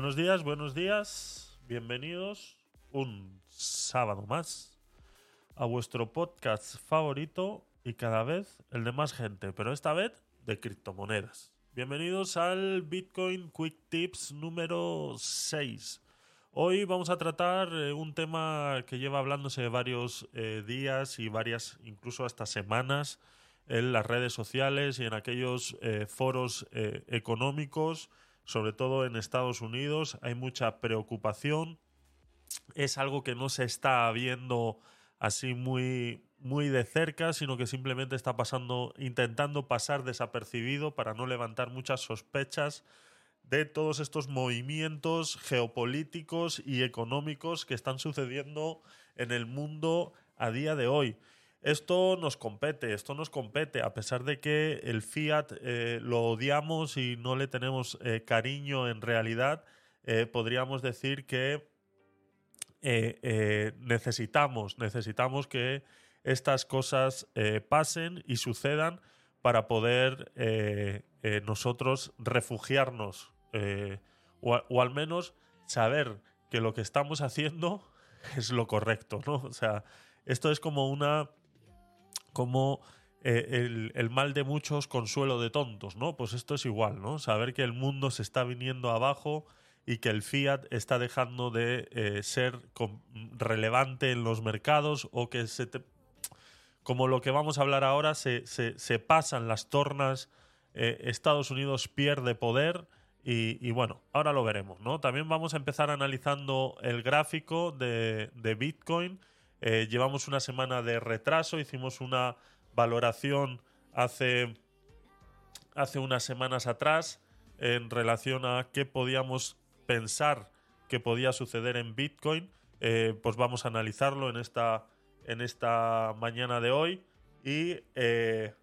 Buenos días, buenos días. Bienvenidos un sábado más a vuestro podcast favorito y cada vez el de más gente, pero esta vez de criptomonedas. Bienvenidos al Bitcoin Quick Tips número 6. Hoy vamos a tratar eh, un tema que lleva hablándose varios eh, días y varias, incluso hasta semanas, en las redes sociales y en aquellos eh, foros económicos sobre todo en Estados Unidos, hay mucha preocupación. Es algo que no se está viendo así muy, muy de cerca, sino que simplemente está pasando, intentando pasar desapercibido para no levantar muchas sospechas de todos estos movimientos geopolíticos y económicos que están sucediendo en el mundo a día de hoy. Esto nos compete, esto nos compete, a pesar de que el Fiat eh, lo odiamos y no le tenemos eh, cariño en realidad, eh, podríamos decir que necesitamos, necesitamos que estas cosas pasen y sucedan para poder nosotros refugiarnos o, o, al menos saber que lo que estamos haciendo es lo correcto, ¿no? O sea, esto es como una como eh, el, mal de muchos, consuelo de tontos, ¿no? Pues esto es igual, ¿no? Saber que el mundo se está viniendo abajo y que el fiat está dejando de eh, ser relevante en los mercados o que se como lo que vamos a hablar ahora, se, pasan las tornas, eh, Estados Unidos pierde poder y, bueno, ahora lo veremos, ¿no? También vamos a empezar analizando el gráfico de Bitcoin eh, llevamos una semana de retraso, hicimos una valoración hace, hace unas semanas atrás en relación a qué podíamos pensar que podía suceder en Bitcoin. Eh, pues vamos a analizarlo en esta, en esta mañana de hoy y eh,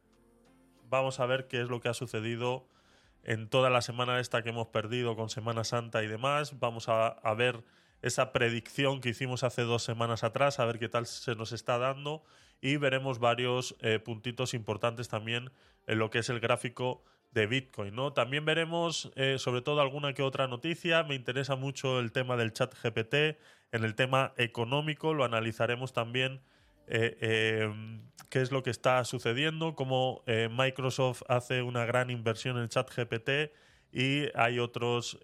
vamos a ver qué es lo que ha sucedido en toda la semana esta que hemos perdido con Semana Santa y demás. Vamos a, a ver esa predicción que hicimos hace dos semanas atrás, a ver qué tal se nos está dando y veremos varios eh, puntitos importantes también en lo que es el gráfico de Bitcoin. ¿no? También veremos eh, sobre todo alguna que otra noticia. Me interesa mucho el tema del chat GPT. En el tema económico lo analizaremos también eh, qué es lo que está sucediendo, cómo Microsoft hace una gran inversión en chat GPT y hay otros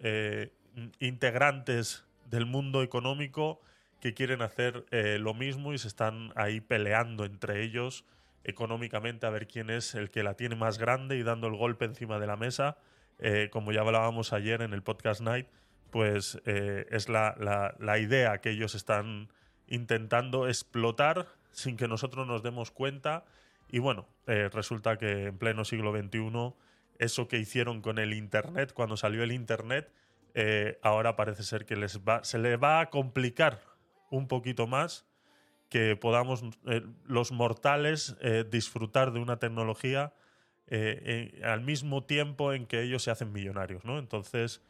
integrantes del mundo económico que quieren hacer eh, lo mismo y se están ahí peleando entre ellos económicamente a ver quién es el que la tiene más grande y dando el golpe encima de la mesa. Eh, como ya hablábamos ayer en el podcast Night, pues eh, es la, la, idea que ellos están intentando explotar sin que nosotros nos demos cuenta. Y bueno, resulta que en pleno siglo XXI, eso que hicieron con el Internet, cuando salió el Internet, eh, ahora parece ser que les va, se le va a complicar un poquito más que podamos eh, los mortales eh, disfrutar de una tecnología al mismo tiempo en que ellos se hacen millonarios, ¿no? Entonces,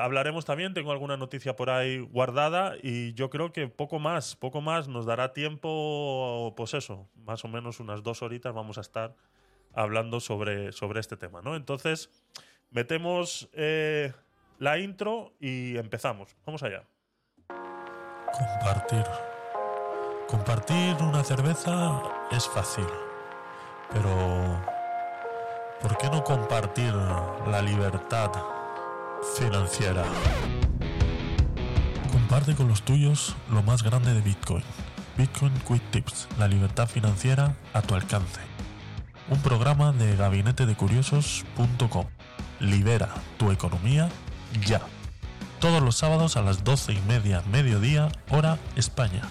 hablaremos también, tengo alguna noticia por ahí guardada y yo creo que poco más, poco más nos dará tiempo, pues eso, más o menos unas dos horitas vamos a estar hablando sobre, sobre este tema, ¿no? Entonces, metemos la intro y empezamos. Vamos allá. Compartir. Compartir una cerveza es fácil, pero ¿por qué no compartir la libertad financiera? Comparte con los tuyos lo más grande de Bitcoin. Bitcoin Quick Tips, la libertad financiera a tu alcance. Un programa de gabinetedecuriosos.com. Libera tu economía ya. Todos los sábados a las doce y media, mediodía, hora España.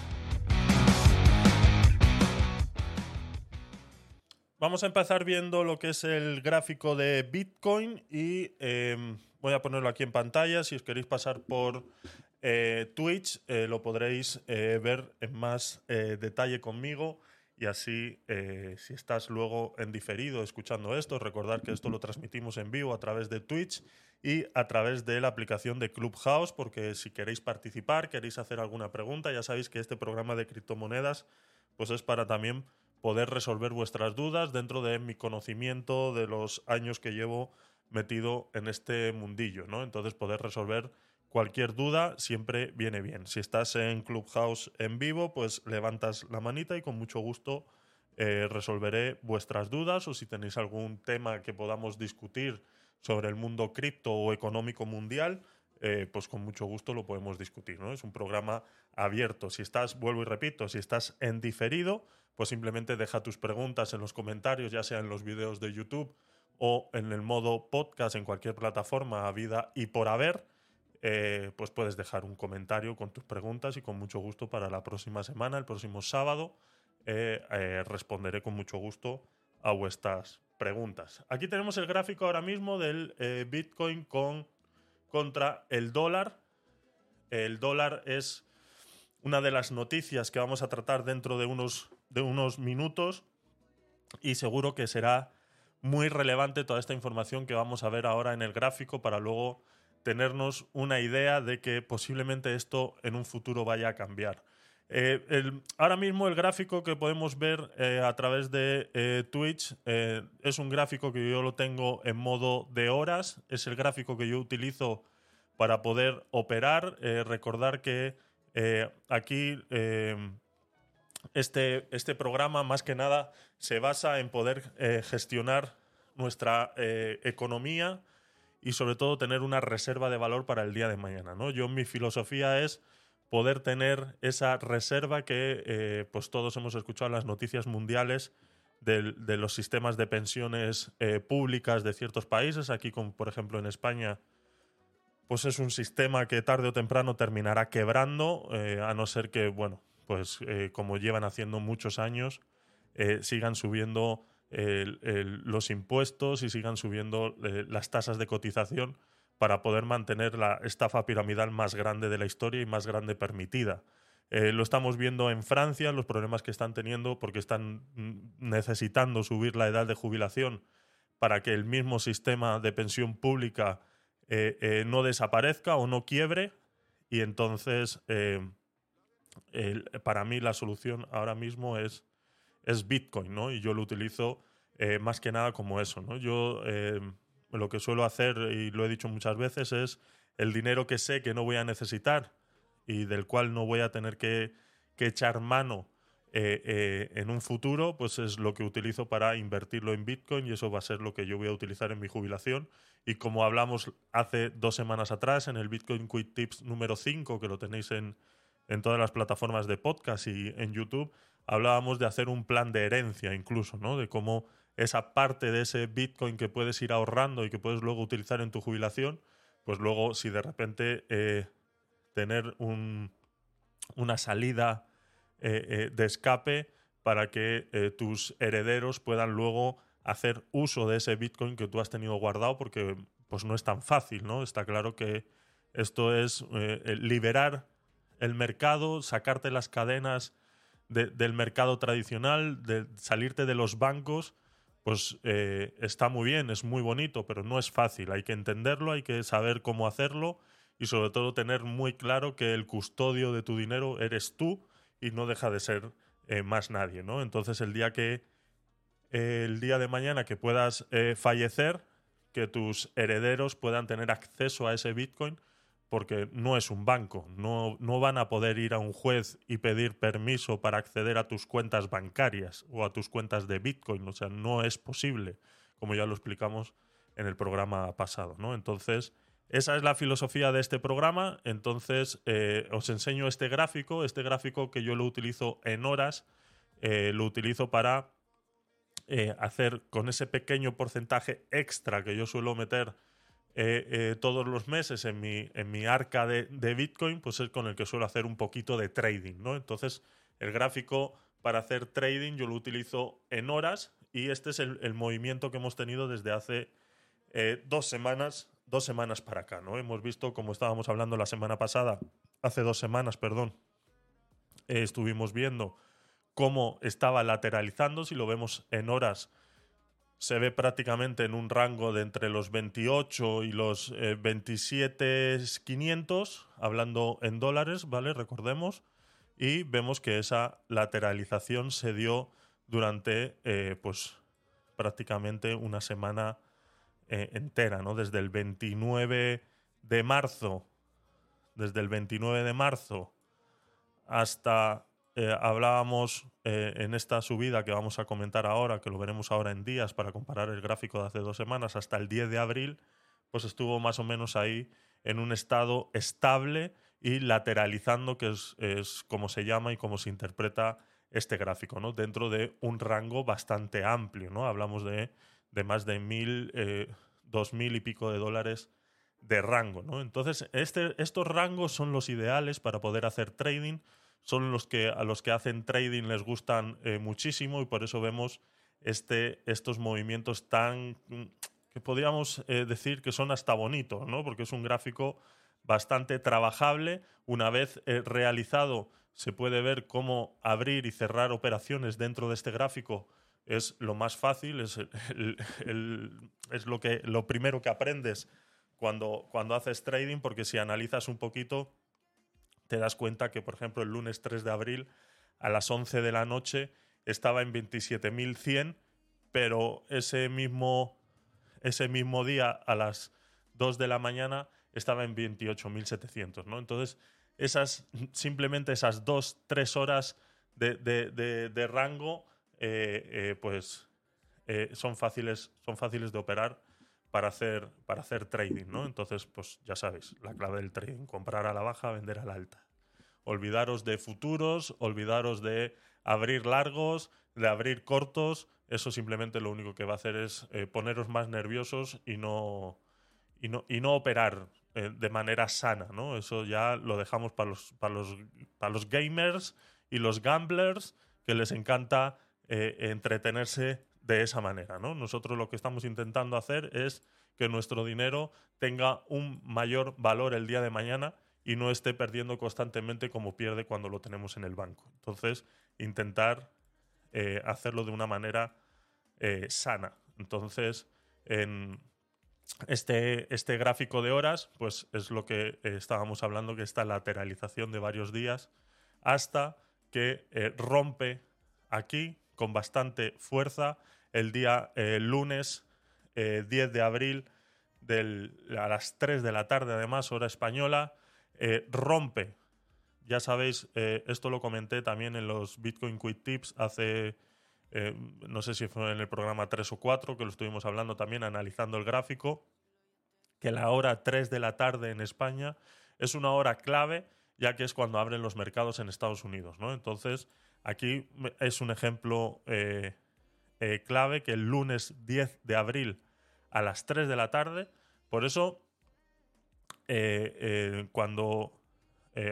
Vamos a empezar viendo lo que es el gráfico de Bitcoin y em, voy a ponerlo aquí en pantalla. Si os queréis pasar por eh, Twitch, eh, lo podréis eh, ver en más detalle conmigo. Y así, si estás luego en diferido escuchando esto, recordar que esto lo transmitimos en vivo a través de Twitch y a través de la aplicación de Clubhouse, porque si queréis participar, queréis hacer alguna pregunta, ya sabéis que este programa de criptomonedas pues es para también poder resolver vuestras dudas dentro de mi conocimiento de los años que llevo metido en este mundillo, ¿no? Entonces poder resolver cualquier duda siempre viene bien. Si estás en Clubhouse en vivo, pues levantas la manita y con mucho gusto eh, resolveré vuestras dudas o si tenéis algún tema que podamos discutir sobre el mundo cripto o económico mundial, eh, pues con mucho gusto lo podemos discutir. ¿no? Es un programa abierto. Si estás, vuelvo y repito, si estás en diferido, pues simplemente deja tus preguntas en los comentarios, ya sea en los vídeos de YouTube o en el modo podcast en cualquier plataforma, a vida y por haber. Eh, pues puedes dejar un comentario con tus preguntas y con mucho gusto para la próxima semana, el próximo sábado, eh, responderé con mucho gusto a vuestras preguntas. Aquí tenemos el gráfico ahora mismo del Bitcoin con contra el dólar. El dólar es una de las noticias que vamos a tratar dentro de unos, de unos minutos y seguro que será muy relevante toda esta información que vamos a ver ahora en el gráfico para luego tenernos una idea de que posiblemente esto en un futuro vaya a cambiar. Eh, ahora mismo el gráfico que podemos ver eh, a través de eh, Twitch es un gráfico que yo lo tengo en modo de horas, es el gráfico que yo utilizo para poder operar. recordar que aquí este, este programa más que nada se basa en poder gestionar nuestra economía y sobre todo tener una reserva de valor para el día de mañana. ¿no? Yo mi filosofía es poder tener esa reserva que eh, pues todos hemos escuchado en las noticias mundiales de, los sistemas de pensiones eh, públicas de ciertos países. Aquí, como por ejemplo en España, pues es un sistema que tarde o temprano terminará quebrando, eh, a no ser que, bueno, pues como llevan haciendo muchos años, sigan subiendo los impuestos y sigan subiendo las tasas de cotización para poder mantener la estafa piramidal más grande de la historia y más grande permitida. Eh, lo estamos viendo en Francia, los problemas que están teniendo porque están necesitando subir la edad de jubilación para que el mismo sistema de pensión pública eh, eh, no desaparezca o no quiebre. Y entonces, para mí la solución ahora mismo es, es Bitcoin, ¿no? Y yo lo utilizo más que nada como eso, ¿no? Yo lo que suelo hacer, y lo he dicho muchas veces, es el dinero que sé que no voy a necesitar y del cual no voy a tener que, echar mano eh, eh, en un futuro, pues es lo que utilizo para invertirlo en Bitcoin y eso va a ser lo que yo voy a utilizar en mi jubilación. Y como hablamos hace dos semanas atrás en el Bitcoin Quick Tips número 5, que lo tenéis en, en todas las plataformas de podcast y en YouTube, hablábamos de hacer un plan de herencia incluso, ¿no? De cómo esa parte de ese Bitcoin que puedes ir ahorrando y que puedes luego utilizar en tu jubilación, pues luego si de repente eh, tener una salida eh, eh, de escape para que tus herederos puedan luego hacer uso de ese Bitcoin que tú has tenido guardado porque pues no es tan fácil, ¿no? Está claro que esto es liberar el mercado, sacarte las cadenas del mercado tradicional, salirte de los bancos pues eh, está muy bien, es muy bonito, pero no es fácil. Hay que entenderlo, hay que saber cómo hacerlo y sobre todo tener muy claro que el custodio de tu dinero eres tú y no deja de ser eh, más nadie, ¿no? Entonces el día que el día de mañana que puedas eh, fallecer, que tus herederos puedan tener acceso a ese Bitcoin, porque no es un banco, no, no, van a poder ir a un juez y pedir permiso para acceder a tus cuentas bancarias o a tus cuentas de Bitcoin, o sea, no es posible, como ya lo explicamos en el programa pasado, ¿no? Entonces, esa es la filosofía de este programa, entonces eh, os enseño este gráfico, este gráfico que yo lo utilizo en horas, eh, lo utilizo para eh, hacer con ese pequeño porcentaje extra que yo suelo meter eh, eh, todos los meses en mi, en mi arca de, Bitcoin, pues es con el que suelo hacer un poquito de trading, ¿no? Entonces, el gráfico para hacer trading yo lo utilizo en horas y este es el, movimiento que hemos tenido desde hace eh, dos semanas, dos semanas para acá, ¿no? Hemos visto, como estábamos hablando la semana pasada, hace dos semanas, perdón, estuvimos viendo cómo estaba lateralizando, si lo vemos en horas, se ve prácticamente en un rango de entre los 28 y los 27.500, eh, hablando en dólares, ¿vale? Recordemos. Y vemos que esa lateralización se dio durante, eh, pues, prácticamente una semana entera, ¿no? Desde el 29 de marzo, desde el 29 de marzo hasta hablábamos en esta subida que vamos a comentar ahora, que lo veremos ahora en días para comparar el gráfico de hace dos semanas, hasta el 10 de abril, pues estuvo más o menos ahí en un estado estable y lateralizando, que es, como se llama y como se interpreta este gráfico, ¿no? Dentro de un rango bastante amplio, ¿no? Hablamos de, más de mil, eh, dos mil y pico de dólares de rango, ¿no? Entonces, este, estos rangos son los ideales para poder hacer trading, son los que a los que hacen trading les gustan eh, muchísimo y por eso vemos este, estos movimientos tan que podríamos eh, decir que son hasta bonitos, ¿no? Porque es un gráfico bastante trabajable. Una vez eh, realizado, se puede ver cómo abrir y cerrar operaciones dentro de este gráfico es lo más fácil, es, es lo, que, lo primero que aprendes cuando, cuando haces trading, porque si analizas un poquito, te das cuenta que, por ejemplo, el lunes 3 de abril a las 11 de la noche estaba en 27.100, pero ese mismo ese mismo día a las 2 de la mañana estaba en 28.700, ¿no? Entonces, esas, simplemente esas dos, tres horas de, rango, eh, eh, pues eh, son, fáciles, son fáciles de operar para hacer, para hacer trading, ¿no? Entonces, pues ya sabéis, la clave del trading, comprar a la baja, vender a la alta. Olvidaros de futuros, olvidaros de abrir largos, de abrir cortos, eso simplemente lo único que va a hacer es eh, poneros más nerviosos y no, y no, y no operar eh, de manera sana, ¿no? Eso ya lo dejamos para los, para los, para los gamers y los gamblers que les encanta eh, entretenerse de esa manera, ¿no? Nosotros lo que estamos intentando hacer es que nuestro dinero tenga un mayor valor el día de mañana y no esté perdiendo constantemente como pierde cuando lo tenemos en el banco. Entonces, intentar hacerlo de una manera eh, sana. Entonces, en este, este gráfico de horas, pues es lo que eh, estábamos hablando, que esta lateralización de varios días hasta que eh, rompe aquí con bastante fuerza el día lunes 10 de abril a las 3 de la tarde, además, hora española, rompe. Ya sabéis, esto lo comenté también en los Bitcoin Quick Tips hace eh, no sé si fue en el programa 3 o 4, que lo estuvimos hablando también, analizando el gráfico, que la hora 3 de la tarde en España es una hora clave, ya que es cuando abren los mercados en Estados Unidos. ¿no? Entonces, aquí es un ejemplo eh, eh, clave que el lunes 10 de abril a las 3 de la tarde, por eso, cuando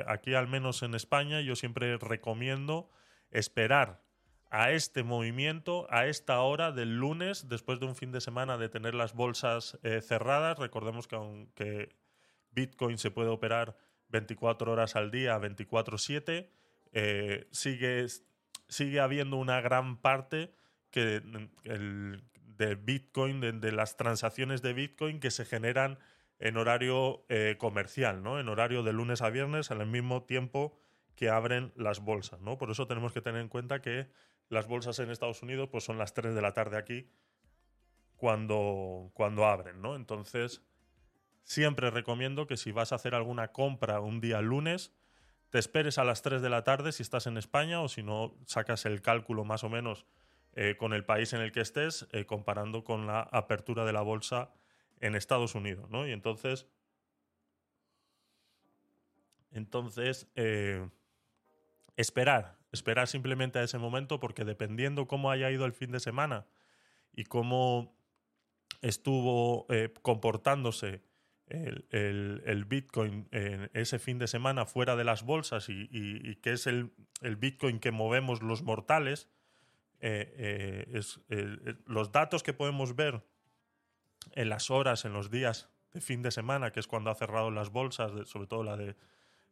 aquí al menos en España, yo siempre recomiendo esperar a este movimiento a esta hora del lunes, después de un fin de semana de tener las bolsas eh, cerradas. Recordemos que aunque Bitcoin se puede operar 24 horas al día, 24/7, eh, sigue, sigue habiendo una gran parte que, de Bitcoin, de, las transacciones de Bitcoin que se generan en horario eh, comercial, ¿no? en horario de lunes a viernes, al mismo tiempo que abren las bolsas. ¿no? Por eso tenemos que tener en cuenta que las bolsas en Estados Unidos pues son las 3 de la tarde aquí cuando, cuando abren, ¿no? Entonces, siempre recomiendo que si vas a hacer alguna compra un día lunes, te esperes a las 3 de la tarde si estás en España o si no, sacas el cálculo más o menos eh, con el país en el que estés, eh, comparando con la apertura de la bolsa en Estados Unidos, ¿no? Y entonces, entonces, eh, esperar, esperar simplemente a ese momento porque dependiendo cómo haya ido el fin de semana y cómo estuvo comportándose el, Bitcoin en ese fin de semana fuera de las bolsas y, y, que es el, Bitcoin que movemos los mortales, eh, eh, es, los datos que podemos ver en las horas, en los días de fin de semana, que es cuando ha cerrado las bolsas, sobre todo la de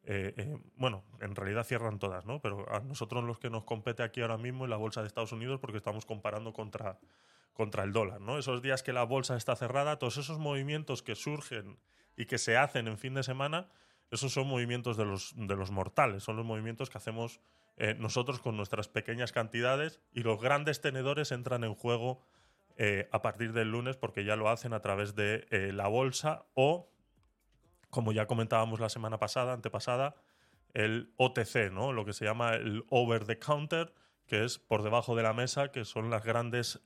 eh, bueno, en realidad cierran todas, ¿no? Pero a nosotros los que nos compete aquí ahora mismo en la bolsa de Estados Unidos porque estamos comparando contra, contra el dólar, ¿no? Esos días que la bolsa está cerrada, todos esos movimientos que surgen y que se hacen en fin de semana, esos son movimientos de los, de los mortales, son los movimientos que hacemos eh, nosotros con nuestras pequeñas cantidades y los grandes tenedores entran en juego eh, a partir del lunes porque ya lo hacen a través de eh, la bolsa o, como ya comentábamos la semana pasada, antepasada, el OTC, ¿no? lo que se llama el over the counter, que es por debajo de la mesa, que son las grandes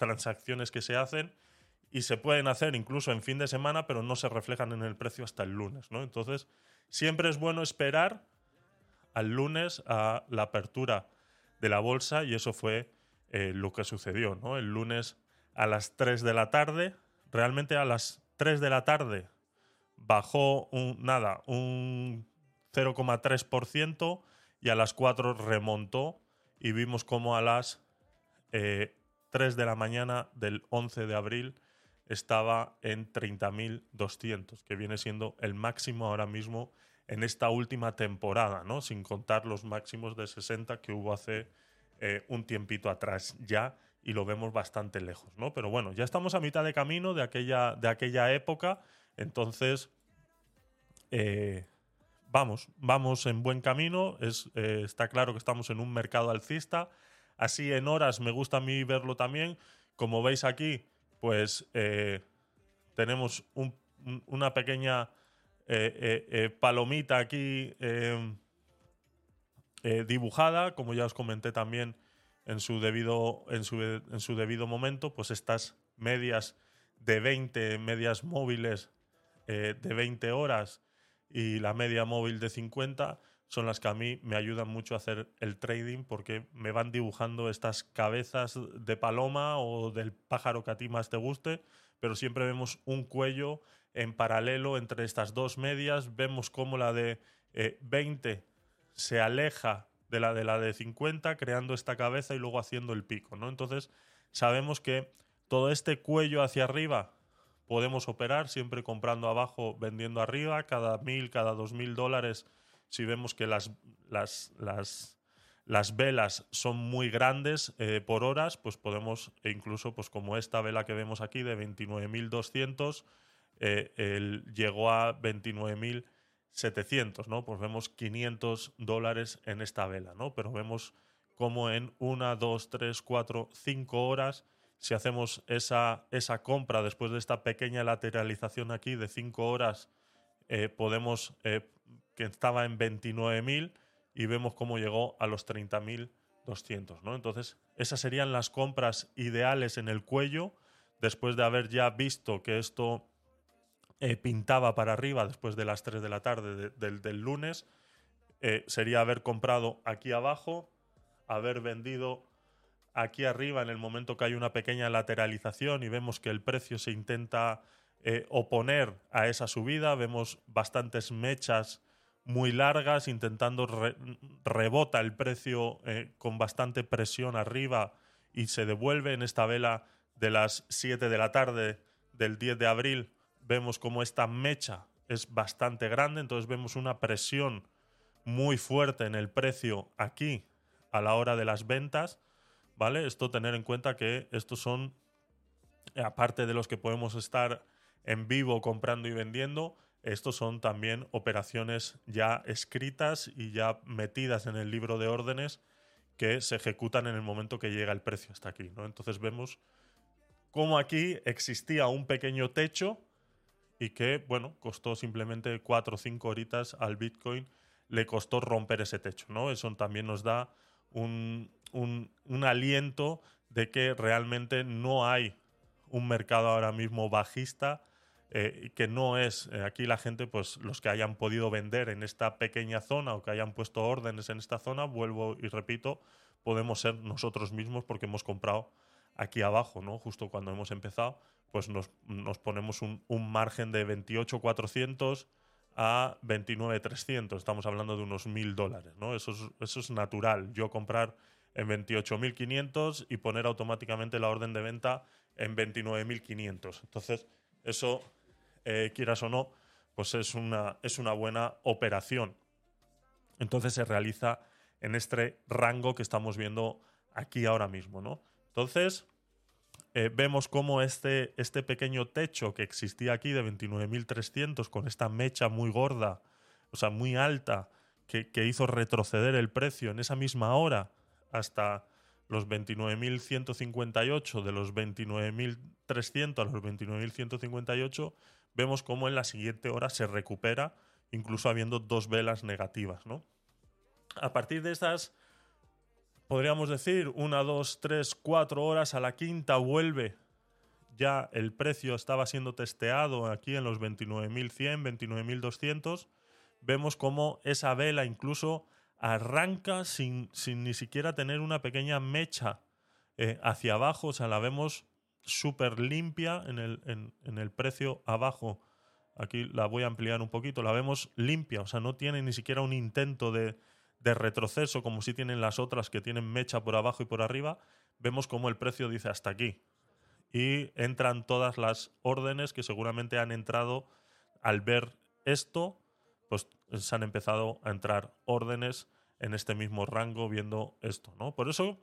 transacciones que se hacen y se pueden hacer incluso en fin de semana, pero no se reflejan en el precio hasta el lunes. ¿no? Entonces, siempre es bueno esperar al lunes a la apertura de la bolsa y eso fue eh, lo que sucedió. ¿no? El lunes a las 3 de la tarde, realmente a las 3 de la tarde bajó un, nada, un 0,3% y a las 4 remontó y vimos como a las 3 eh, de la mañana del 11 de abril estaba en 30.200, que viene siendo el máximo ahora mismo en esta última temporada, ¿no? sin contar los máximos de 60 que hubo hace eh, un tiempito atrás ya y lo vemos bastante lejos. ¿no? Pero bueno, ya estamos a mitad de camino de aquella, de aquella época, entonces eh, vamos, vamos en buen camino, es, eh, está claro que estamos en un mercado alcista, así en horas me gusta a mí verlo también, como veis aquí, pues eh, tenemos una pequeña eh, eh, palomita aquí em, dibujada, como ya os comenté también en su debido, en su, en su debido momento, pues estas medias de 20, medias móviles de 20 horas y la media móvil de 50 son las que a mí me ayudan mucho a hacer el trading porque me van dibujando estas cabezas de paloma o del pájaro que a ti más te guste, pero siempre vemos un cuello en paralelo entre estas dos medias, vemos cómo la de 20 eh, se aleja de la de la de 50, creando esta cabeza y luego haciendo el pico, ¿no? Entonces, sabemos que todo este cuello hacia arriba podemos operar siempre comprando abajo, vendiendo arriba, cada mil, cada dos mil dólares si vemos que las, las, las, velas son muy grandes eh, por horas, pues podemos, e incluso pues como esta vela que vemos aquí de 29.200, eh, llegó a 29.700, ¿no? Pues vemos 500 dólares en esta vela, ¿no? Pero vemos como en una, dos, tres, cuatro, cinco horas, si hacemos esa, esa compra después de esta pequeña lateralización aquí de cinco horas, eh, podemos que estaba en 29.000 y vemos cómo llegó a los 30.200. ¿no? Entonces, esas serían las compras ideales en el cuello, después de haber ya visto que esto eh, pintaba para arriba después de las 3 de la tarde del, lunes, eh, sería haber comprado aquí abajo, haber vendido aquí arriba en el momento que hay una pequeña lateralización y vemos que el precio se intenta eh, oponer a esa subida, vemos bastantes mechas muy largas, intentando rebota el precio eh, con bastante presión arriba y se devuelve en esta vela de las 7 de la tarde del 10 de abril. Vemos como esta mecha es bastante grande, entonces vemos una presión muy fuerte en el precio aquí a la hora de las ventas, ¿vale? Esto tener en cuenta que estos son, aparte de los que podemos estar en vivo comprando y vendiendo, estos son también operaciones ya escritas y ya metidas en el libro de órdenes que se ejecutan en el momento que llega el precio hasta aquí. ¿no? Entonces vemos cómo aquí existía un pequeño techo y que, bueno, costó simplemente cuatro o cinco horitas al Bitcoin, le costó romper ese techo. ¿no? Eso también nos da un aliento de que realmente no hay un mercado ahora mismo bajista eh, que no es eh, aquí la gente, pues los que hayan podido vender en esta pequeña zona o que hayan puesto órdenes en esta zona, vuelvo y repito, podemos ser nosotros mismos porque hemos comprado aquí abajo, ¿no? Justo cuando hemos empezado, pues nos, ponemos un, margen de 28.400 a 29.300. Estamos hablando de unos mil dólares, ¿no? Eso es, eso es natural. Yo comprar en 28.500 y poner automáticamente la orden de venta en 29.500. Entonces, eso eh, quieras o no, pues es una, es una buena operación. Entonces se realiza en este rango que estamos viendo aquí ahora mismo, ¿no? Entonces, eh, vemos cómo este, este pequeño techo que existía aquí de 29.300 con esta mecha muy gorda, o sea, muy alta, que, que, hizo retroceder el precio en esa misma hora hasta los 29.158, de los 29.300 a los 29.158, vemos cómo en la siguiente hora se recupera, incluso habiendo dos velas negativas. ¿no? A partir de estas, podríamos decir, una, dos, tres, cuatro horas, a la quinta vuelve ya el precio estaba siendo testeado aquí en los 29.100, 29.200. Vemos cómo esa vela incluso arranca sin, sin ni siquiera tener una pequeña mecha eh, hacia abajo, o sea, la vemos súper limpia en el, en, el precio abajo. Aquí la voy a ampliar un poquito, la vemos limpia, o sea, no tiene ni siquiera un intento de, de retroceso como si tienen las otras que tienen mecha por abajo y por arriba. Vemos cómo el precio dice hasta aquí. Y entran todas las órdenes que seguramente han entrado al ver esto pues se han empezado a entrar órdenes en este mismo rango viendo esto, ¿no? Por eso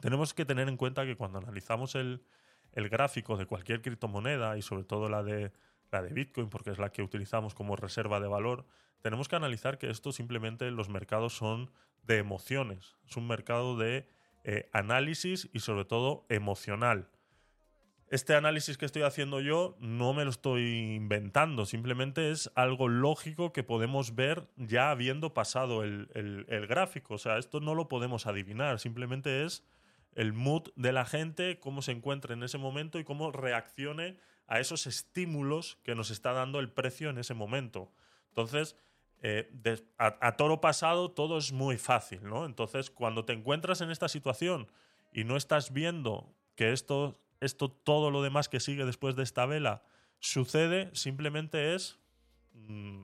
tenemos que tener en cuenta que cuando analizamos el, gráfico de cualquier criptomoneda y sobre todo la de, la de Bitcoin, porque es la que utilizamos como reserva de valor, tenemos que analizar que esto simplemente los mercados son de emociones, es un mercado de eh, análisis y sobre todo emocional este análisis que estoy haciendo yo no me lo estoy inventando, simplemente es algo lógico que podemos ver ya habiendo pasado el, gráfico. O sea, esto no lo podemos adivinar, simplemente es el mood de la gente, cómo se encuentra en ese momento y cómo reaccione a esos estímulos que nos está dando el precio en ese momento. Entonces, eh, a, toro pasado todo es muy fácil, ¿no? Entonces, cuando te encuentras en esta situación y no estás viendo que esto esto, todo lo demás que sigue después de esta vela, sucede, simplemente es mm,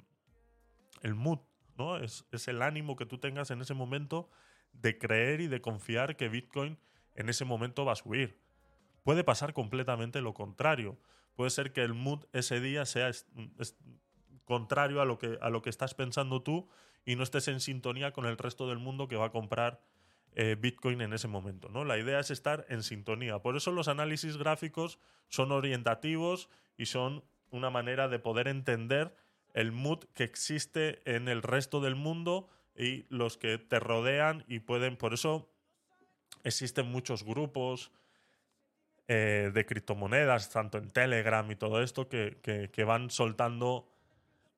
el mood, ¿no? Es, el ánimo que tú tengas en ese momento de creer y de confiar que Bitcoin en ese momento va a subir. Puede pasar completamente lo contrario. Puede ser que el mood ese día sea contrario a lo, que, a lo que estás pensando tú y no estés en sintonía con el resto del mundo que va a comprar eh, Bitcoin en ese momento. ¿no? La idea es estar en sintonía. Por eso los análisis gráficos son orientativos y son una manera de poder entender el mood que existe en el resto del mundo y los que te rodean y pueden, por eso existen muchos grupos eh, de criptomonedas, tanto en Telegram y todo esto, que, van soltando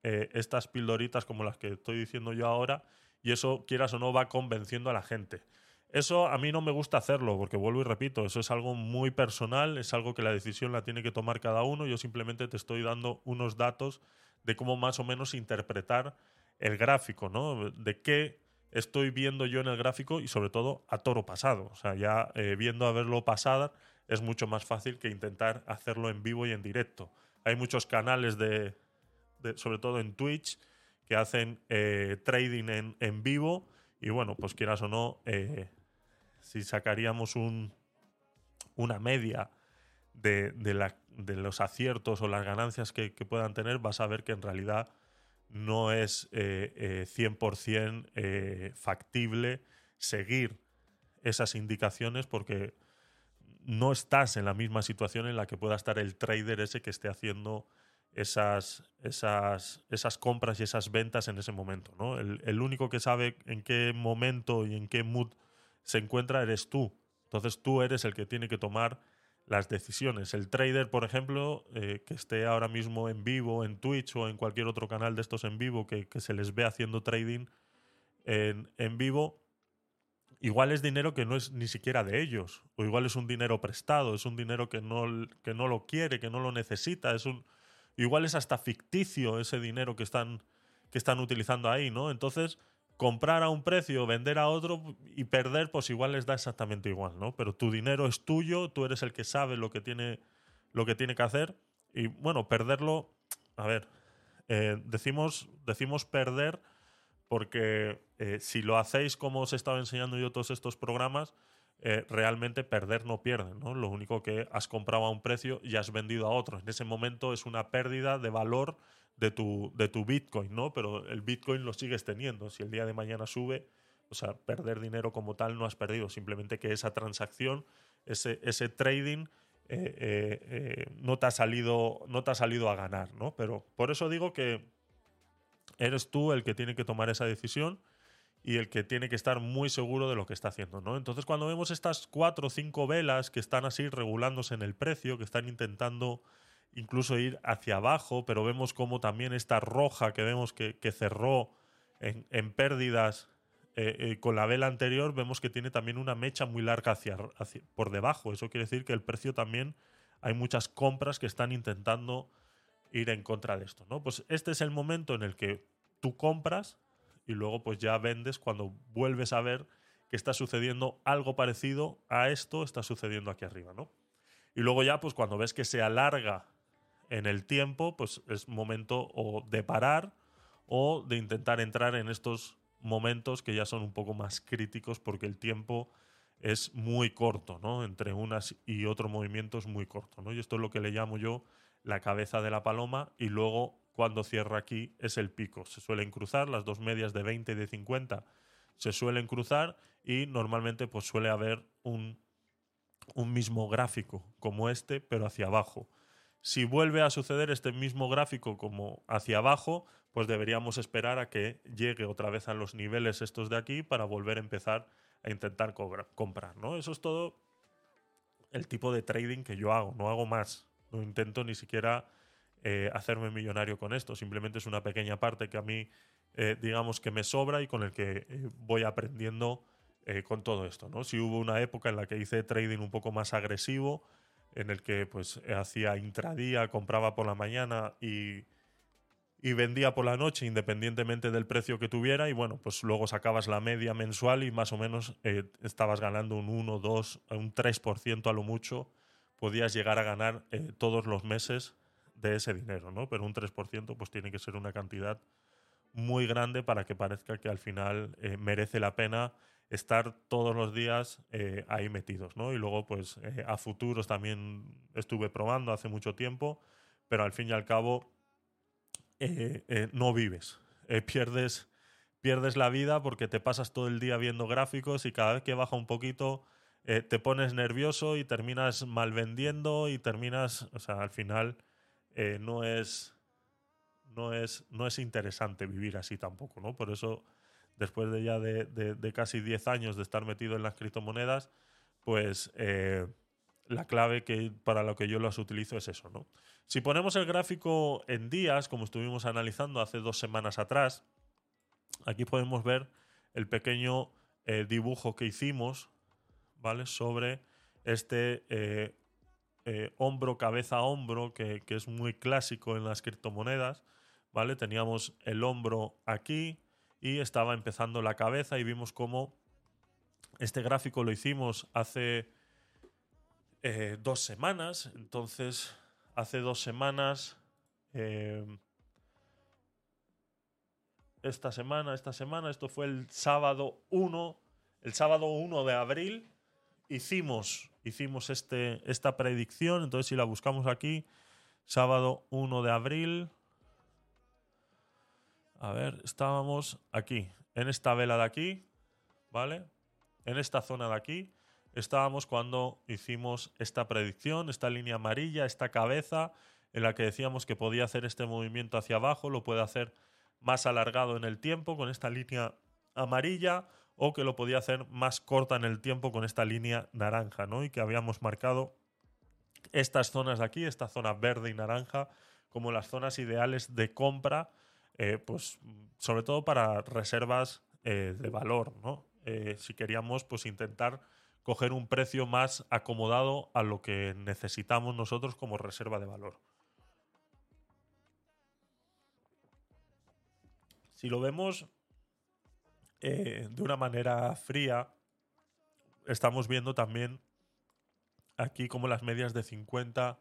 eh, estas pildoritas como las que estoy diciendo yo ahora, y eso, quieras o no, va convenciendo a la gente. Eso a mí no me gusta hacerlo, porque vuelvo y repito, eso es algo muy personal, es algo que la decisión la tiene que tomar cada uno. Yo simplemente te estoy dando unos datos de cómo más o menos interpretar el gráfico, ¿no? De qué estoy viendo yo en el gráfico y sobre todo a toro pasado. O sea, ya eh, viendo a verlo pasada es mucho más fácil que intentar hacerlo en vivo y en directo. Hay muchos canales de, sobre todo en Twitch, que hacen eh, trading en, en, vivo y bueno, pues quieras o no, eh, si sacaríamos un, una media de, los aciertos o las ganancias que, puedan tener, vas a ver que en realidad no es eh, 100% eh, eh, factible seguir esas indicaciones porque no estás en la misma situación en la que pueda estar el trader ese que esté haciendo esas, esas, esas compras y esas ventas en ese momento. ¿no? El, el, único que sabe en qué momento y en qué mood se encuentra eres tú. Entonces tú eres el que tiene que tomar las decisiones. El trader, por ejemplo, eh, que esté ahora mismo en vivo, en Twitch o en cualquier otro canal de estos en vivo, que, se les ve haciendo trading en, en, vivo, igual es dinero que no es ni siquiera de ellos, o igual es un dinero prestado, es un dinero que no, que no lo quiere, que no lo necesita, es un, igual es hasta ficticio ese dinero que están, que están utilizando ahí, ¿no? Entonces, comprar a un precio, vender a otro y perder, pues igual les da exactamente igual, ¿no? Pero tu dinero es tuyo, tú eres el que sabe lo que tiene, lo que, tiene que hacer. Y bueno, perderlo, a ver, eh, decimos, decimos perder porque eh, si lo hacéis como os he estado enseñando yo todos estos programas, eh, realmente perder no pierden, ¿no? Lo único que has comprado a un precio y has vendido a otro. En ese momento es una pérdida de valor de tu, de tu Bitcoin, ¿no? Pero el Bitcoin lo sigues teniendo. Si el día de mañana sube, o sea, perder dinero como tal no has perdido, simplemente que esa transacción, ese, ese trading eh, eh, eh, no, te ha salido, no te ha salido a ganar, ¿no? Pero por eso digo que eres tú el que tiene que tomar esa decisión y el que tiene que estar muy seguro de lo que está haciendo, ¿no? Entonces, cuando vemos estas cuatro o cinco velas que están así regulándose en el precio, que están intentando incluso ir hacia abajo, pero vemos como también esta roja que vemos que, cerró en, pérdidas eh, eh, con la vela anterior, vemos que tiene también una mecha muy larga hacia, por debajo. Eso quiere decir que el precio también hay muchas compras que están intentando ir en contra de esto, ¿no? Pues este es el momento en el que tú compras y luego pues ya vendes cuando vuelves a ver que está sucediendo algo parecido a esto está sucediendo aquí arriba, ¿no? Y luego ya pues cuando ves que se alarga en el tiempo, pues es momento de parar o de intentar entrar en estos momentos que ya son un poco más críticos porque el tiempo es muy corto, ¿no? Entre unas y otro movimiento es muy corto, ¿no? Y esto es lo que le llamo yo la cabeza de la paloma y luego cuando cierra aquí es el pico. Se suelen cruzar las dos medias de 20 y de 50 se suelen cruzar y normalmente pues suele haber un, un mismo gráfico como este pero hacia abajo. Si vuelve a suceder este mismo gráfico como hacia abajo, pues deberíamos esperar a que llegue otra vez a los niveles estos de aquí para volver a empezar a intentar comprar, ¿no? Eso es todo el tipo de trading que yo hago, no hago más. No intento ni siquiera eh, hacerme millonario con esto. Simplemente es una pequeña parte que a mí, eh, digamos, que me sobra y con el que eh, voy aprendiendo con todo esto. ¿no? Si hubo una época en la que hice trading un poco más agresivo, en el que pues hacía intradía, compraba por la mañana y y vendía por la noche independientemente del precio que tuviera y bueno, pues luego sacabas la media mensual y más o menos eh, estabas ganando un 1, 2, un 3% a lo mucho, podías llegar a ganar eh, todos los meses de ese dinero, ¿no? Pero un 3% pues tiene que ser una cantidad muy grande para que parezca que al final eh, merece la pena estar todos los días ahí metidos, ¿no? Y luego pues a futuros también estuve probando hace mucho tiempo, pero al fin y al cabo eh, eh, no vives. Eh, pierdes, pierdes la vida porque te pasas todo el día viendo gráficos y cada vez que baja un poquito te pones nervioso y terminas mal vendiendo y terminas, o sea, al final no es no es, no es interesante vivir así tampoco, ¿no? Por eso, después de ya de, de, casi 10 años de estar metido en las criptomonedas, pues la clave que, para lo que yo las utilizo es eso, ¿no? Si ponemos el gráfico en días, como estuvimos analizando hace dos semanas atrás, aquí podemos ver el pequeño eh, dibujo que hicimos, ¿vale? Sobre este eh, eh, hombro, cabeza, hombro, que, que, es muy clásico en las criptomonedas, ¿vale? Teníamos el hombro aquí y estaba empezando la cabeza y vimos cómo este gráfico lo hicimos hace dos semanas, entonces hace dos semanas, em, esta semana, esta semana, esto fue el sábado 1, el sábado 1 de abril, hicimos, hicimos este, esta predicción, entonces si la buscamos aquí, sábado 1 de abril, a ver, estábamos aquí, en esta vela de aquí, ¿vale? En esta zona de aquí, estábamos cuando hicimos esta predicción, esta línea amarilla, esta cabeza en la que decíamos que podía hacer este movimiento hacia abajo, lo puede hacer más alargado en el tiempo con esta línea amarilla o que lo podía hacer más corta en el tiempo con esta línea naranja, ¿no? Y que habíamos marcado estas zonas de aquí, esta zona verde y naranja, como las zonas ideales de compra, eh, pues sobre todo para reservas eh, de valor, ¿no? Eh, si queríamos pues intentar coger un precio más acomodado a lo que necesitamos nosotros como reserva de valor. Si lo vemos de una manera fría, estamos viendo también aquí como las medias de 50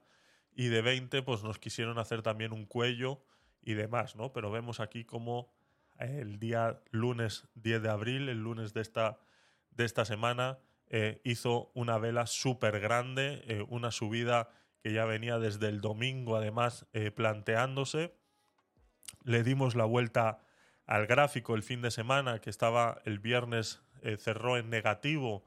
y de 20 pues nos quisieron hacer también un cuello y demás, ¿no? Pero vemos aquí como el día lunes 10 de abril, el lunes de esta, de esta semana, eh, hizo una vela súper grande, eh, una subida que ya venía desde el domingo además eh, planteándose. Le dimos la vuelta al gráfico el fin de semana, que estaba el viernes, cerró en negativo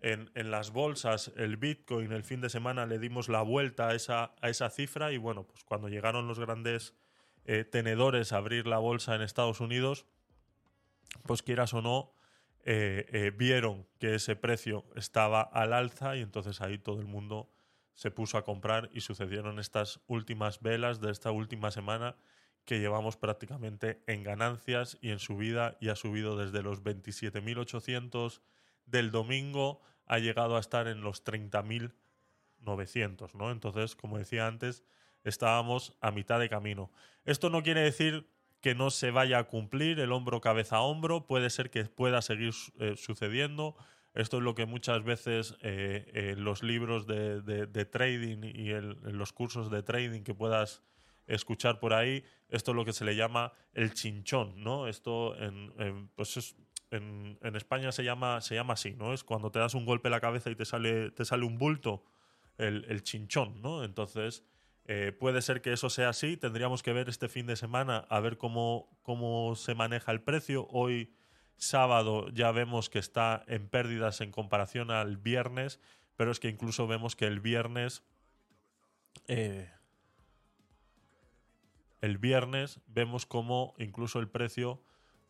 en, las bolsas el Bitcoin. El fin de semana le dimos la vuelta a esa, a esa cifra y bueno, pues cuando llegaron los grandes tenedores a abrir la bolsa en Estados Unidos, pues quieras o no, eh, eh, vieron que ese precio estaba al alza y entonces ahí todo el mundo se puso a comprar y sucedieron estas últimas velas de esta última semana que llevamos prácticamente en ganancias y en subida y ha subido desde los 27.800 del domingo, ha llegado a estar en los 30.900, ¿no? Entonces, como decía antes, estábamos a mitad de camino. Esto no quiere decir que no se vaya a cumplir el hombro cabeza a hombro, puede ser que pueda seguir eh, sucediendo. Esto es lo que muchas veces eh, los libros de, trading y en los cursos de trading que puedas escuchar por ahí, esto es lo que se le llama el chinchón, ¿no? Esto en, pues en, España se llama, se llama así, ¿no? Es cuando te das un golpe en la cabeza y te sale, te sale un bulto, el, chinchón, ¿no? Entonces, eh, puede ser que eso sea así. Tendríamos que ver este fin de semana a ver cómo, cómo se maneja el precio. Hoy, sábado, ya vemos que está en pérdidas en comparación al viernes, pero es que incluso vemos que el viernes eh, el viernes vemos como incluso el precio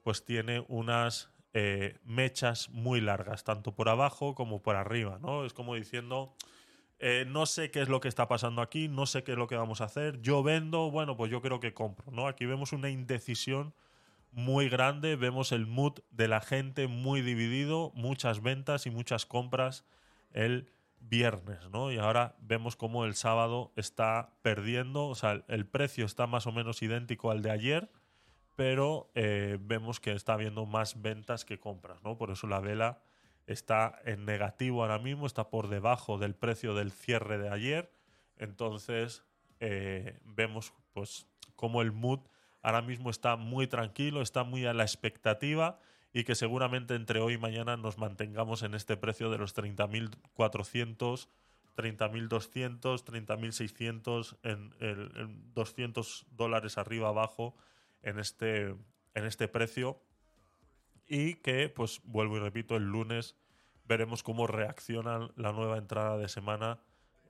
pues tiene unas eh, mechas muy largas, tanto por abajo como por arriba, ¿no? Es como diciendo, eh, no sé qué es lo que está pasando aquí, no sé qué es lo que vamos a hacer, yo vendo, bueno, pues yo creo que compro, ¿no? Aquí vemos una indecisión muy grande, vemos el mood de la gente muy dividido, muchas ventas y muchas compras el viernes, ¿no? Y ahora vemos cómo el sábado está perdiendo, o sea, el precio está más o menos idéntico al de ayer, pero eh, vemos que está habiendo más ventas que compras, ¿no? Por eso la vela está en negativo ahora mismo, está por debajo del precio del cierre de ayer, entonces eh, vemos pues cómo el mood ahora mismo está muy tranquilo, está muy a la expectativa y que seguramente entre hoy y mañana nos mantengamos en este precio de los 30.400, 30.200, 30.600, en, en 200 dólares arriba abajo en este, en este precio y que, pues vuelvo y repito, el lunes veremos cómo reacciona la nueva entrada de semana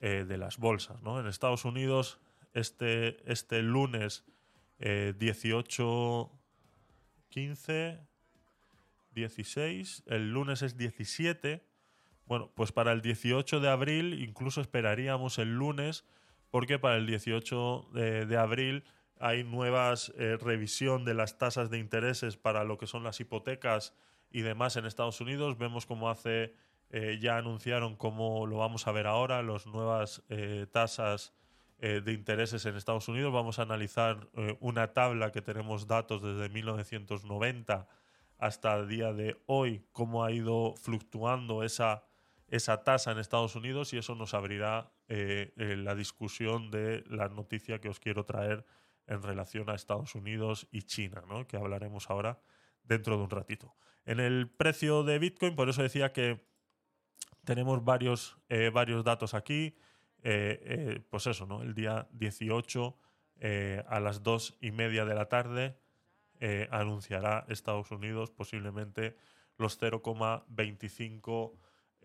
eh, de las bolsas. ¿no? En Estados Unidos, este, este lunes eh, 18, 15, 16, el lunes es 17. Bueno, pues para el 18 de abril incluso esperaríamos el lunes, porque para el 18 de, abril hay nuevas eh, revisión de las tasas de intereses para lo que son las hipotecas y demás en Estados Unidos. Vemos cómo hace, eh, ya anunciaron cómo lo vamos a ver ahora, las nuevas eh, tasas de intereses en Estados Unidos. Vamos a analizar una tabla que tenemos datos desde 1990 hasta el día de hoy, cómo ha ido fluctuando esa, esa tasa en Estados Unidos y eso nos abrirá la discusión de la noticia que os quiero traer en relación a Estados Unidos y China, ¿no? que hablaremos ahora dentro de un ratito. En el precio de Bitcoin, por eso decía que tenemos varios, eh, varios datos aquí. pues eso, ¿no? El día 18 a las dos y media de la tarde eh, anunciará Estados Unidos posiblemente los 0,25%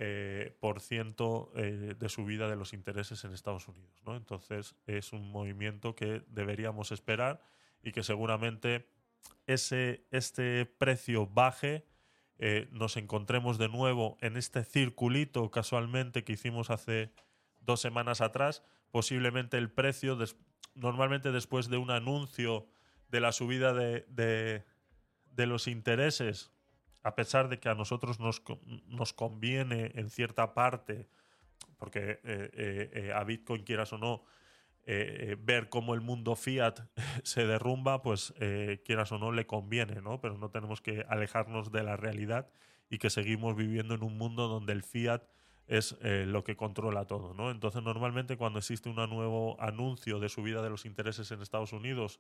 eh, por ciento, eh, de subida de los intereses en Estados Unidos. ¿no? Entonces es un movimiento que deberíamos esperar y que seguramente ese, este precio baje, nos encontremos de nuevo en este circulito casualmente que hicimos hace dos semanas atrás, posiblemente el precio, normalmente después de un anuncio de la subida de, de, los intereses, a pesar de que a nosotros nos, nos conviene en cierta parte, porque eh, eh, eh, a Bitcoin quieras o no, ver cómo el mundo fiat se derrumba, pues quieras o no le conviene, ¿no? Pero no tenemos que alejarnos de la realidad y que seguimos viviendo en un mundo donde el fiat es lo que controla todo, ¿no? Entonces normalmente cuando existe un nuevo anuncio de subida de los intereses en Estados Unidos,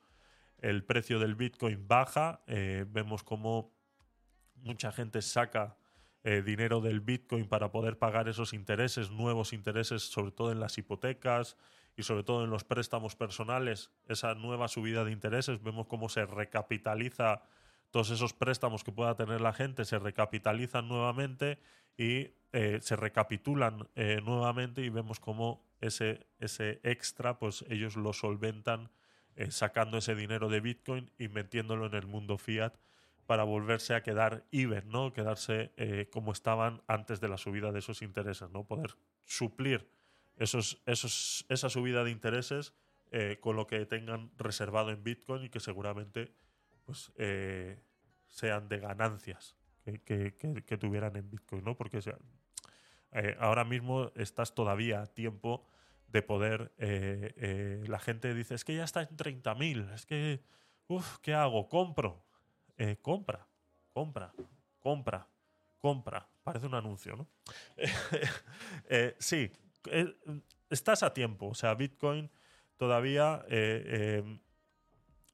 el precio del Bitcoin baja, vemos como mucha gente saca eh, dinero del Bitcoin para poder pagar esos intereses, nuevos intereses, sobre todo en las hipotecas y sobre todo en los préstamos personales, esa nueva subida de intereses, vemos cómo se recapitaliza todos esos préstamos que pueda tener la gente, se recapitalizan nuevamente y eh, se recapitulan nuevamente y vemos cómo ese, ese extra, pues ellos lo solventan eh, sacando ese dinero de Bitcoin y metiéndolo en el mundo fiat para volverse a quedar even, ¿no? Quedarse eh, como estaban antes de la subida de esos intereses, ¿no? Poder suplir esos, esos, esa subida de intereses eh, con lo que tengan reservado en Bitcoin y que seguramente pues, eh, sean de ganancias que, que, tuvieran en Bitcoin, ¿no? Porque ahora mismo estás todavía a tiempo de poder... la gente dice, es que ya está en 30.000, es que, uff, ¿qué hago? Compro eh, compra, compra, compra, compra. Parece un anuncio, ¿no? Eh, sí, eh, estás a tiempo. O sea, Bitcoin todavía,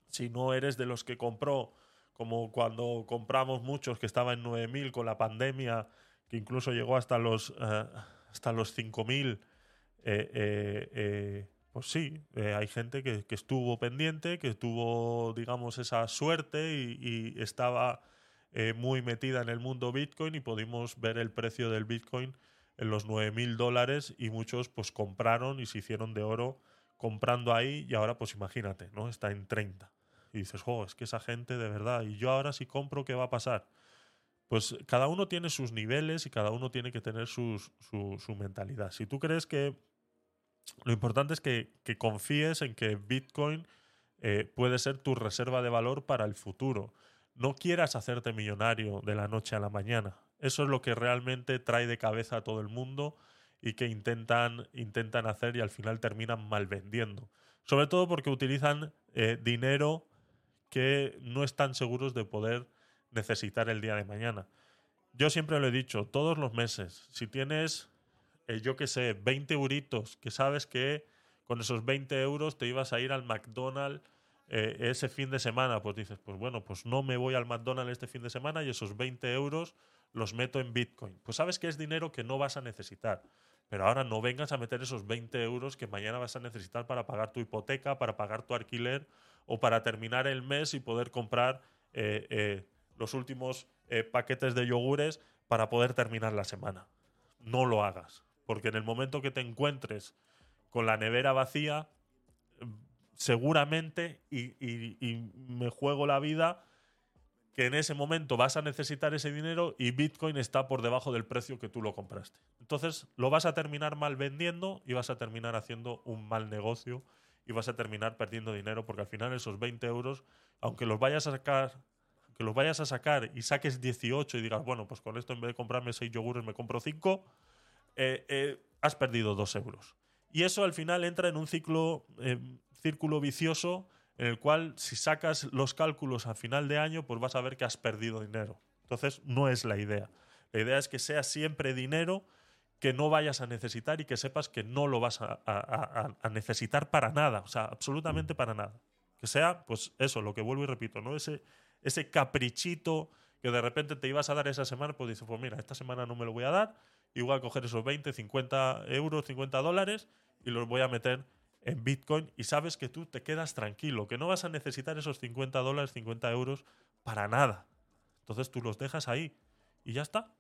si no eres de los que compró, como cuando compramos muchos, que estaba en 9.000 con la pandemia, que incluso llegó hasta los, hasta los 5.000, pues sí, eh, hay gente que, estuvo pendiente, que tuvo, digamos, esa suerte y, estaba eh, muy metida en el mundo Bitcoin y pudimos ver el precio del Bitcoin en los 9 mil dólares y muchos pues compraron y se hicieron de oro comprando ahí y ahora pues imagínate, ¿no? Está en 30. Y dices, jo, es que esa gente de verdad, y yo ahora si compro, ¿qué va a pasar? Pues cada uno tiene sus niveles y cada uno tiene que tener su, su mentalidad. Si tú crees que lo importante es que, confíes en que Bitcoin eh, puede ser tu reserva de valor para el futuro. No quieras hacerte millonario de la noche a la mañana. Eso es lo que realmente trae de cabeza a todo el mundo y que intentan, intentan hacer y al final terminan mal vendiendo. Sobre todo porque utilizan eh, dinero que no están seguros de poder necesitar el día de mañana. Yo siempre lo he dicho, todos los meses, si tienes eh, yo qué sé, 20 euritos, que sabes que con esos 20 euros te ibas a ir al McDonald's eh, ese fin de semana, pues dices, pues bueno, pues no me voy al McDonald's este fin de semana y esos 20 euros los meto en Bitcoin. Pues sabes que es dinero que no vas a necesitar. Pero ahora no vengas a meter esos 20 euros que mañana vas a necesitar para pagar tu hipoteca, para pagar tu alquiler o para terminar el mes y poder comprar eh, los últimos paquetes de yogures para poder terminar la semana. No lo hagas. Porque en el momento que te encuentres con la nevera vacía, seguramente, y, me juego la vida, que en ese momento vas a necesitar ese dinero y Bitcoin está por debajo del precio que tú lo compraste. Entonces lo vas a terminar mal vendiendo y vas a terminar haciendo un mal negocio y vas a terminar perdiendo dinero porque al final esos 20 euros, aunque los vayas a sacar, que los vayas a sacar y saques 18 y digas, bueno, pues con esto en vez de comprarme 6 yogures me compro 5, eh, eh, has perdido dos euros. Y eso al final entra en un ciclo, eh, círculo vicioso en el cual si sacas los cálculos a final de año, pues vas a ver que has perdido dinero. Entonces, no es la idea. La idea es que sea siempre dinero que no vayas a necesitar y que sepas que no lo vas a, necesitar para nada, o sea, absolutamente para nada. Que sea, pues eso, lo que vuelvo y repito, ¿no? Ese, ese caprichito que de repente te ibas a dar esa semana, pues dices, pues mira, esta semana no me lo voy a dar, igual coger esos 20, 50 euros, 50 dólares y los voy a meter en Bitcoin y sabes que tú te quedas tranquilo, que no vas a necesitar esos 50 dólares, 50 euros para nada. Entonces tú los dejas ahí y ya está.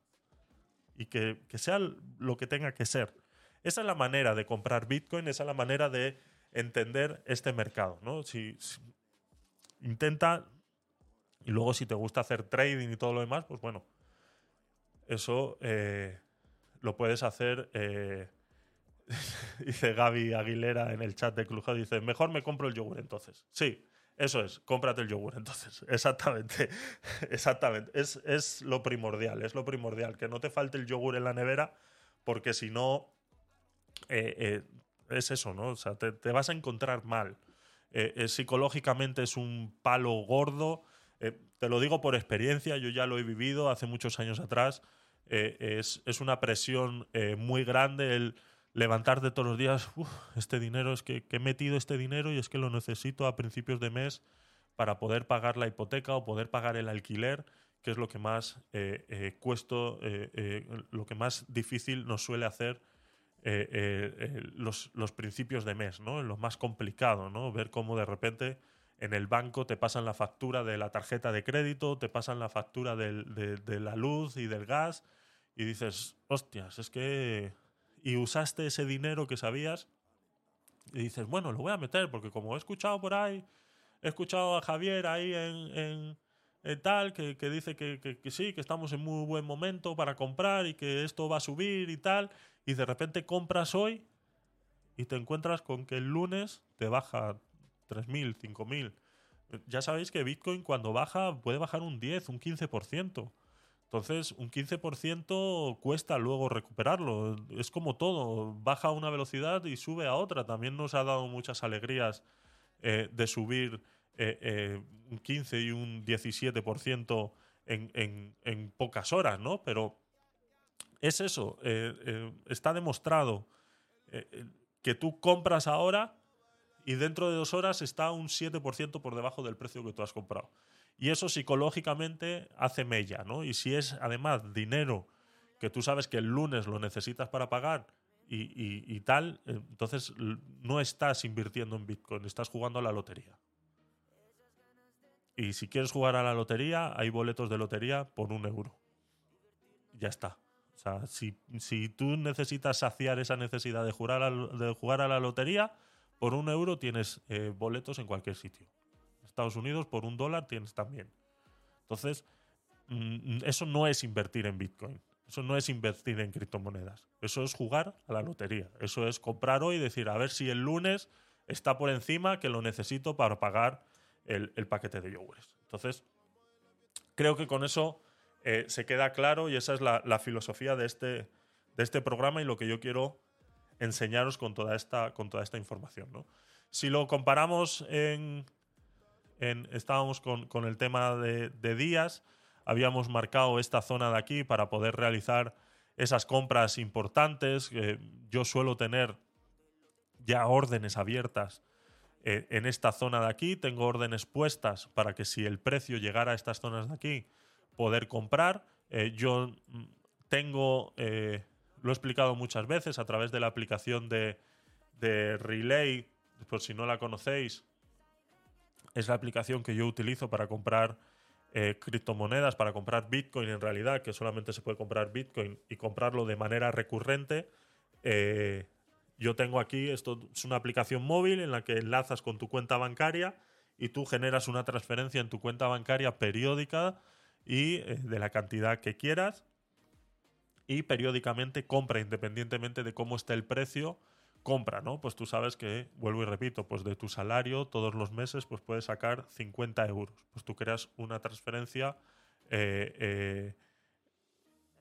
Y que, sea lo que tenga que ser. Esa es la manera de comprar Bitcoin, esa es la manera de entender este mercado. ¿no? Si, intenta, y luego si te gusta hacer trading y todo lo demás, pues bueno, eso eh, lo puedes hacer. Eh, dice Gaby Aguilera en el chat de Clujo, dice, mejor me compro el yogur entonces. Sí, eso es, cómprate el yogur entonces. Exactamente, exactamente. Es, lo primordial, es lo primordial, que no te falte el yogur en la nevera, porque si no, eh, eh, es eso, ¿no? O sea, te, vas a encontrar mal. psicológicamente es un palo gordo. te lo digo por experiencia, yo ya lo he vivido hace muchos años atrás. Eh, es, una presión eh, muy grande el levantarte todos los días, este dinero, es que, he metido este dinero y es que lo necesito a principios de mes para poder pagar la hipoteca o poder pagar el alquiler, que es lo que más eh, cuesto, lo que más difícil nos suele hacer los, los, principios de mes, ¿no? Lo más complicado, ¿no? Ver cómo de repente en el banco te pasan la factura de la tarjeta de crédito, te pasan la factura de, de, la luz y del gas, y dices, hostias, es que... Y usaste ese dinero que sabías y dices, bueno, lo voy a meter porque como he escuchado por ahí, he escuchado a Javier ahí en, eh, tal, que, dice que, que, sí, que estamos en muy buen momento para comprar y que esto va a subir y tal, y de repente compras hoy y te encuentras con que el lunes te baja 3.000, 5.000. Ya sabéis que Bitcoin cuando baja puede bajar un 10, un 15%. Entonces, un 15% cuesta luego recuperarlo. Es como todo, baja a una velocidad y sube a otra. También nos ha dado muchas alegrías eh, de subir eh, eh, un 15 y un 17% en, en, en, pocas horas, ¿no? Pero es eso, está demostrado que tú compras ahora y dentro de dos horas está un 7% por debajo del precio que tú has comprado. Y eso psicológicamente hace mella, ¿no? Y si es además dinero que tú sabes que el lunes lo necesitas para pagar y, tal, entonces no estás invirtiendo en Bitcoin, estás jugando a la lotería. Y si quieres jugar a la lotería, hay boletos de lotería por un euro. Ya está. O sea, si, si tú necesitas saciar esa necesidad de jugar a la, de jugar a la lotería, por un euro tienes eh, boletos en cualquier sitio. Estados Unidos por un dólar tienes también. Entonces, mm, eso no es invertir en Bitcoin. Eso no es invertir en criptomonedas. Eso es jugar a la lotería. Eso es comprar hoy y decir, a ver si el lunes está por encima que lo necesito para pagar el, paquete de yogures. Entonces, creo que con eso eh, se queda claro y esa es la, filosofía de este, de este programa y lo que yo quiero enseñaros con toda esta, con toda esta información. Si lo comparamos en, estábamos con, el tema de, días, habíamos marcado esta zona de aquí para poder realizar esas compras importantes. yo suelo tener ya órdenes abiertas eh, en esta zona de aquí, tengo órdenes puestas para que si el precio llegara a estas zonas de aquí, poder comprar. Eh, yo mm, tengo, eh, lo he explicado muchas veces a través de la aplicación de Relay, por si no la conocéis, es la aplicación que yo utilizo para comprar eh, criptomonedas, para comprar Bitcoin en realidad, que solamente se puede comprar Bitcoin y comprarlo de manera recurrente. Eh, yo tengo aquí, esto es una aplicación móvil en la que enlazas con tu cuenta bancaria y tú generas una transferencia en tu cuenta bancaria periódica y eh, de la cantidad que quieras y periódicamente compra independientemente de cómo esté el precio compra, ¿no? Pues tú sabes que, vuelvo y repito, pues de tu salario todos los meses pues puedes sacar 50 euros. Pues tú creas una transferencia, eh, eh,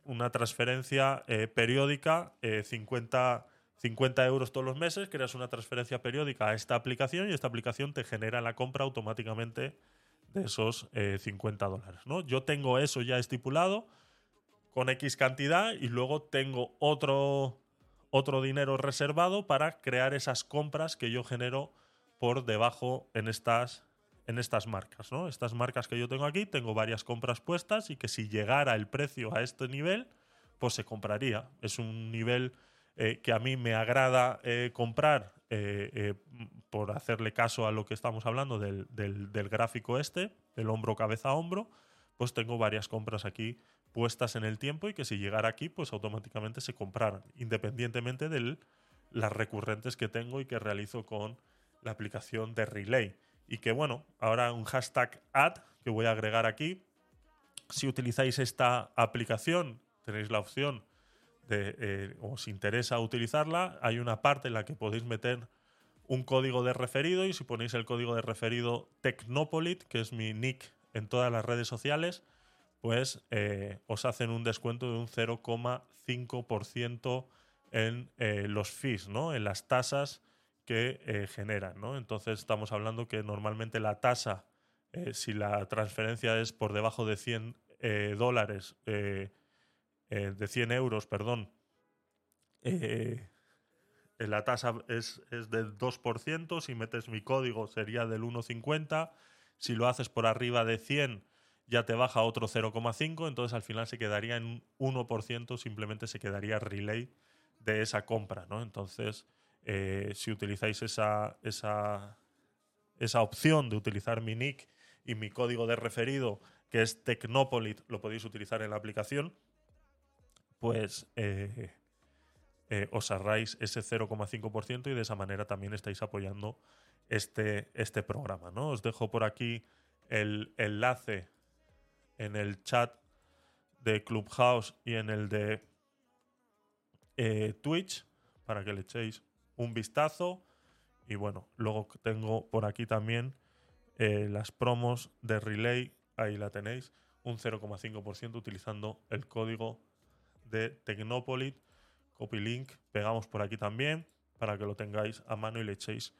una transferencia eh, periódica, 50, 50 euros todos los meses, creas una transferencia periódica a esta aplicación y esta aplicación te genera la compra automáticamente de esos 50 dólares, ¿no? Yo tengo eso ya estipulado con X cantidad y luego tengo otro otro dinero reservado para crear esas compras que yo genero por debajo en estas, en estas marcas. ¿no? Estas marcas que yo tengo aquí, tengo varias compras puestas y que si llegara el precio a este nivel, pues se compraría. Es un nivel eh, que a mí me agrada eh, comprar eh, por hacerle caso a lo que estamos hablando del, del gráfico este, el hombro cabeza a hombro, pues tengo varias compras aquí puestas en el tiempo y que si llegara aquí, pues automáticamente se compraran, independientemente de las recurrentes que tengo y que realizo con la aplicación de Relay. Y que bueno, ahora un hashtag ad que voy a agregar aquí. Si utilizáis esta aplicación, tenéis la opción de, eh, os interesa utilizarla, hay una parte en la que podéis meter un código de referido y si ponéis el código de referido Tecnopolit, que es mi nick en todas las redes sociales, pues eh, os hacen un descuento de un 0,5% en eh, los fees, ¿no? En las tasas que eh, generan, ¿no? Entonces estamos hablando que normalmente la tasa, si la transferencia es por debajo de 100 dólares, de 100 euros, perdón, la tasa es, es del 2%, si metes mi código sería del 1,50, si lo haces por arriba de 100 ya te baja otro 0,5, entonces al final se quedaría en un 1%, simplemente se quedaría relay de esa compra, ¿no? Entonces, eh, si utilizáis esa, esa, esa opción de utilizar mi nick y mi código de referido, que es Tecnopolit, lo podéis utilizar en la aplicación, pues eh, eh, os ahorráis ese 0,5% y de esa manera también estáis apoyando este, este programa. ¿no? Os dejo por aquí el enlace en el chat de Clubhouse y en el de eh, Twitch para que le echéis un vistazo. Y bueno, luego tengo por aquí también eh, las promos de Relay. Ahí la tenéis. Un 0,5% utilizando el código de Tecnopolit. Copy link. Pegamos por aquí también para que lo tengáis a mano y le echéis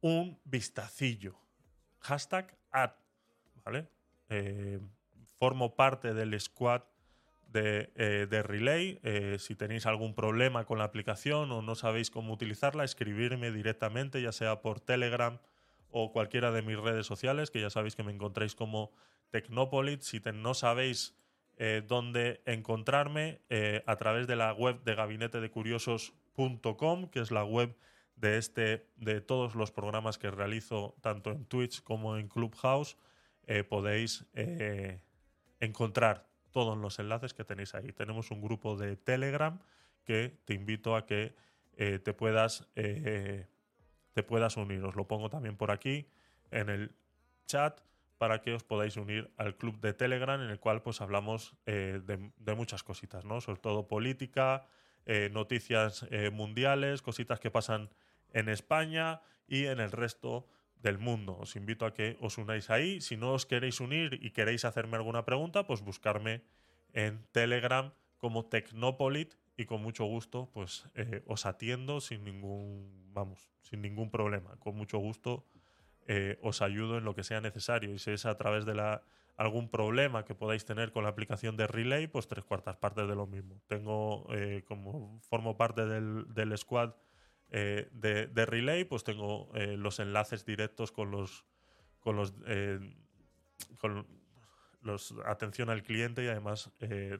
un vistacillo. Hashtag ad. ¿Vale? Eh, formo parte del squad de, eh, Relay. Eh, si tenéis algún problema con la aplicación o no sabéis cómo utilizarla, escribirme directamente, ya sea por Telegram o cualquiera de mis redes sociales, que ya sabéis que me encontráis como Tecnopolit. Si no sabéis dónde encontrarme, a través de la web de gabinetedecuriosos.com, que es la web de, este, de todos los programas que realizo tanto en Twitch como en Clubhouse, eh, podéis eh, encontrar todos los enlaces que tenéis ahí. Tenemos un grupo de Telegram que te invito a que eh, te, puedas, te puedas unir. Os lo pongo también por aquí en el chat para que os podáis unir al club de Telegram en el cual pues hablamos de, de, muchas cositas, ¿no? Sobre todo política, noticias mundiales, cositas que pasan en España y en el resto del mundo. Os invito a que os unáis ahí. Si no os queréis unir y queréis hacerme alguna pregunta, pues buscarme en Telegram como Tecnopolit y con mucho gusto pues eh, os atiendo sin ningún, vamos, sin ningún problema. Con mucho gusto eh, os ayudo en lo que sea necesario. Y si es a través de la, algún problema que podáis tener con la aplicación de Relay, pues tres cuartas partes de lo mismo. Tengo, eh, como formo parte del, del squad eh, de, Relay, pues tengo eh, los enlaces directos con los con los eh, atención al cliente y además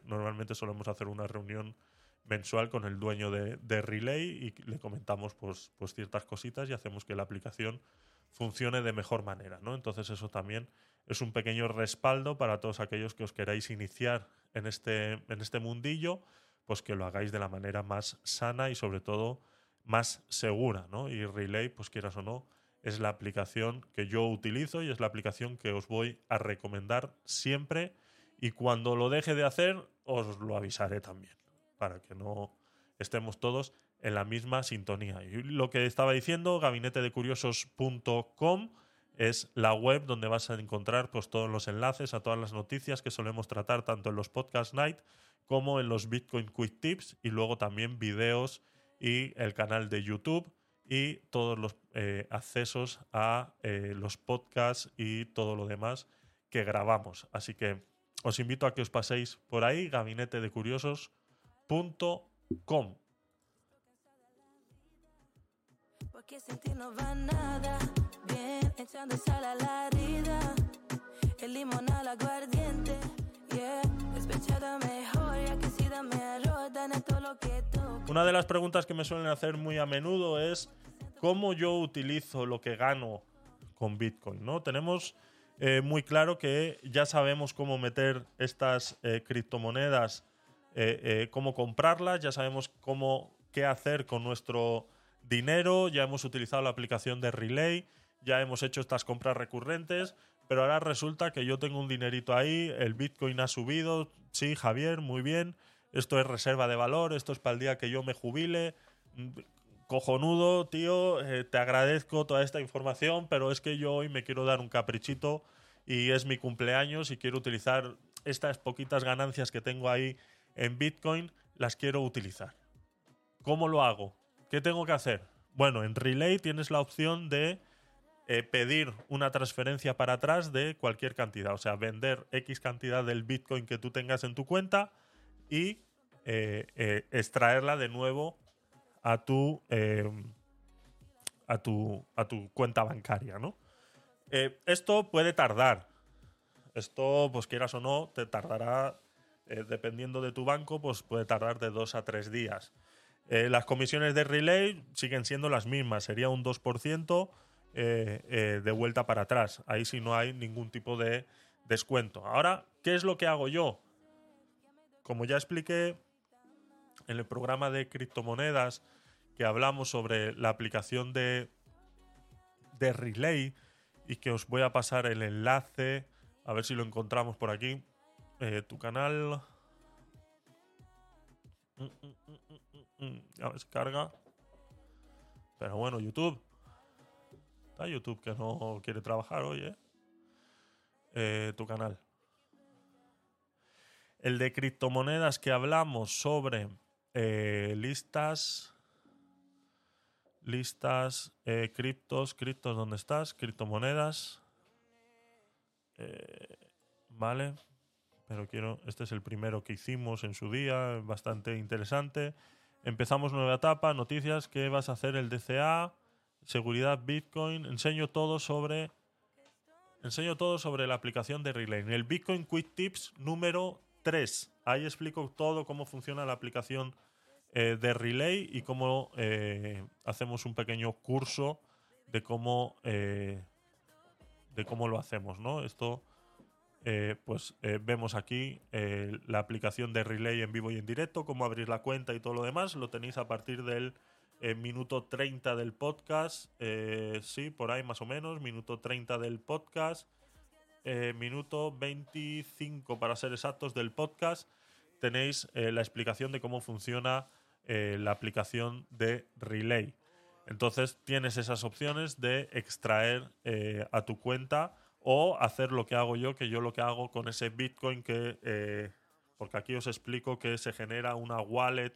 normalmente solemos hacer una reunión mensual con el dueño de, Relay y le comentamos pues, pues ciertas cositas y hacemos que la aplicación funcione de mejor manera, ¿no? Entonces eso también es un pequeño respaldo para todos aquellos que os queráis iniciar en este, en este mundillo, pues que lo hagáis de la manera más sana y sobre todo más segura, ¿no? Y Relay, pues quieras o no, es la aplicación que yo utilizo y es la aplicación que os voy a recomendar siempre y cuando lo deje de hacer os lo avisaré también para que no estemos todos en la misma sintonía. Y lo que estaba diciendo, gabinetedecuriosos.com es la web donde vas a encontrar pues, todos los enlaces a todas las noticias que solemos tratar tanto en los podcast night como en los Bitcoin Quick Tips y luego también videos y el canal de YouTube y todos los eh, accesos a eh, los podcasts y todo lo demás que grabamos. Así que os invito a que os paséis por ahí, gabinetedecuriosos.com. Porque no limón al aguardiente, una de las preguntas que me suelen hacer muy a menudo es cómo yo utilizo lo que gano con Bitcoin. ¿no? Tenemos eh, muy claro que ya sabemos cómo meter estas eh, criptomonedas, eh, cómo comprarlas, ya sabemos cómo qué hacer con nuestro dinero, ya hemos utilizado la aplicación de Relay, ya hemos hecho estas compras recurrentes, pero ahora resulta que yo tengo un dinerito ahí, el Bitcoin ha subido, sí, Javier, muy bien esto es reserva de valor, esto es para el día que yo me jubile. Cojonudo, tío, eh, te agradezco toda esta información, pero es que yo hoy me quiero dar un caprichito y es mi cumpleaños y quiero utilizar estas poquitas ganancias que tengo ahí en Bitcoin, las quiero utilizar. ¿Cómo lo hago? ¿Qué tengo que hacer? Bueno, en Relay tienes la opción de eh, pedir una transferencia para atrás de cualquier cantidad, o sea, vender X cantidad del Bitcoin que tú tengas en tu cuenta y eh, eh, extraerla de nuevo a tu, eh, a tu, a tu cuenta bancaria, ¿no? esto puede tardar. Esto, pues quieras o no, te tardará, dependiendo de tu banco, pues puede tardar de dos a tres días. las comisiones de relay siguen siendo las mismas, sería un 2% de vuelta para atrás. Ahí sí no hay ningún tipo de descuento. Ahora, ¿qué es lo que hago yo? como ya expliqué en el programa de criptomonedas que hablamos sobre la aplicación de, de Relay y que os voy a pasar el enlace A ver si lo encontramos por aquí. Eh, tu canal. Mm, mm, mm, ver si carga. Pero bueno, YouTube. YouTube que no quiere trabajar hoy, eh tu canal. El de criptomonedas que hablamos sobre eh, listas. Listas, eh, criptos, criptos, ¿dónde estás? Criptomonedas. vale. Pero quiero. Este es el primero que hicimos en su día. Bastante interesante. Empezamos nueva etapa. Noticias. ¿Qué vas a hacer el DCA? Seguridad Bitcoin. Enseño todo sobre. Enseño todo sobre la aplicación de Relay. El Bitcoin Quick Tips número 3. Ahí explico todo cómo funciona la aplicación eh, de Relay y cómo eh, hacemos un pequeño curso de cómo, eh, de cómo lo hacemos. ¿no? Esto, pues vemos aquí la aplicación de Relay en vivo y en directo, cómo abrir la cuenta y todo lo demás. Lo tenéis a partir del minuto 30 del podcast. sí, por ahí más o menos, minuto 30 del podcast. Eh, minuto 25 para ser exactos del podcast, tenéis eh, la explicación de cómo funciona eh, la aplicación de Relay. Entonces tienes esas opciones de extraer a tu cuenta o hacer lo que hago yo, que yo lo que hago con ese Bitcoin que, porque aquí os explico que se genera una wallet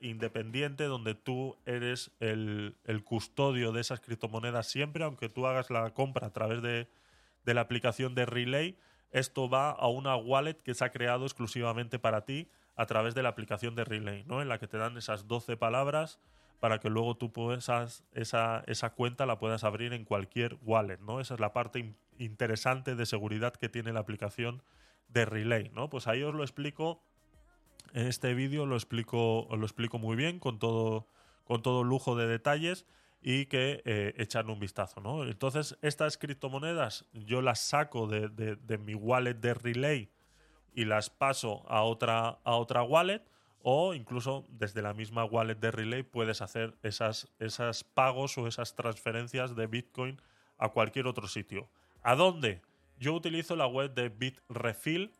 independiente donde tú eres el, custodio de esas criptomonedas siempre, aunque tú hagas la compra a través de de la aplicación de Relay, esto va a una wallet que se ha creado exclusivamente para ti a través de la aplicación de Relay, ¿no? En la que te dan esas 12 palabras para que luego tú puedas, esa, esa cuenta la puedas abrir en cualquier wallet, ¿no? Esa es la parte interesante de seguridad que tiene la aplicación de Relay, ¿no? Pues ahí os lo explico. En este vídeo lo explico, lo explico muy bien, con todo, con todo lujo de detalles y que eh, echan un vistazo. ¿no? Entonces, estas criptomonedas yo las saco de, mi wallet de Relay y las paso a otra, a otra wallet o incluso desde la misma wallet de Relay puedes hacer esas, esas pagos o esas transferencias de Bitcoin a cualquier otro sitio. ¿A dónde? Yo utilizo la web de Bitrefill.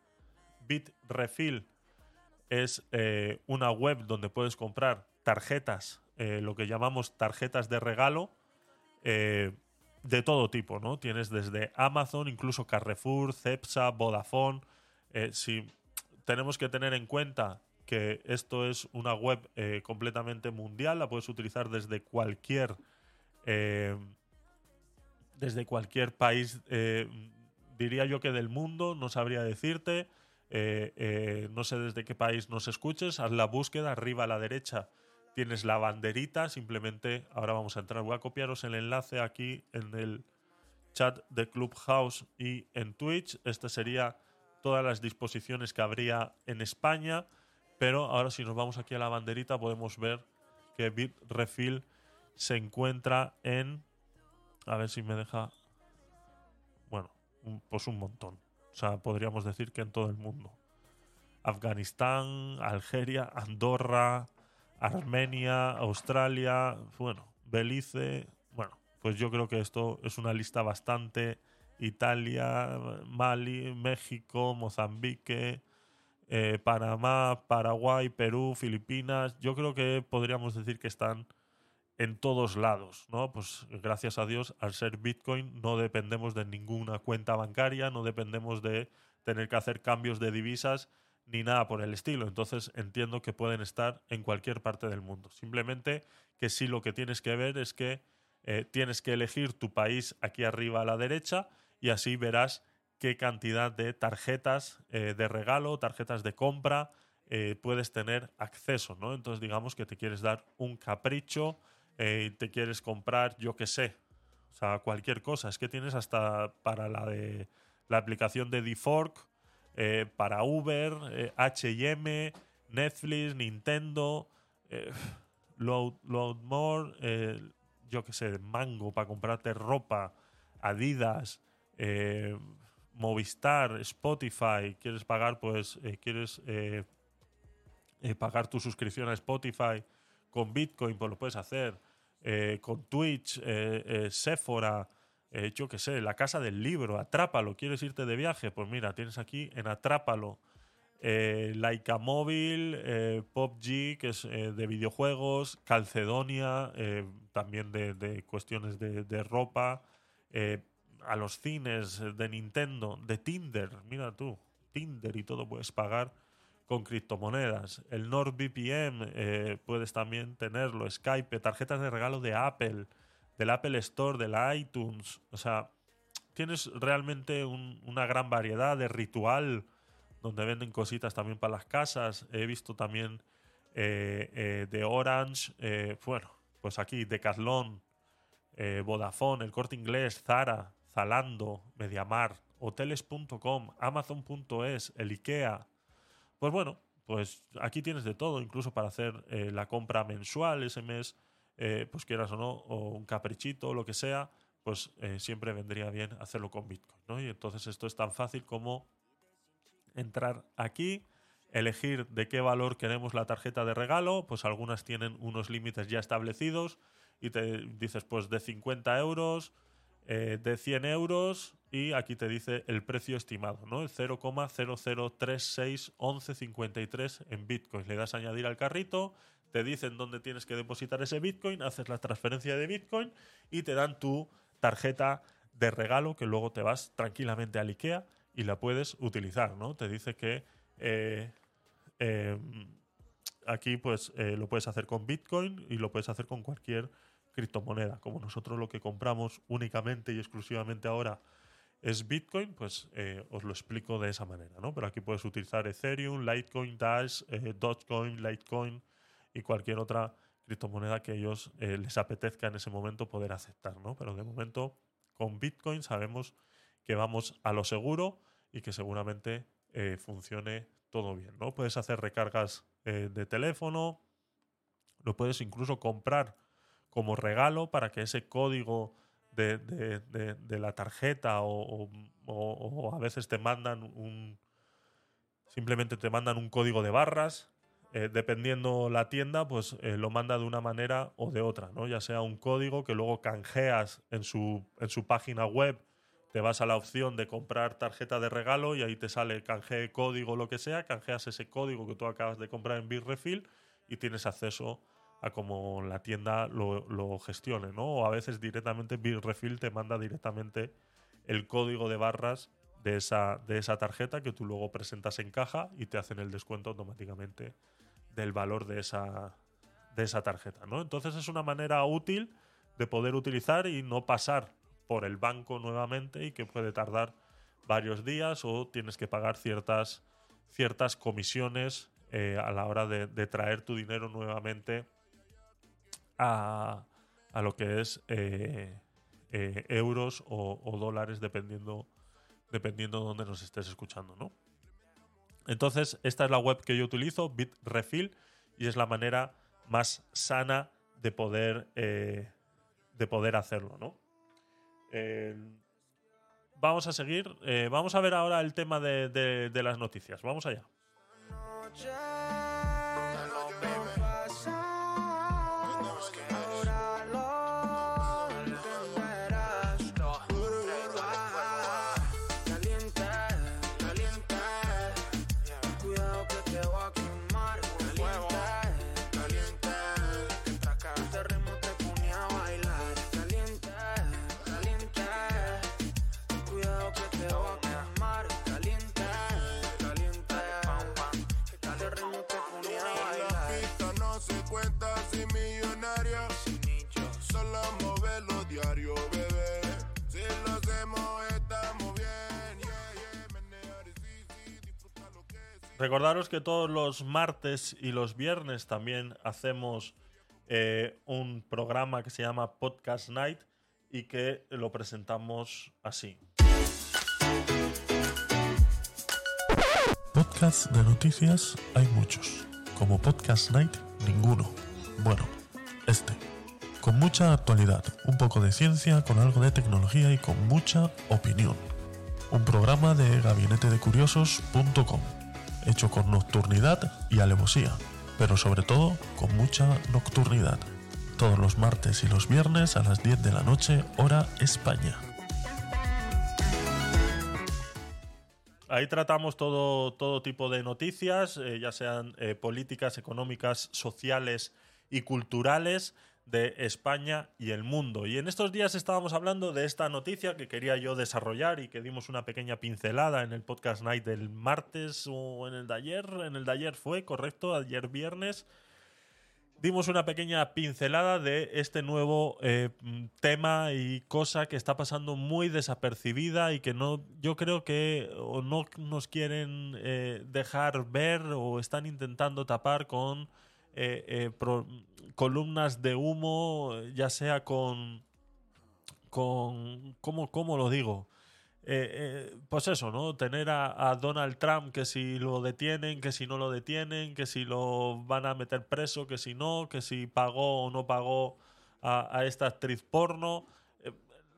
Bitrefill es eh, una web donde puedes comprar tarjetas eh, lo que llamamos tarjetas de regalo eh, de todo tipo, ¿no? Tienes desde Amazon, incluso Carrefour, Cepsa, Vodafone. Si tenemos que tener en cuenta que esto es una web completamente mundial, la puedes utilizar desde cualquier desde cualquier país, diría yo que del mundo, no sabría decirte. No sé desde qué país nos escuches, haz la búsqueda arriba a la derecha tienes la banderita, simplemente ahora vamos a entrar, voy a copiaros el enlace aquí en el chat de Clubhouse y en Twitch. Este sería todas las disposiciones que habría en España, pero ahora si nos vamos aquí a la banderita podemos ver que Bitrefill se encuentra en a ver si me deja bueno, pues un montón. O sea, podríamos decir que en todo el mundo. Afganistán, Algeria, Andorra, Armenia, Australia, bueno, Belice. Bueno, pues yo creo que esto es una lista bastante. Italia, Mali, México, Mozambique, eh, Panamá, Paraguay, Perú, Filipinas. Yo creo que podríamos decir que están en todos lados, ¿no? Pues gracias a Dios, al ser Bitcoin, no dependemos de ninguna cuenta bancaria, no dependemos de tener que hacer cambios de divisas ni nada por el estilo. Entonces entiendo que pueden estar en cualquier parte del mundo. Simplemente que sí lo que tienes que ver es que eh, tienes que elegir tu país aquí arriba a la derecha y así verás qué cantidad de tarjetas eh, de regalo, tarjetas de compra eh, puedes tener acceso, ¿no? Entonces digamos que te quieres dar un capricho, te quieres comprar, yo qué sé, o sea, cualquier cosa. Es que tienes hasta para la de la aplicación de DeFork, eh, para Uber, HM, Netflix, Nintendo, eh, Load, Loadmore, eh, yo qué sé, Mango para comprarte ropa, Adidas, Movistar, Spotify, quieres pagar, pues quieres pagar tu suscripción a Spotify con Bitcoin, pues lo puedes hacer. Con Twitch, Sephora, eh, yo qué sé, la casa del libro, Atrápalo, ¿quieres irte de viaje? Pues mira, tienes aquí en Atrápalo eh, Laika Móvil, eh, PopG, que es eh, de videojuegos, Calcedonia, eh, también de, de cuestiones de, de ropa, eh, a los cines de Nintendo, de Tinder, mira tú, Tinder y todo puedes pagar con criptomonedas. El NordVPN eh, puedes también tenerlo, Skype, tarjetas de regalo de Apple, del Apple Store, de la iTunes. O sea, tienes realmente un- una gran variedad de ritual donde venden cositas también para las casas. He visto también eh, eh, de Orange, eh, bueno, pues aquí Decathlon, Vodafone, El Corte Inglés, Zara, Zalando, Mediamar, hoteles.com, amazon.es, el IKEA. Pues bueno, pues aquí tienes de todo, incluso para hacer eh, la compra mensual ese mes, eh, pues quieras o no, o un caprichito o lo que sea, pues eh, siempre vendría bien hacerlo con Bitcoin, ¿no? Y entonces esto es tan fácil como entrar aquí, elegir de qué valor queremos la tarjeta de regalo, pues algunas tienen unos límites ya establecidos y te dices pues de 50 euros, eh, de 100 euros y aquí te dice el precio estimado, ¿no? El 0,00361153 en Bitcoin. Le das a añadir al carrito, te dicen dónde tienes que depositar ese Bitcoin, haces la transferencia de Bitcoin y te dan tu tarjeta de regalo que luego te vas tranquilamente al IKEA y la puedes utilizar, ¿no? Te dice que eh, eh, aquí pues lo puedes hacer con Bitcoin y lo puedes hacer con cualquier criptomoneda. Como nosotros lo que compramos únicamente y exclusivamente ahora es Bitcoin, pues eh, os lo explico de esa manera, ¿no? Pero aquí puedes utilizar Ethereum, Litecoin, Dash, eh, Dogecoin, Litecoin y cualquier otra criptomoneda que ellos eh, les apetezca en ese momento poder aceptar, ¿no? Pero de momento con Bitcoin sabemos que vamos a lo seguro y que seguramente eh, funcione todo bien, ¿no? Puedes hacer recargas de teléfono, lo puedes incluso comprar como regalo para que ese código de, de- la tarjeta o, a veces te mandan un simplemente te mandan un código de barras eh, dependiendo la tienda pues eh, lo manda de una manera o de otra no ya sea un código que luego canjeas en su en su página web te vas a la opción de comprar tarjeta de regalo y ahí te sale canje código lo que sea canjeas ese código que tú acabas de comprar en Bitrefill y tienes acceso cómo la tienda lo, gestione, ¿no? O a veces directamente Bitrefill te manda directamente el código de barras de esa, de esa tarjeta que tú luego presentas en caja y te hacen el descuento automáticamente del valor de esa, de esa tarjeta, ¿no? Entonces es una manera útil de poder utilizar y no pasar por el banco nuevamente y que puede tardar varios días o tienes que pagar ciertas, ciertas comisiones eh, a la hora de traer tu dinero nuevamente a, a lo que es eh, eh, euros o, dólares dependiendo dependiendo de dónde nos estés escuchando, ¿no? Entonces, esta es la web que yo utilizo, Bitrefill, y es la manera más sana de poder, eh, de poder hacerlo, ¿no? Vamos a seguir. vamos a ver ahora el tema de, de- de las noticias. Vamos allá. Recordaros que todos los martes y los viernes también hacemos eh, un programa que se llama Podcast Night y que lo presentamos así. Podcasts de noticias hay muchos. Como Podcast Night, ninguno. Bueno, este. Con mucha actualidad, un poco de ciencia, con algo de tecnología y con mucha opinión. Un programa de gabinetedecuriosos.com, hecho con nocturnidad y alevosía, pero sobre todo con mucha nocturnidad. Todos los martes y los viernes a las 10 de la noche, hora España. Ahí tratamos todo, todo tipo de noticias, eh, ya sean eh, políticas, económicas, sociales y culturales de España y el mundo. Y en estos días estábamos hablando de esta noticia que quería yo desarrollar y que dimos una pequeña pincelada en el podcast night del martes o en el de ayer. En el de ayer fue, correcto, ayer viernes dimos una pequeña pincelada de este nuevo eh, tema y cosa que está pasando muy desapercibida y que no yo creo que o no nos quieren eh, dejar ver o están intentando tapar con eh, eh, pro- columnas de humo ya sea con con cómo, cómo lo digo eh, eh, pues eso, ¿no? Tener a, Donald Trump que si lo detienen, que si no lo detienen, que si lo van a meter preso, que si no, que si pagó o no pagó a esta actriz porno.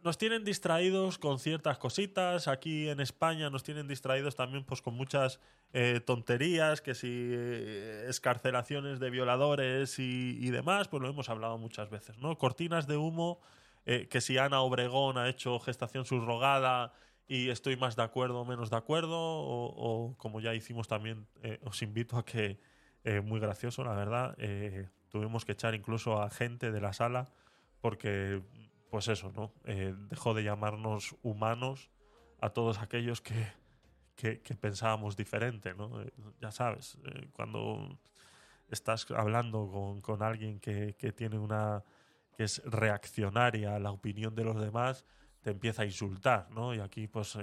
Nos tienen distraídos con ciertas cositas. Aquí en España nos tienen distraídos también pues con muchas eh, tonterías, que si eh, escarcelaciones de violadores y, y demás, pues lo hemos hablado muchas veces, ¿no? Cortinas de humo, eh, que si Ana Obregón ha hecho gestación subrogada y estoy más de acuerdo o menos de acuerdo, o, o como ya hicimos también, eh, os invito a que, muy gracioso, la verdad, tuvimos que echar incluso a gente de la sala porque, pues eso, ¿no? Eh, dejó de llamarnos humanos a todos aquellos que, que, pensábamos diferente, ¿no? Eh, ya sabes, eh, cuando estás hablando con, con alguien que, que tiene una que es reaccionaria a la opinión de los demás, te empieza a insultar, ¿no? Y aquí, pues,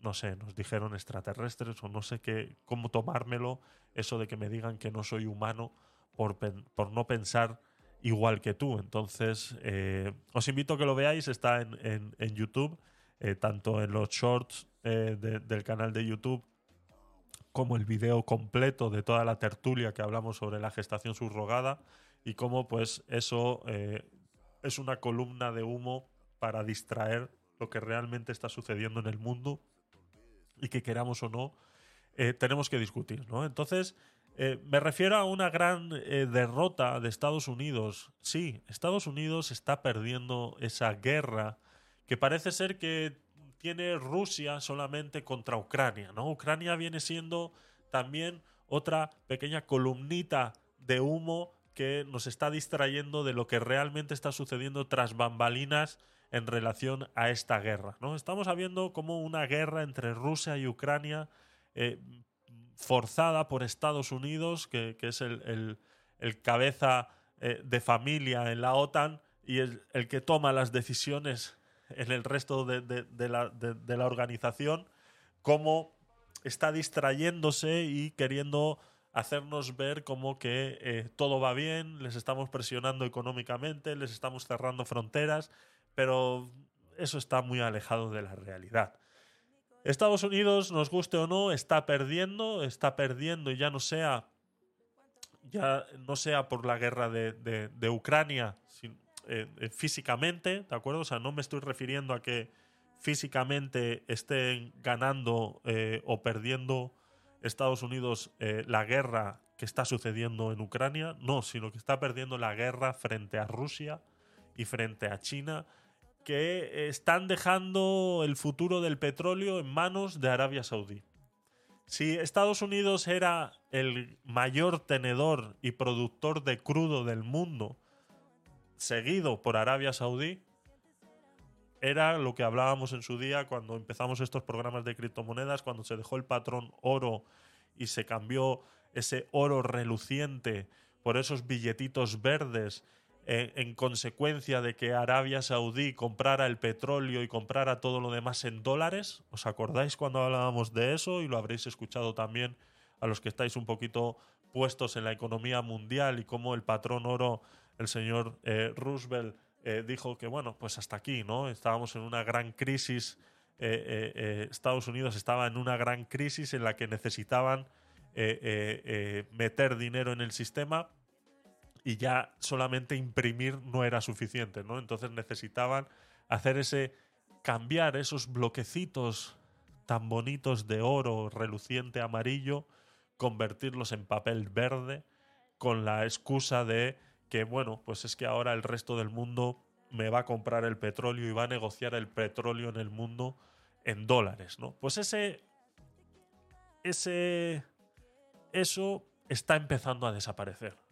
no sé, nos dijeron extraterrestres o no sé qué, cómo tomármelo, eso de que me digan que no soy humano por, por no pensar igual que tú. Entonces, eh, os invito a que lo veáis, está en, en- en YouTube, eh, tanto en los shorts eh, de- del canal de YouTube como el video completo de toda la tertulia que hablamos sobre la gestación subrogada y cómo pues eso eh, es una columna de humo para distraer lo que realmente está sucediendo en el mundo y que queramos o no eh, tenemos que discutir, ¿no? Entonces, eh, me refiero a una gran eh, derrota de Estados Unidos. Sí, Estados Unidos está perdiendo esa guerra que parece ser que tiene Rusia solamente contra Ucrania, ¿no? Ucrania viene siendo también otra pequeña columnita de humo que nos está distrayendo de lo que realmente está sucediendo tras bambalinas en relación a esta guerra, ¿no? Estamos viendo como una guerra entre Rusia y Ucrania eh, forzada por Estados Unidos, que, es el, el- el cabeza eh, de familia en la OTAN y el, el que toma las decisiones en el resto de, de- la, de la organización, cómo está distrayéndose y queriendo hacernos ver como que eh, todo va bien, les estamos presionando económicamente, les estamos cerrando fronteras, pero eso está muy alejado de la realidad. Estados Unidos, nos guste o no, está perdiendo, está perdiendo y ya no sea, ya no sea por la guerra de, Ucrania eh, eh, físicamente, ¿de acuerdo? O sea, no me estoy refiriendo a que físicamente estén ganando eh, o perdiendo Estados Unidos la guerra que está sucediendo en Ucrania, no, sino que está perdiendo la guerra frente a Rusia y frente a China que están dejando el futuro del petróleo en manos de Arabia Saudí. Si Estados Unidos era el mayor tenedor y productor de crudo del mundo, seguido por Arabia Saudí, era lo que hablábamos en su día cuando empezamos estos programas de criptomonedas, cuando se dejó el patrón oro y se cambió ese oro reluciente por esos billetitos verdes en consecuencia de que Arabia Saudí comprara el petróleo y comprara todo lo demás en dólares. ¿Os acordáis cuando hablábamos de eso? Y lo habréis escuchado también a los que estáis un poquito puestos en la economía mundial y cómo el patrón oro, el señor eh, Roosevelt, eh, dijo que, bueno, pues hasta aquí, ¿no? Estábamos en una gran crisis. eh, Estados Unidos estaba en una gran crisis en la que necesitaban meter dinero en el sistema y ya solamente imprimir no era suficiente, ¿no? Entonces necesitaban hacer ese cambiar esos bloquecitos tan bonitos de oro reluciente amarillo, convertirlos en papel verde con la excusa de que bueno, pues es que ahora el resto del mundo me va a comprar el petróleo y va a negociar el petróleo en el mundo en dólares, ¿no? Pues ese ese, eso está empezando a desaparecer.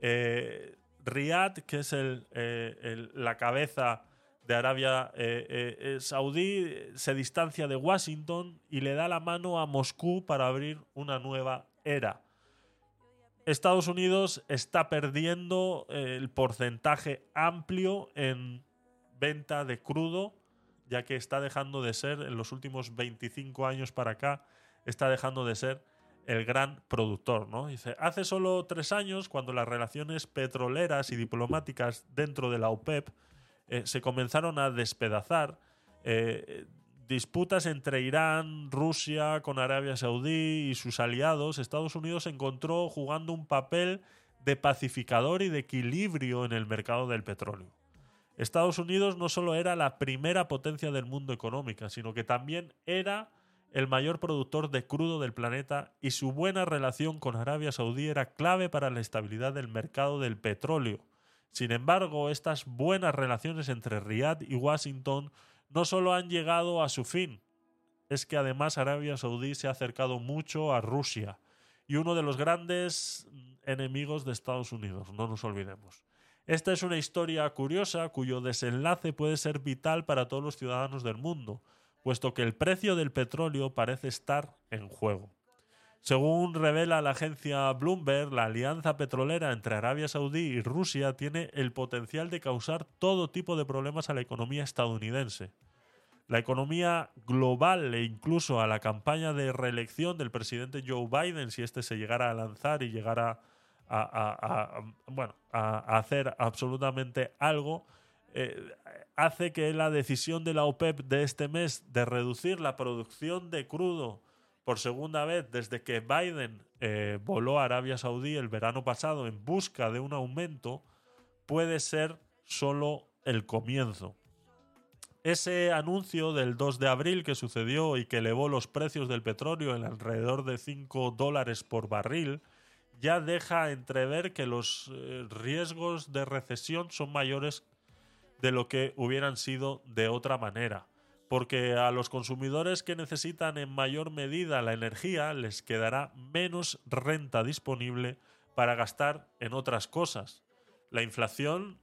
Eh, Riyadh, que es eh, la cabeza de Arabia eh, eh, Saudí, se distancia de Washington y le da la mano a Moscú para abrir una nueva era. Estados Unidos está perdiendo el porcentaje amplio en venta de crudo, ya que está dejando de ser, en los últimos 25 años para acá, está dejando de ser el gran productor. ¿no? Dice, hace solo tres años, cuando las relaciones petroleras y diplomáticas dentro de la OPEP eh, se comenzaron a despedazar, eh, disputas entre Irán, Rusia, con Arabia Saudí y sus aliados, Estados Unidos encontró jugando un papel de pacificador y de equilibrio en el mercado del petróleo. Estados Unidos no solo era la primera potencia del mundo económica, sino que también era el mayor productor de crudo del planeta y su buena relación con Arabia Saudí era clave para la estabilidad del mercado del petróleo. Sin embargo, estas buenas relaciones entre Riad y Washington no solo han llegado a su fin, es que además Arabia Saudí se ha acercado mucho a Rusia y uno de los grandes enemigos de Estados Unidos, no nos olvidemos. Esta es una historia curiosa cuyo desenlace puede ser vital para todos los ciudadanos del mundo, puesto que el precio del petróleo parece estar en juego. Según revela la agencia Bloomberg, la alianza petrolera entre Arabia Saudí y Rusia tiene el potencial de causar todo tipo de problemas a la economía estadounidense. La economía global e incluso a la campaña de reelección del presidente Joe Biden, si este se llegara a lanzar y llegara a, hacer absolutamente algo, eh, hace que la decisión de la OPEP de este mes de reducir la producción de crudo por segunda vez desde que Biden eh, voló a Arabia Saudí el verano pasado en busca de un aumento, puede ser solo el comienzo. Ese anuncio del 2 de abril que sucedió y que elevó los precios del petróleo en alrededor de 5 dólares por barril, ya deja entrever que los eh, riesgos de recesión son mayores de lo que hubieran sido de otra manera. Porque a los consumidores que necesitan en mayor medida la energía les quedará menos renta disponible para gastar en otras cosas. La inflación,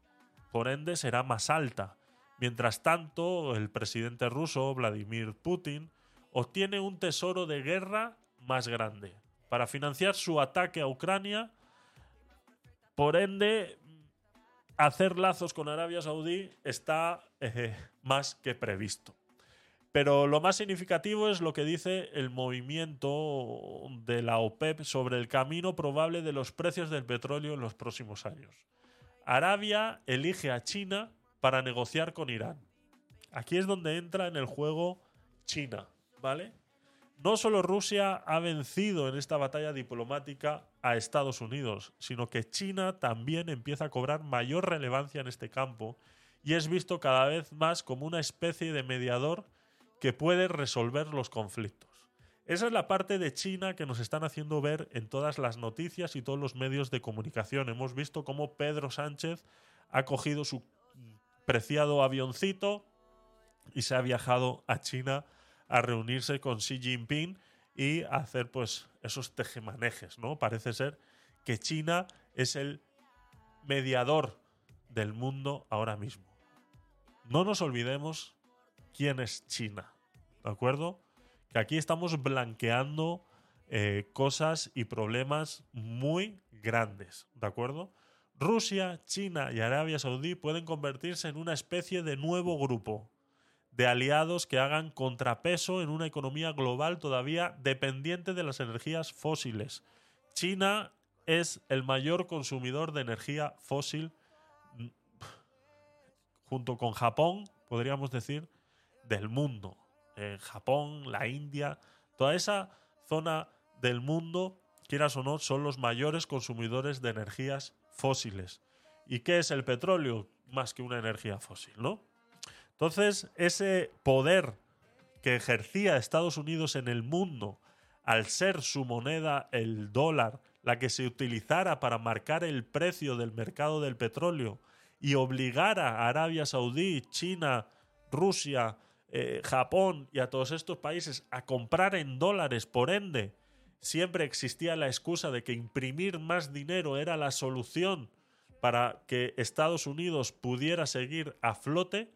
por ende, será más alta. Mientras tanto, el presidente ruso, Vladimir Putin, obtiene un tesoro de guerra más grande. Para financiar su ataque a Ucrania, por ende, hacer lazos con Arabia Saudí está eh, más que previsto. Pero lo más significativo es lo que dice el movimiento de la OPEP sobre el camino probable de los precios del petróleo en los próximos años. Arabia elige a China para negociar con Irán. Aquí es donde entra en el juego China, ¿vale? No solo Rusia ha vencido en esta batalla diplomática a Estados Unidos, sino que China también empieza a cobrar mayor relevancia en este campo y es visto cada vez más como una especie de mediador que puede resolver los conflictos. Esa es la parte de China que nos están haciendo ver en todas las noticias y todos los medios de comunicación. Hemos visto cómo Pedro Sánchez ha cogido su preciado avioncito y se ha viajado a China a reunirse con Xi Jinping y hacer pues esos tejemanejes, ¿no? Parece ser que China es el mediador del mundo ahora mismo. No nos olvidemos quién es China, ¿de acuerdo? Que aquí estamos blanqueando eh, cosas y problemas muy grandes, ¿de acuerdo? Rusia, China y Arabia Saudí pueden convertirse en una especie de nuevo grupo de aliados que hagan contrapeso en una economía global todavía dependiente de las energías fósiles. China es el mayor consumidor de energía fósil mm, junto con Japón, podríamos decir, del mundo. Eh, Japón, la India, toda esa zona del mundo, quieras o no, son los mayores consumidores de energías fósiles. ¿Y qué es el petróleo? Más que una energía fósil, ¿no? Entonces, ese poder que ejercía Estados Unidos en el mundo, al ser su moneda, el dólar, la que se utilizara para marcar el precio del mercado del petróleo y obligara a Arabia Saudí, China, Rusia, eh, Japón y a todos estos países a comprar en dólares, por ende, siempre existía la excusa de que imprimir más dinero era la solución para que Estados Unidos pudiera seguir a flote,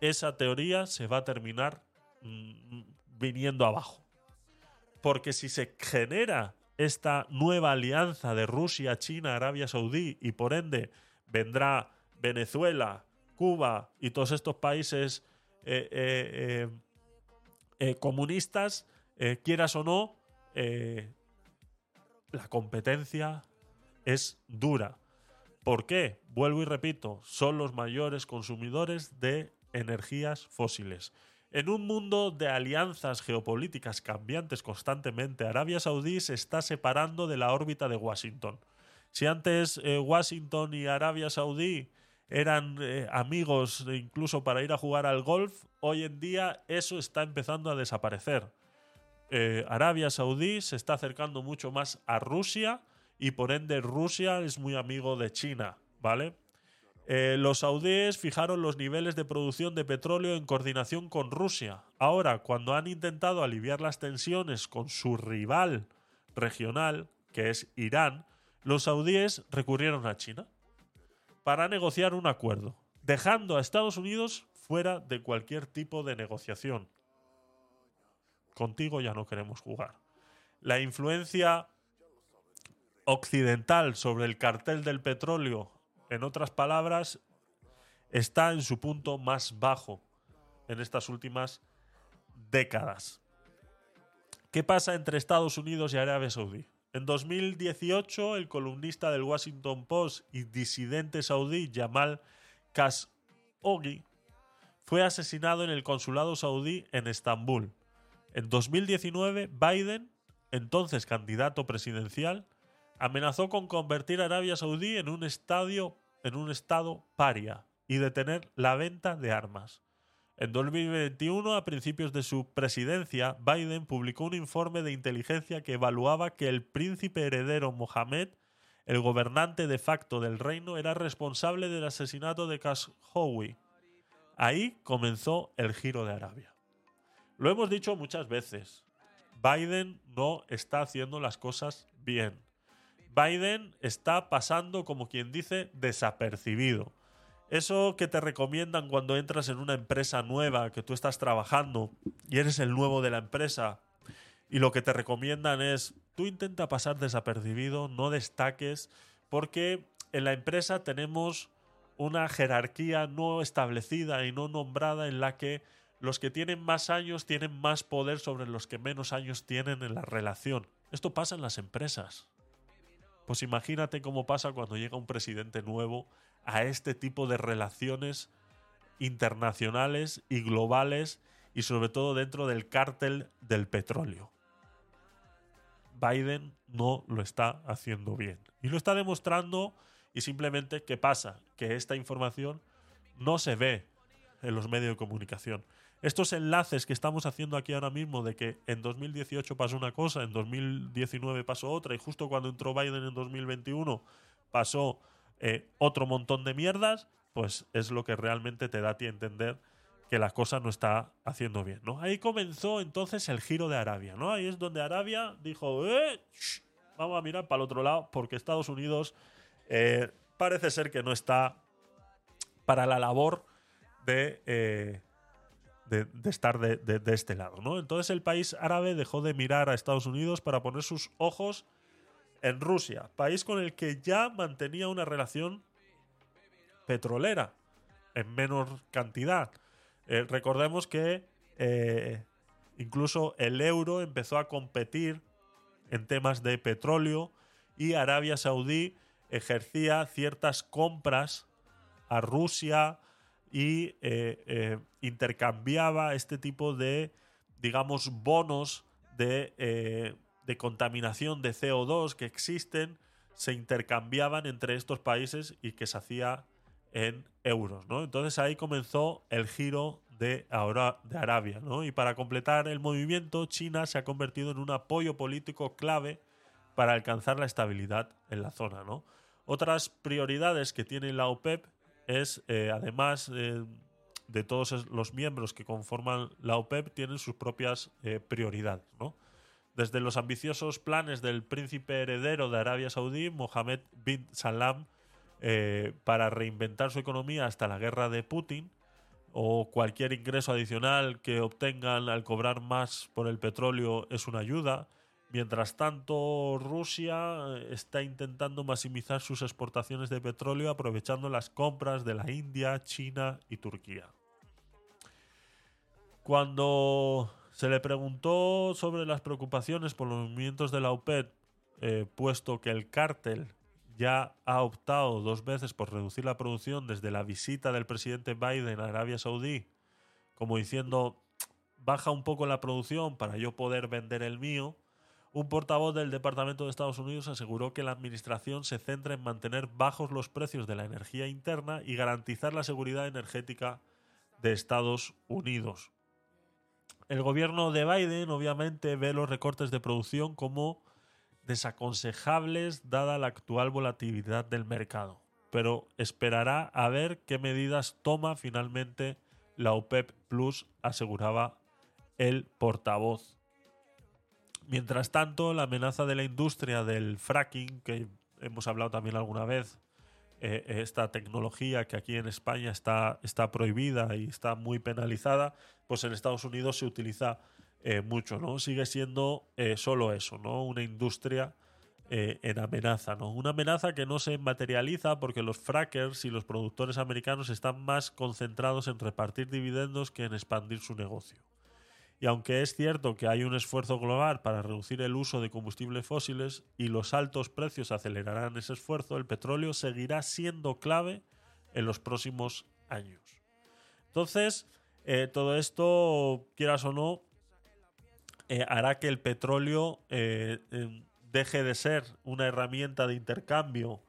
esa teoría se va a terminar mm, viniendo abajo. Porque si se genera esta nueva alianza de Rusia, China, Arabia Saudí y por ende vendrá Venezuela, Cuba y todos estos países eh, eh, eh, comunistas, quieras o no, la competencia es dura. ¿Por qué? Vuelvo y repito, son los mayores consumidores de energías fósiles. En un mundo de alianzas geopolíticas cambiantes constantemente, Arabia Saudí se está separando de la órbita de Washington. Si antes Washington y Arabia Saudí eran eh, amigos incluso para ir a jugar al golf, hoy en día eso está empezando a desaparecer. Eh, Arabia Saudí se está acercando mucho más a Rusia y por ende Rusia es muy amigo de China, ¿vale? Eh, los saudíes fijaron los niveles de producción de petróleo en coordinación con Rusia. Ahora, cuando han intentado aliviar las tensiones con su rival regional, que es Irán, los saudíes recurrieron a China para negociar un acuerdo, dejando a Estados Unidos fuera de cualquier tipo de negociación. Contigo ya no queremos jugar. La influencia occidental sobre el cartel del petróleo, en otras palabras, está en su punto más bajo en estas últimas décadas. ¿Qué pasa entre Estados Unidos y Arabia Saudí? En 2018, el columnista del Washington Post y disidente saudí Jamal Khashoggi fue asesinado en el consulado saudí en Estambul. En 2019, Biden, entonces candidato presidencial, amenazó con convertir Arabia Saudí en un, estadio, en un estado paria y detener la venta de armas. En 2021, a principios de su presidencia, Biden publicó un informe de inteligencia que evaluaba que el príncipe heredero Mohammed, el gobernante de facto del reino, era responsable del asesinato de Khashoggi. Ahí comenzó el giro de Arabia. Lo hemos dicho muchas veces. Biden no está haciendo las cosas bien. Biden está pasando, como quien dice, desapercibido. Eso que te recomiendan cuando entras en una empresa nueva, que tú estás trabajando y eres el nuevo de la empresa, y lo que te recomiendan es, tú intenta pasar desapercibido, no destaques, porque en la empresa tenemos una jerarquía no establecida y no nombrada en la que los que tienen más años tienen más poder sobre los que menos años tienen en la relación. Esto pasa en las empresas. Pues imagínate cómo pasa cuando llega un presidente nuevo a este tipo de relaciones internacionales y globales y sobre todo dentro del cártel del petróleo. Biden no lo está haciendo bien. Y lo está demostrando y simplemente ¿qué pasa? Que esta información no se ve en los medios de comunicación. Estos enlaces que estamos haciendo aquí ahora mismo de que en 2018 pasó una cosa, en 2019 pasó otra y justo cuando entró Biden en 2021 pasó eh, otro montón de mierdas, pues es lo que realmente te da a ti entender que la cosa no está haciendo bien, ¿no? Ahí comenzó entonces el giro de Arabia, ¿no? Ahí es donde Arabia dijo, eh, vamos a mirar para el otro lado, porque Estados Unidos eh, parece ser que no está para la labor de, de, estar de, este lado, ¿no? Entonces el país árabe dejó de mirar a Estados Unidos para poner sus ojos en Rusia, país con el que ya mantenía una relación petrolera en menor cantidad. Eh, recordemos que eh, incluso el euro empezó a competir en temas de petróleo y Arabia Saudí ejercía ciertas compras a Rusia y eh, intercambiaba este tipo de, digamos, bonos de de contaminación de CO2 que existen se intercambiaban entre estos países y que se hacía en euros, ¿no? Entonces ahí comenzó el giro de, de Arabia, ¿no? Y para completar el movimiento, China se ha convertido en un apoyo político clave para alcanzar la estabilidad en la zona, ¿no? Otras prioridades que tiene la OPEP es, eh, además, eh, de todos los miembros que conforman la OPEP tienen sus propias eh, prioridades, ¿no? Desde los ambiciosos planes del príncipe heredero de Arabia Saudí, Mohammed bin Salam, para reinventar su economía hasta la guerra de Putin, o cualquier ingreso adicional que obtengan al cobrar más por el petróleo es una ayuda. Mientras tanto, Rusia eh, está intentando maximizar sus exportaciones de petróleo aprovechando las compras de la India, China y Turquía. Cuando se le preguntó sobre las preocupaciones por los movimientos de la OPEP, eh, puesto que el cártel ya ha optado dos veces por reducir la producción desde la visita del presidente Biden a Arabia Saudí, como diciendo, baja un poco la producción para yo poder vender el mío, un portavoz del Departamento de Estados Unidos aseguró que la administración se centra en mantener bajos los precios de la energía interna y garantizar la seguridad energética de Estados Unidos. El gobierno de Biden obviamente ve los recortes de producción como desaconsejables dada la actual volatilidad del mercado, pero esperará a ver qué medidas toma finalmente la OPEP Plus, aseguraba el portavoz. Mientras tanto, la amenaza de la industria del fracking, que hemos hablado también alguna vez, eh, esta tecnología que aquí en España está, está prohibida y está muy penalizada, pues en Estados Unidos se utiliza eh, mucho, ¿no? Sigue siendo eh, solo eso, ¿no? Una industria eh, en amenaza, ¿no? Una amenaza que no se materializa porque los frackers y los productores americanos están más concentrados en repartir dividendos que en expandir su negocio. Y aunque es cierto que hay un esfuerzo global para reducir el uso de combustibles fósiles y los altos precios acelerarán ese esfuerzo, el petróleo seguirá siendo clave en los próximos años. Entonces, eh, todo esto, quieras o no, eh, hará que el petróleo eh, eh, deje de ser una herramienta de intercambio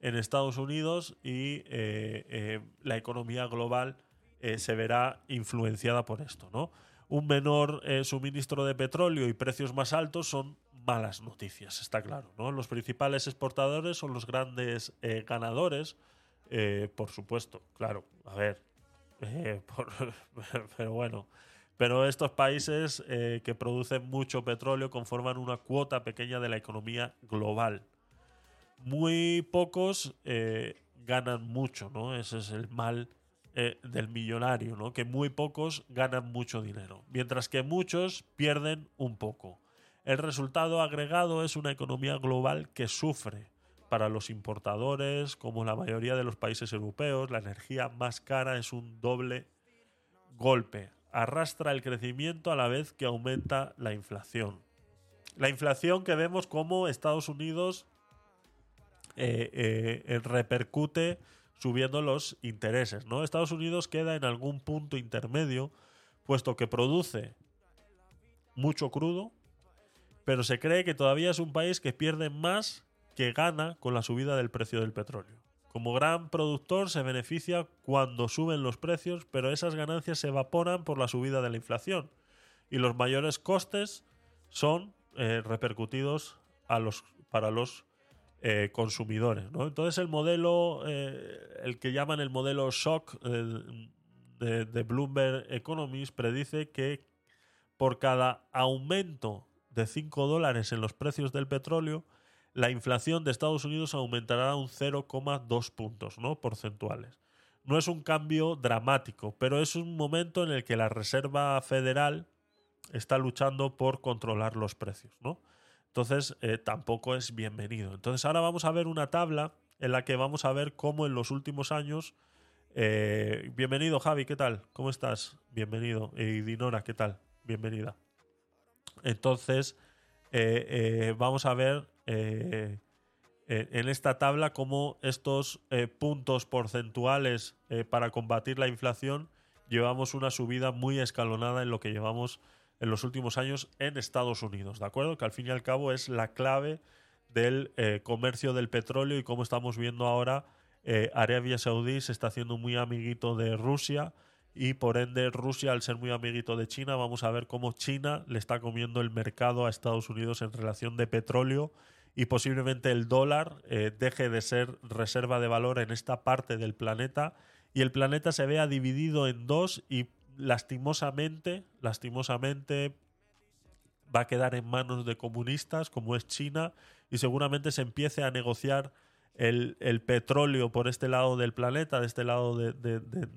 en Estados Unidos y la economía global se verá influenciada por esto, ¿no? Un menor eh, suministro de petróleo y precios más altos son malas noticias, está claro, ¿no? Los principales exportadores son los grandes eh, ganadores, eh, por supuesto, claro, a ver, pero bueno, pero estos países que producen mucho petróleo conforman una cuota pequeña de la economía global. Muy pocos ganan mucho, ¿no? Ese es el mal eh, del millonario, ¿no? Que muy pocos ganan mucho dinero, mientras que muchos pierden un poco. El resultado agregado es una economía global que sufre. Para los importadores, como la mayoría de los países europeos, la energía más cara es un doble golpe. Arrastra el crecimiento a la vez que aumenta la inflación. La inflación que vemos como Estados Unidos eh, eh, repercute subiendo los intereses. ¿no? Estados Unidos queda en algún punto intermedio, puesto que produce mucho crudo, pero se cree que todavía es un país que pierde más que gana con la subida del precio del petróleo. Como gran productor se beneficia cuando suben los precios, pero esas ganancias se evaporan por la subida de la inflación y los mayores costes son eh, repercutidos a los, para los eh, consumidores. ¿no? Entonces el modelo, eh, el que llaman el modelo shock eh, de, Bloomberg Economics, predice que por cada aumento de 5 dólares en los precios del petróleo, la inflación de Estados Unidos aumentará un 0,2 puntos ¿no? porcentuales. No es un cambio dramático, pero es un momento en el que la Reserva Federal está luchando por controlar los precios. ¿no? Entonces, eh, tampoco es bienvenido. Entonces, ahora vamos a ver una tabla en la que vamos a ver cómo en los últimos años. eh, bienvenido, Javi, ¿qué tal? ¿Cómo estás? Bienvenido. Y Dinora, ¿qué tal? Bienvenida. Entonces, eh, eh, vamos a ver eh, en esta tabla cómo estos puntos porcentuales para combatir la inflación llevamos una subida muy escalonada en lo que llevamos en los últimos años en Estados Unidos, ¿de acuerdo? Que al fin y al cabo es la clave del eh, comercio del petróleo y como estamos viendo ahora, eh, Arabia Saudí se está haciendo muy amiguito de Rusia y por ende Rusia al ser muy amiguito de China, vamos a ver cómo China le está comiendo el mercado a Estados Unidos en relación de petróleo y posiblemente el dólar eh, deje de ser reserva de valor en esta parte del planeta y el planeta se vea dividido en dos y lastimosamente, lastimosamente va a quedar en manos de comunistas como es China y seguramente se empiece a negociar el, el petróleo por este lado del planeta, de este lado de- de- de-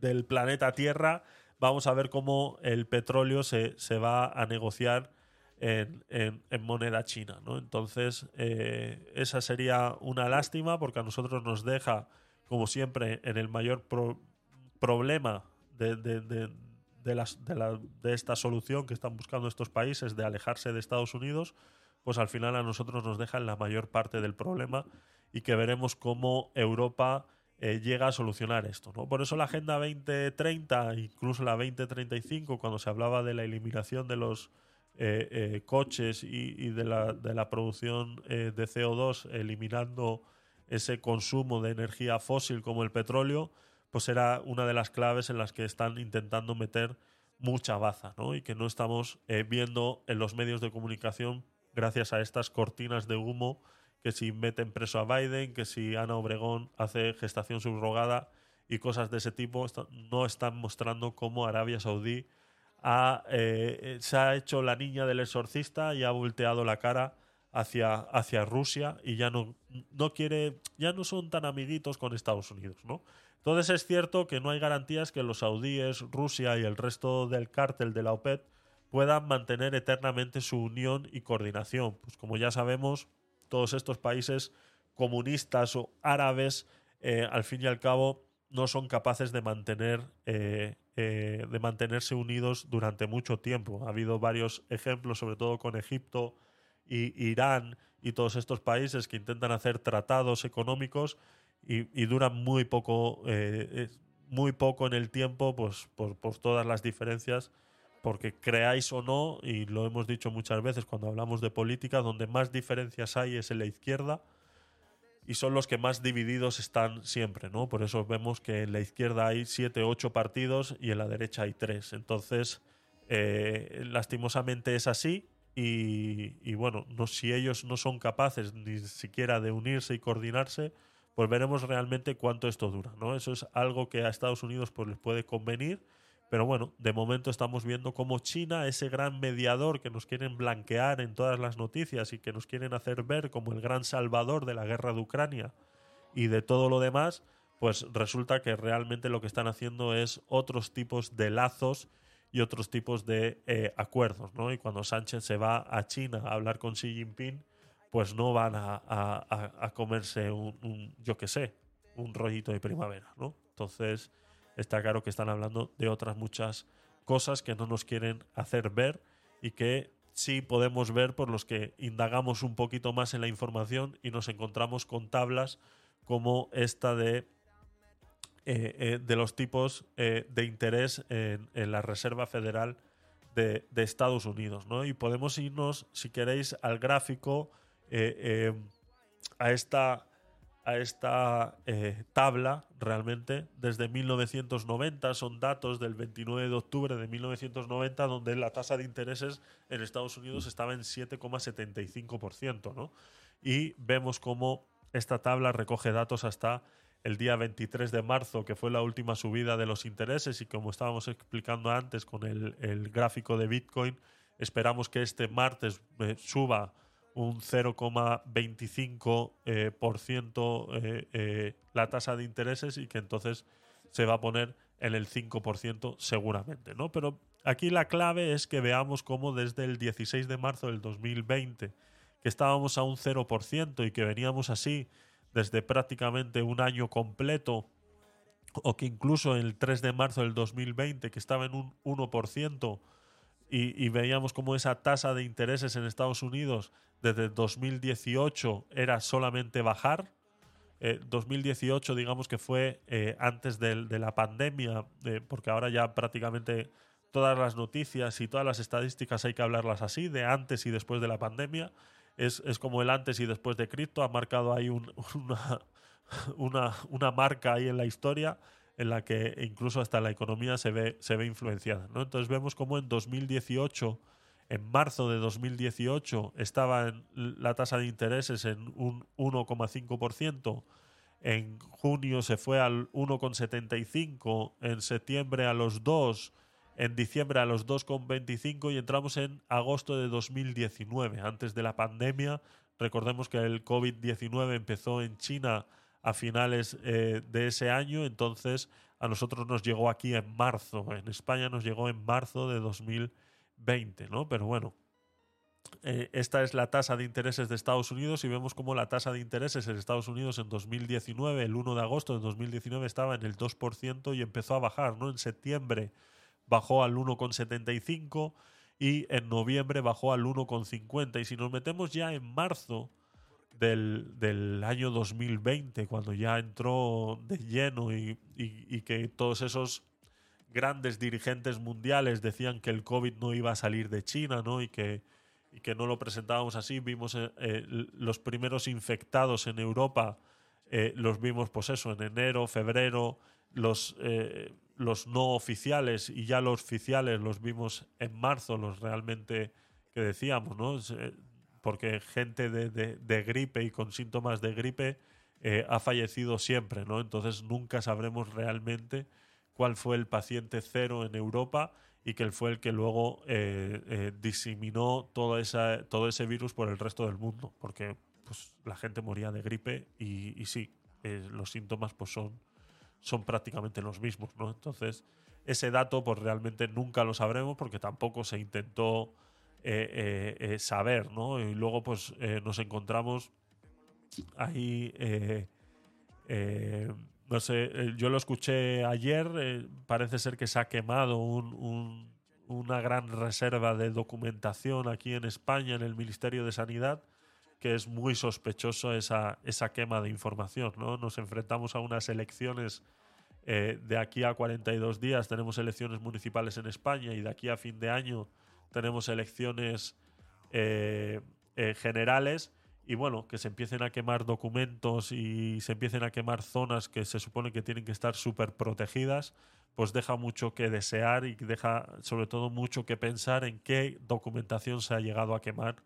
del, planeta Tierra, vamos a ver cómo el petróleo se, se va a negociar en, en- en moneda china. ¿no? Entonces, eh, esa sería una lástima porque a nosotros nos deja, como siempre, en el mayor pro- problema de, de- de- de las- de la- de esta solución que están buscando estos países de alejarse de Estados Unidos, pues al final a nosotros nos deja en la mayor parte del problema y que veremos cómo Europa eh, llega a solucionar esto. ¿no? Por eso la Agenda 2030, incluso la 2035, cuando se hablaba de la eliminación de los eh, eh, coches y, y de, la, de la producción eh, de CO2, eliminando ese consumo de energía fósil como el petróleo, pues era una de las claves en las que están intentando meter mucha baza, ¿no? Y que no estamos eh, viendo en los medios de comunicación gracias a estas cortinas de humo que si meten preso a Biden, que si Ana Obregón hace gestación subrogada y cosas de ese tipo, no están mostrando cómo Arabia Saudí eh, se ha hecho la niña del exorcista y ha volteado la cara hacia, hacia Rusia y ya no, no quiere, ya no son tan amiguitos con Estados Unidos, ¿no? Entonces es cierto que no hay garantías que los saudíes, Rusia y el resto del cártel de la OPEP puedan mantener eternamente su unión y coordinación. Pues como ya sabemos, todos estos países comunistas o árabes, eh, al fin y al cabo, no son capaces de mantener eh, eh, de mantenerse unidos durante mucho tiempo. Ha habido varios ejemplos, sobre todo con Egipto y Irán y todos estos países que intentan hacer tratados económicos y, y duran muy poco, eh, muy poco en el tiempo, pues por, por todas las diferencias porque creáis o no, y lo hemos dicho muchas veces cuando hablamos de política, donde más diferencias hay es en la izquierda y son los que más divididos están siempre, ¿no? Por eso vemos que en la izquierda hay siete, ocho partidos y en la derecha hay tres. Entonces, eh, lastimosamente es así y, y bueno, no, si ellos no son capaces ni siquiera de unirse y coordinarse, pues veremos realmente cuánto esto dura, ¿no? Eso es algo que a Estados Unidos pues les puede convenir pero bueno, de momento estamos viendo cómo China, ese gran mediador que nos quieren blanquear en todas las noticias y que nos quieren hacer ver como el gran salvador de la guerra de Ucrania y de todo lo demás, pues resulta que realmente lo que están haciendo es otros tipos de lazos y otros tipos de eh, acuerdos, ¿no? Y cuando Sánchez se va a China a hablar con Xi Jinping, pues no van a, a- a- comerse un, yo qué sé, un rollito de primavera, ¿no? Entonces está claro que están hablando de otras muchas cosas que no nos quieren hacer ver y que sí podemos ver por los que indagamos un poquito más en la información y nos encontramos con tablas como esta de, eh, eh, de los tipos eh, de interés en, en la Reserva Federal de, de Estados Unidos. ¿no? Y podemos irnos, si queréis, al gráfico, eh, eh, a esta a esta eh, tabla realmente desde 1990. Son datos del 29 de octubre de 1990 donde la tasa de intereses en Estados Unidos estaba en 7,75%. ¿no? Y vemos cómo esta tabla recoge datos hasta el día 23 de marzo, que fue la última subida de los intereses y como estábamos explicando antes con el, el gráfico de Bitcoin, esperamos que este martes suba un 0,25% eh, por ciento, eh, eh, la tasa de intereses y que entonces se va a poner en el 5% seguramente, ¿no? Pero aquí la clave es que veamos cómo desde el 16 de marzo del 2020, que estábamos a un 0% y que veníamos así desde prácticamente un año completo, o que incluso el 3 de marzo del 2020, que estaba en un 1%, y, y veíamos cómo esa tasa de intereses en Estados Unidos desde 2018 era solamente bajar. Eh, 2018, digamos que fue eh, antes del- de, la pandemia, eh, porque ahora ya prácticamente todas las noticias y todas las estadísticas hay que hablarlas así, de antes y después de la pandemia. Es, es como el antes y después de cripto, ha marcado ahí un- una, una, una marca ahí en la historia en la que incluso hasta la economía se ve, se ve influenciada. ¿no? Entonces vemos como en 2018, en marzo de 2018, estaba en la tasa de intereses en un 1,5%. en junio se fue al 1,75, en septiembre a los 2, en diciembre a los 2,25 y entramos en agosto de 2019, antes de la pandemia. Recordemos que el COVID-19 empezó en China a finales eh, de ese año, entonces a nosotros nos llegó aquí en marzo, en España nos llegó en marzo de 2020, ¿no? Pero bueno, eh, esta es la tasa de intereses de Estados Unidos y vemos como la tasa de intereses en Estados Unidos en 2019, el 1 de agosto de 2019 estaba en el 2% y empezó a bajar, ¿no? En septiembre bajó al 1,75 y en noviembre bajó al 1,50 y si nos metemos ya en marzo del, del año 2020, cuando ya entró de lleno y, y- que todos esos grandes dirigentes mundiales decían que el COVID no iba a salir de China, ¿no? Y que, y que no lo presentábamos así. Vimos eh, eh, los primeros infectados en Europa, eh, los vimos, pues eso, en enero, febrero, los, los no oficiales y ya los oficiales los vimos en marzo, los realmente que decíamos, ¿no? Porque gente de, de- gripe y con síntomas de gripe eh, ha fallecido siempre, ¿no? Entonces nunca sabremos realmente cuál fue el paciente cero en Europa y que él fue el que luego eh, eh, diseminó toda esa, todo ese virus por el resto del mundo, porque pues, la gente moría de gripe y, y sí, los síntomas pues, son, son prácticamente los mismos. ¿no? Entonces, ese dato pues, realmente nunca lo sabremos porque tampoco se intentó eh, eh, eh, saber. ¿no? Y luego pues, nos encontramos ahí... no sé, yo lo escuché ayer, parece ser que se ha quemado un- un- una gran reserva de documentación aquí en España, en el Ministerio de Sanidad, que es muy sospechoso esa, esa quema de información. ¿no? Nos enfrentamos a unas elecciones de aquí a 42 días, tenemos elecciones municipales en España y de aquí a fin de año tenemos elecciones eh, eh, generales y bueno, que se empiecen a quemar documentos y se empiecen a quemar zonas que se supone que tienen que estar súper protegidas, pues deja mucho que desear y deja sobre todo mucho que pensar en qué documentación se ha llegado a quemar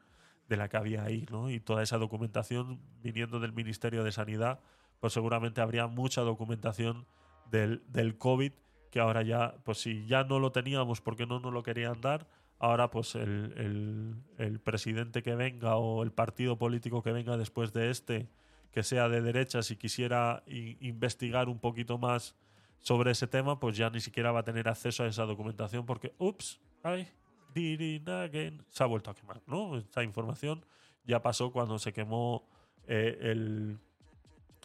de la que había ahí, ¿no? Y toda esa documentación viniendo del Ministerio de Sanidad, pues seguramente habría mucha documentación del, del COVID que ahora ya, pues si ya no lo teníamos porque no nos lo querían dar, ahora pues el, el- presidente que venga o el partido político que venga después de este, que sea de derecha, si quisiera investigar un poquito más sobre ese tema, pues ya ni siquiera va a tener acceso a esa documentación porque, ups, ay, se ha vuelto a quemar, ¿no? Esta información ya pasó cuando se quemó eh, el,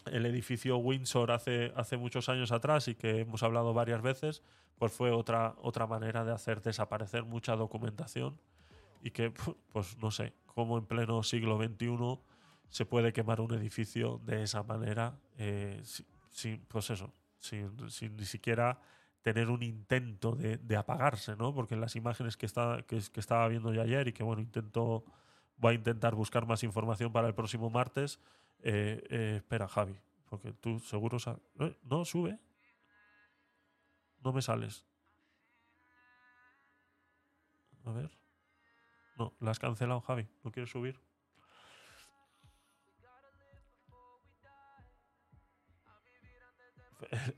el edificio Windsor hace, hace muchos años atrás y que hemos hablado varias veces, pues fue otra, otra manera de hacer desaparecer mucha documentación y que, pues no sé, cómo en pleno siglo XXI se puede quemar un edificio de esa manera, eh, si- sin, pues eso, sin, sin ni siquiera tener un intento de, de apagarse, ¿no? Porque en las imágenes que, está, que, que estaba viendo yo ayer y que, bueno, intento, voy a intentar buscar más información para el próximo martes, eh, eh, espera, Javi, porque tú seguro... sa- ¿Eh? No, sube. No me sales. A ver. No, la has cancelado, Javi. ¿No quieres subir?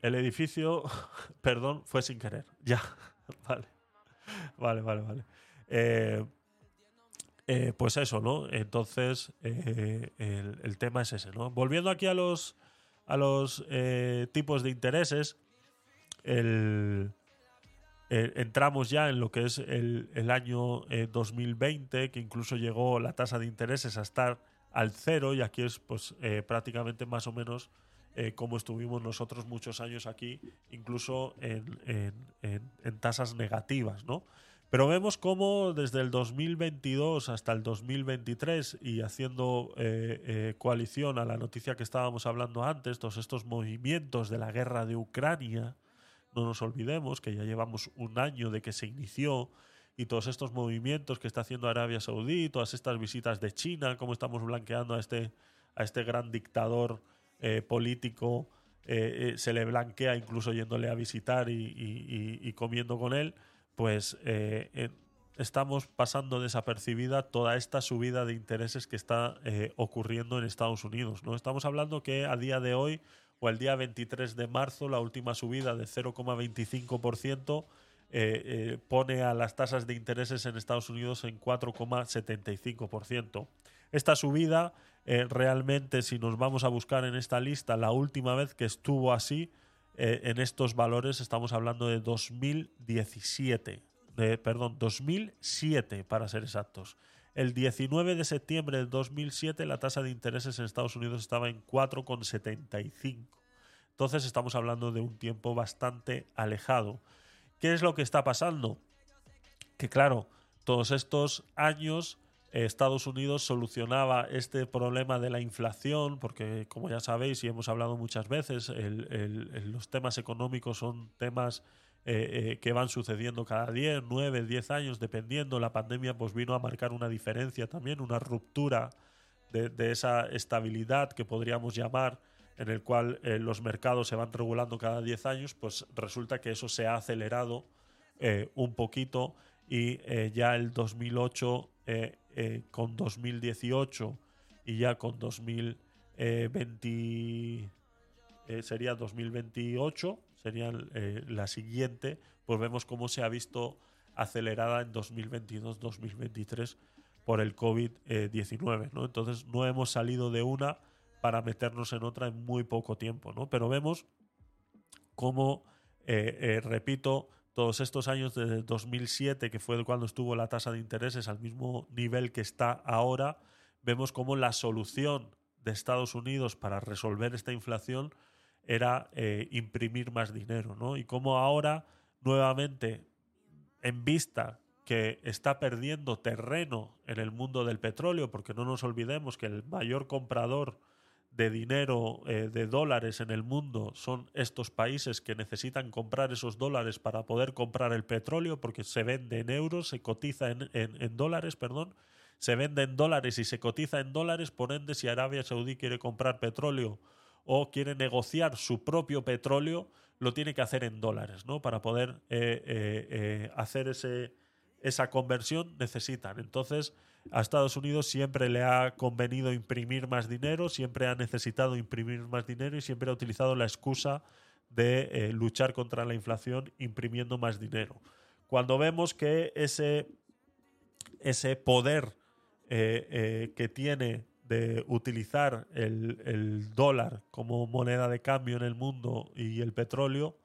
El edificio, perdón, fue sin querer. Ya, vale. Vale, vale, vale. Eh, eh, pues eso, ¿no? Entonces, eh, el, tema es ese, ¿no? Volviendo aquí a los, a los eh, tipos de intereses, el, eh, entramos ya en lo que es el, el año eh, 2020, que incluso llegó la tasa de intereses a estar al cero, y aquí es pues prácticamente más o menos como estuvimos nosotros muchos años aquí, incluso en- en- en tasas negativas, ¿no? Pero vemos cómo desde el 2022 hasta el 2023 y haciendo eh, eh, coalición a la noticia que estábamos hablando antes, todos estos movimientos de la guerra de Ucrania, no nos olvidemos que ya llevamos un año de que se inició y todos estos movimientos que está haciendo Arabia Saudí, todas estas visitas de China, cómo estamos blanqueando a este, a este gran dictador eh, político, eh, se le blanquea incluso yéndole a visitar y- y comiendo con él, pues eh, eh, estamos pasando desapercibida toda esta subida de intereses que está eh, ocurriendo en Estados Unidos. ¿no? Estamos hablando que a día de hoy o el día 23 de marzo, la última subida de 0,25%, eh, pone a las tasas de intereses en Estados Unidos en 4,75%. Esta subida, realmente, si nos vamos a buscar en esta lista, la última vez que estuvo así, eh, en estos valores, estamos hablando de 2017, de, perdón, 2007 para ser exactos. El 19 de septiembre del 2007 la tasa de intereses en Estados Unidos estaba en 4,75. Entonces estamos hablando de un tiempo bastante alejado. ¿Qué es lo que está pasando? Que claro, todos estos años Estados Unidos solucionaba este problema de la inflación, porque como ya sabéis y hemos hablado muchas veces, el- los temas económicos son temas eh, eh, que van sucediendo cada 10, 9, 10 años, dependiendo. La pandemia pues vino a marcar una diferencia también, una ruptura de, esa estabilidad que podríamos llamar, en el cual eh, los mercados se van regulando cada 10 años, pues resulta que eso se ha acelerado un poquito y ya el 2008 eh, eh, con 2018 y ya con 2020 eh, sería 2028 sería la siguiente pues vemos cómo se ha visto acelerada en 2022-2023 por el COVID-19 ¿no? entonces no hemos salido de una para meternos en otra en muy poco tiempo ¿no? pero vemos cómo repito todos estos años desde 2007, que fue cuando estuvo la tasa de intereses al mismo nivel que está ahora, vemos cómo la solución de Estados Unidos para resolver esta inflación era eh, imprimir más dinero, ¿no? Y cómo ahora, nuevamente, en vista que está perdiendo terreno en el mundo del petróleo, porque no nos olvidemos que el mayor comprador de dinero, eh, de dólares en el mundo, son estos países que necesitan comprar esos dólares para poder comprar el petróleo, porque se vende en euros, se cotiza en, en- dólares, perdón, se vende en dólares y se cotiza en dólares, por ende, si Arabia Saudí quiere comprar petróleo o quiere negociar su propio petróleo, lo tiene que hacer en dólares, ¿no? Para poder eh, eh, hacer ese, esa conversión necesitan. Entonces, a Estados Unidos siempre le ha convenido imprimir más dinero, siempre ha necesitado imprimir más dinero y siempre ha utilizado la excusa de eh, luchar contra la inflación imprimiendo más dinero. Cuando vemos que ese, ese poder eh, eh, que tiene de utilizar el, el dólar como moneda de cambio en el mundo y el petróleo,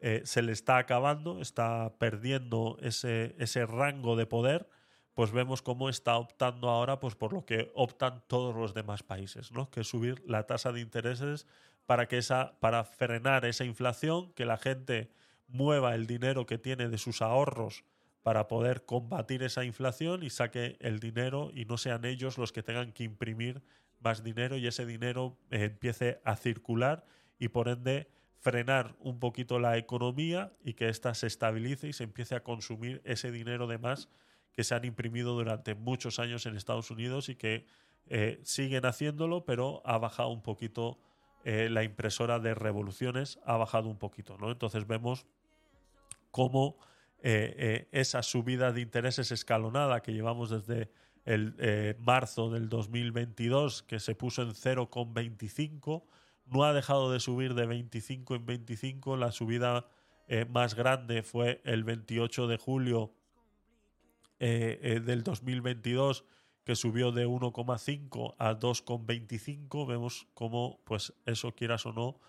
eh, se le está acabando, está perdiendo ese, ese rango de poder, pues vemos cómo está optando ahora pues por lo que optan todos los demás países, ¿no? Que es subir la tasa de intereses para que esa, para frenar esa inflación, que la gente mueva el dinero que tiene de sus ahorros para poder combatir esa inflación y saque el dinero y no sean ellos los que tengan que imprimir más dinero y ese dinero eh, empiece a circular y por ende frenar un poquito la economía y que ésta se estabilice y se empiece a consumir ese dinero de más que se han imprimido durante muchos años en Estados Unidos y que eh, siguen haciéndolo, pero ha bajado un poquito eh, la impresora de revoluciones, ha bajado un poquito, ¿no? Entonces vemos cómo eh, esa subida de intereses escalonada que llevamos desde el marzo del 2022, que se puso en 0,25, no ha dejado de subir de 25 en 25. La subida eh, más grande fue el 28 de julio eh, eh, del 2022, que subió de 1,5 a 2,25. Vemos cómo, pues eso quieras o no,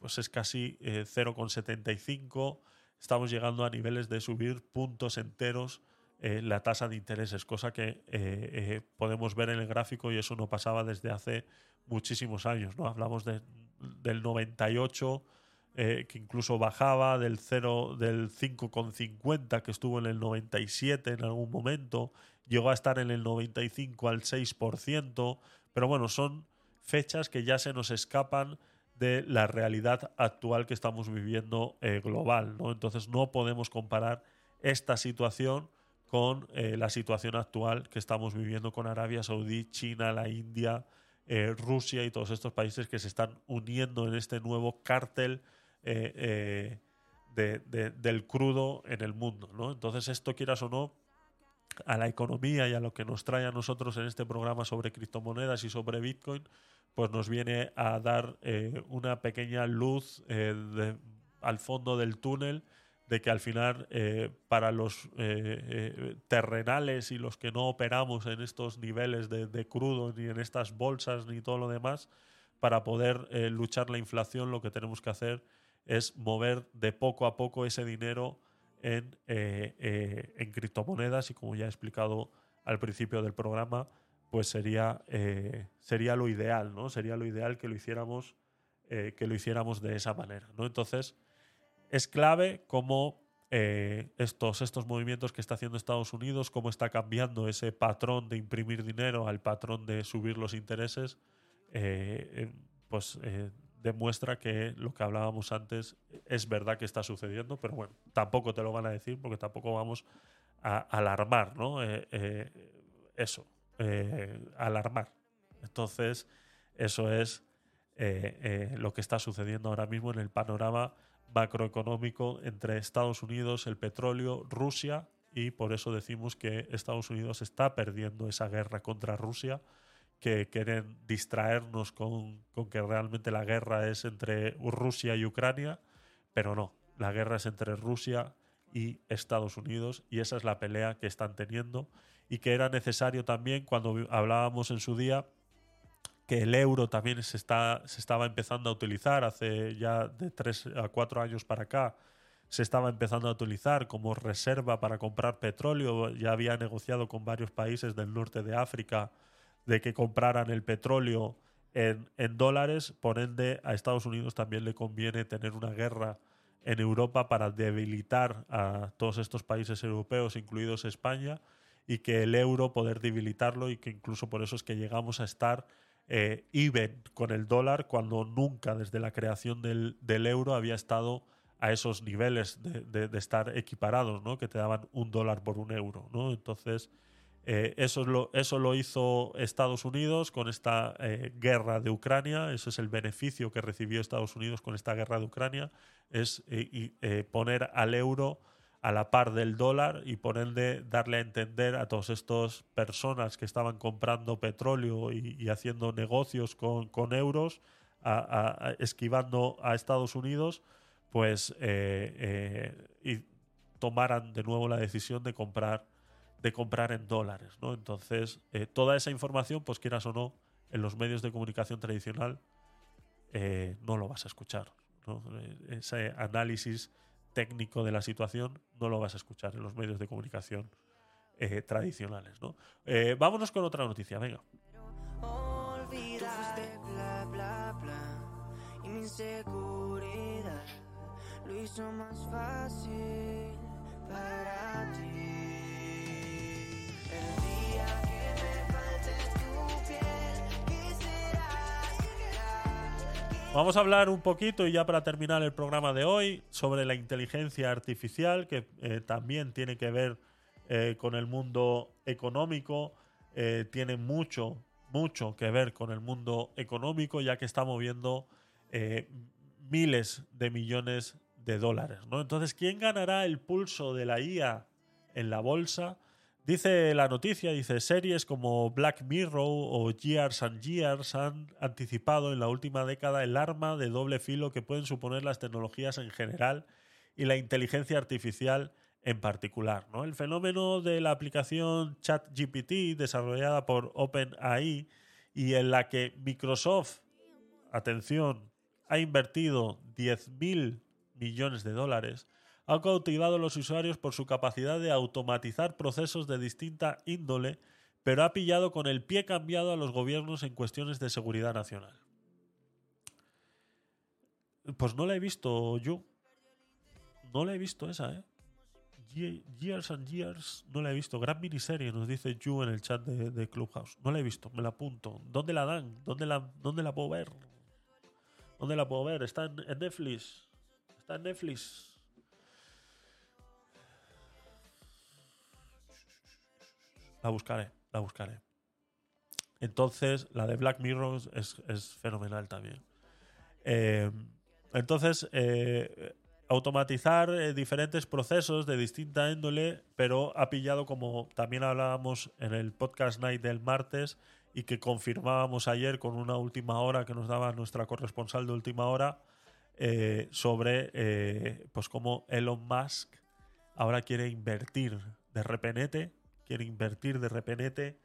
pues es casi eh, 0,75. Estamos llegando a niveles de subir puntos enteros eh, la tasa de intereses, cosa que eh, eh, podemos ver en el gráfico y eso no pasaba desde hace muchísimos años. ¿no? Hablamos de- del 98, eh, que incluso bajaba, del, 0, del 5,50 que estuvo en el 97 en algún momento, llegó a estar en el 95 al 6%, pero bueno, son fechas que ya se nos escapan de la realidad actual que estamos viviendo global. ¿no? Entonces no podemos comparar esta situación con eh, la situación actual que estamos viviendo con Arabia Saudí, China, la India, eh, Rusia y todos estos países que se están uniendo en este nuevo cártel eh, de- de- del crudo en el mundo. ¿no? Entonces esto, quieras o no, a la economía y a lo que nos trae a nosotros en este programa sobre criptomonedas y sobre Bitcoin, pues nos viene a dar una pequeña luz al fondo del túnel de que al final eh, para los eh, eh, terrenales y los que no operamos en estos niveles de, crudo ni en estas bolsas ni todo lo demás, para poder luchar la inflación lo que tenemos que hacer es mover de poco a poco ese dinero en, en criptomonedas y como ya he explicado al principio del programa, pues sería, sería lo ideal, ¿no? Sería lo ideal que lo hiciéramos, que lo hiciéramos de esa manera, ¿no? Entonces, es clave cómo eh, estos, estos movimientos que está haciendo Estados Unidos, cómo está cambiando ese patrón de imprimir dinero al patrón de subir los intereses, eh, pues eh, demuestra que lo que hablábamos antes es verdad que está sucediendo, pero bueno, tampoco te lo van a decir porque tampoco vamos a alarmar, ¿no? Eh, eso, alarmar. Entonces, eso es lo que está sucediendo ahora mismo en el panorama macroeconómico entre Estados Unidos, el petróleo, Rusia, y por eso decimos que Estados Unidos está perdiendo esa guerra contra Rusia, que quieren distraernos con, con que realmente la guerra es entre Rusia y Ucrania, pero no, la guerra es entre Rusia y Estados Unidos y esa es la pelea que están teniendo y que era necesario también cuando hablábamos en su día que el euro también se, está, se estaba empezando a utilizar hace ya de tres a cuatro años para acá. Se estaba empezando a utilizar como reserva para comprar petróleo. Ya había negociado con varios países del norte de África de que compraran el petróleo en, en dólares. Por ende, a Estados Unidos también le conviene tener una guerra en Europa para debilitar a todos estos países europeos, incluidos España, y que el euro poder debilitarlo y que incluso por eso es que llegamos a estar eh, con el dólar cuando nunca desde la creación del, euro había estado a esos niveles de, estar equiparados, ¿no? que te daban un dólar por un euro. ¿no? Entonces, eh, eso, es lo, eso lo hizo Estados Unidos con esta eh, guerra de Ucrania, eso es el beneficio que recibió Estados Unidos con esta guerra de Ucrania, es eh, eh, poner al euro a la par del dólar y por ende darle a entender a todas estas personas que estaban comprando petróleo y, haciendo negocios con, con euros, esquivando a Estados Unidos, pues eh, eh, tomaran de nuevo la decisión de comprar de comprar en dólares, ¿no? Entonces, eh, toda esa información, pues quieras o no, en los medios de comunicación tradicional no lo vas a escuchar. Ese análisis técnico de la situación no lo vas a escuchar en los medios de comunicación eh, tradicionales. ¿no? Eh, vámonos con otra noticia, venga. bla, lo hizo más fácil para ti. Vamos a hablar un poquito, y ya para terminar el programa de hoy, sobre la inteligencia artificial, que eh, también tiene que ver eh, con el mundo económico, eh, tiene mucho, mucho que ver con el mundo económico, ya que está moviendo miles de millones de dólares. ¿no? Entonces, ¿quién ganará el pulso de la IA en la bolsa? Dice la noticia, dice, series como Black Mirror o Years and Years han anticipado en la última década el arma de doble filo que pueden suponer las tecnologías en general y la inteligencia artificial en particular. ¿no? El fenómeno de la aplicación ChatGPT desarrollada por OpenAI y en la que Microsoft, atención, ha invertido 10.000 millones de dólares, ha cautivado a los usuarios por su capacidad de automatizar procesos de distinta índole, pero ha pillado con el pie cambiado a los gobiernos en cuestiones de seguridad nacional. Pues no la he visto yo. No la he visto esa, ¿eh? Ye- Years and Years, no la he visto. Gran miniserie, nos dice Yu en el chat de, Clubhouse. No la he visto, me la apunto. ¿Dónde la dan? ¿Dónde la, dónde la puedo ver? ¿Dónde la puedo ver? Está en Netflix. Está en Netflix. La buscaré, la buscaré. Entonces, la de Black Mirror es, es fenomenal también. Eh, entonces, eh, automatizar eh, diferentes procesos de distinta índole, pero ha pillado, como también hablábamos en el podcast night del martes y que confirmábamos ayer con una última hora que nos daba nuestra corresponsal de última hora, sobre pues cómo Elon Musk ahora quiere invertir de repenete, quiere invertir de repenete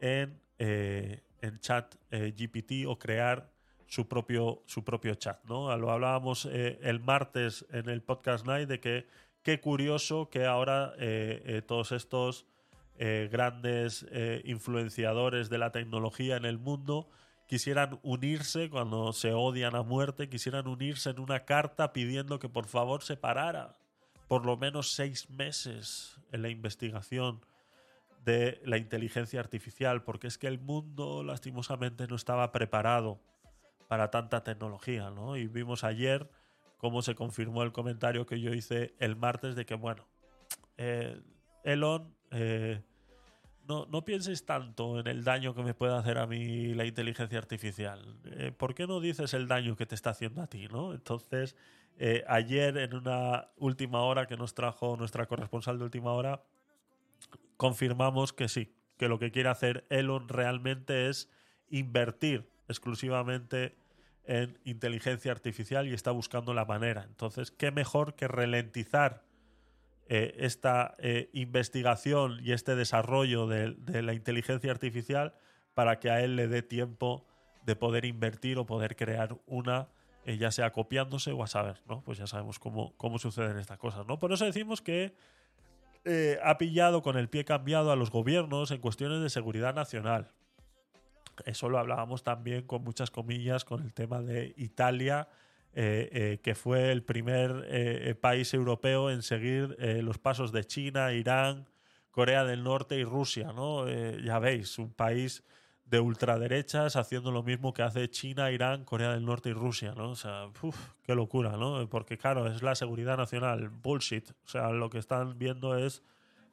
en, eh, en chat eh, GPT o crear su propio, su propio chat. ¿no? Lo hablábamos eh, el martes en el podcast night de que qué curioso que ahora todos estos grandes influenciadores de la tecnología en el mundo quisieran unirse cuando se odian a muerte, quisieran unirse en una carta pidiendo que por favor se parara por lo menos seis meses en la investigación de la inteligencia artificial, porque es que el mundo lastimosamente no estaba preparado para tanta tecnología, ¿no? Y vimos ayer cómo se confirmó el comentario que yo hice el martes de que, bueno, eh, Elon, eh, no, no pienses tanto en el daño que me puede hacer a mí la inteligencia artificial. Eh, ¿Por qué no dices el daño que te está haciendo a ti, no? Entonces, ayer en una última hora que nos trajo nuestra corresponsal de última hora, confirmamos que sí, que lo que quiere hacer Elon realmente es invertir exclusivamente en inteligencia artificial y está buscando la manera. Entonces, ¿qué mejor que ralentizar eh, esta eh, investigación y este desarrollo de, la inteligencia artificial para que a él le dé tiempo de poder invertir o poder crear una, eh, ya sea copiándose o a saber, ¿no? Pues ya sabemos cómo, cómo suceden estas cosas, ¿no? Por eso decimos que eh, ha pillado con el pie cambiado a los gobiernos en cuestiones de seguridad nacional. Eso lo hablábamos también con muchas comillas con el tema de Italia, eh, eh, que fue el primer país europeo en seguir los pasos de China, Irán, Corea del Norte y Rusia. ¿no? Ya veis, un país de ultraderechas haciendo lo mismo que hace China, Irán, Corea del Norte y Rusia. ¿no? O sea, qué locura, ¿no? Porque claro, es la seguridad nacional, bullshit. O sea, lo que están viendo es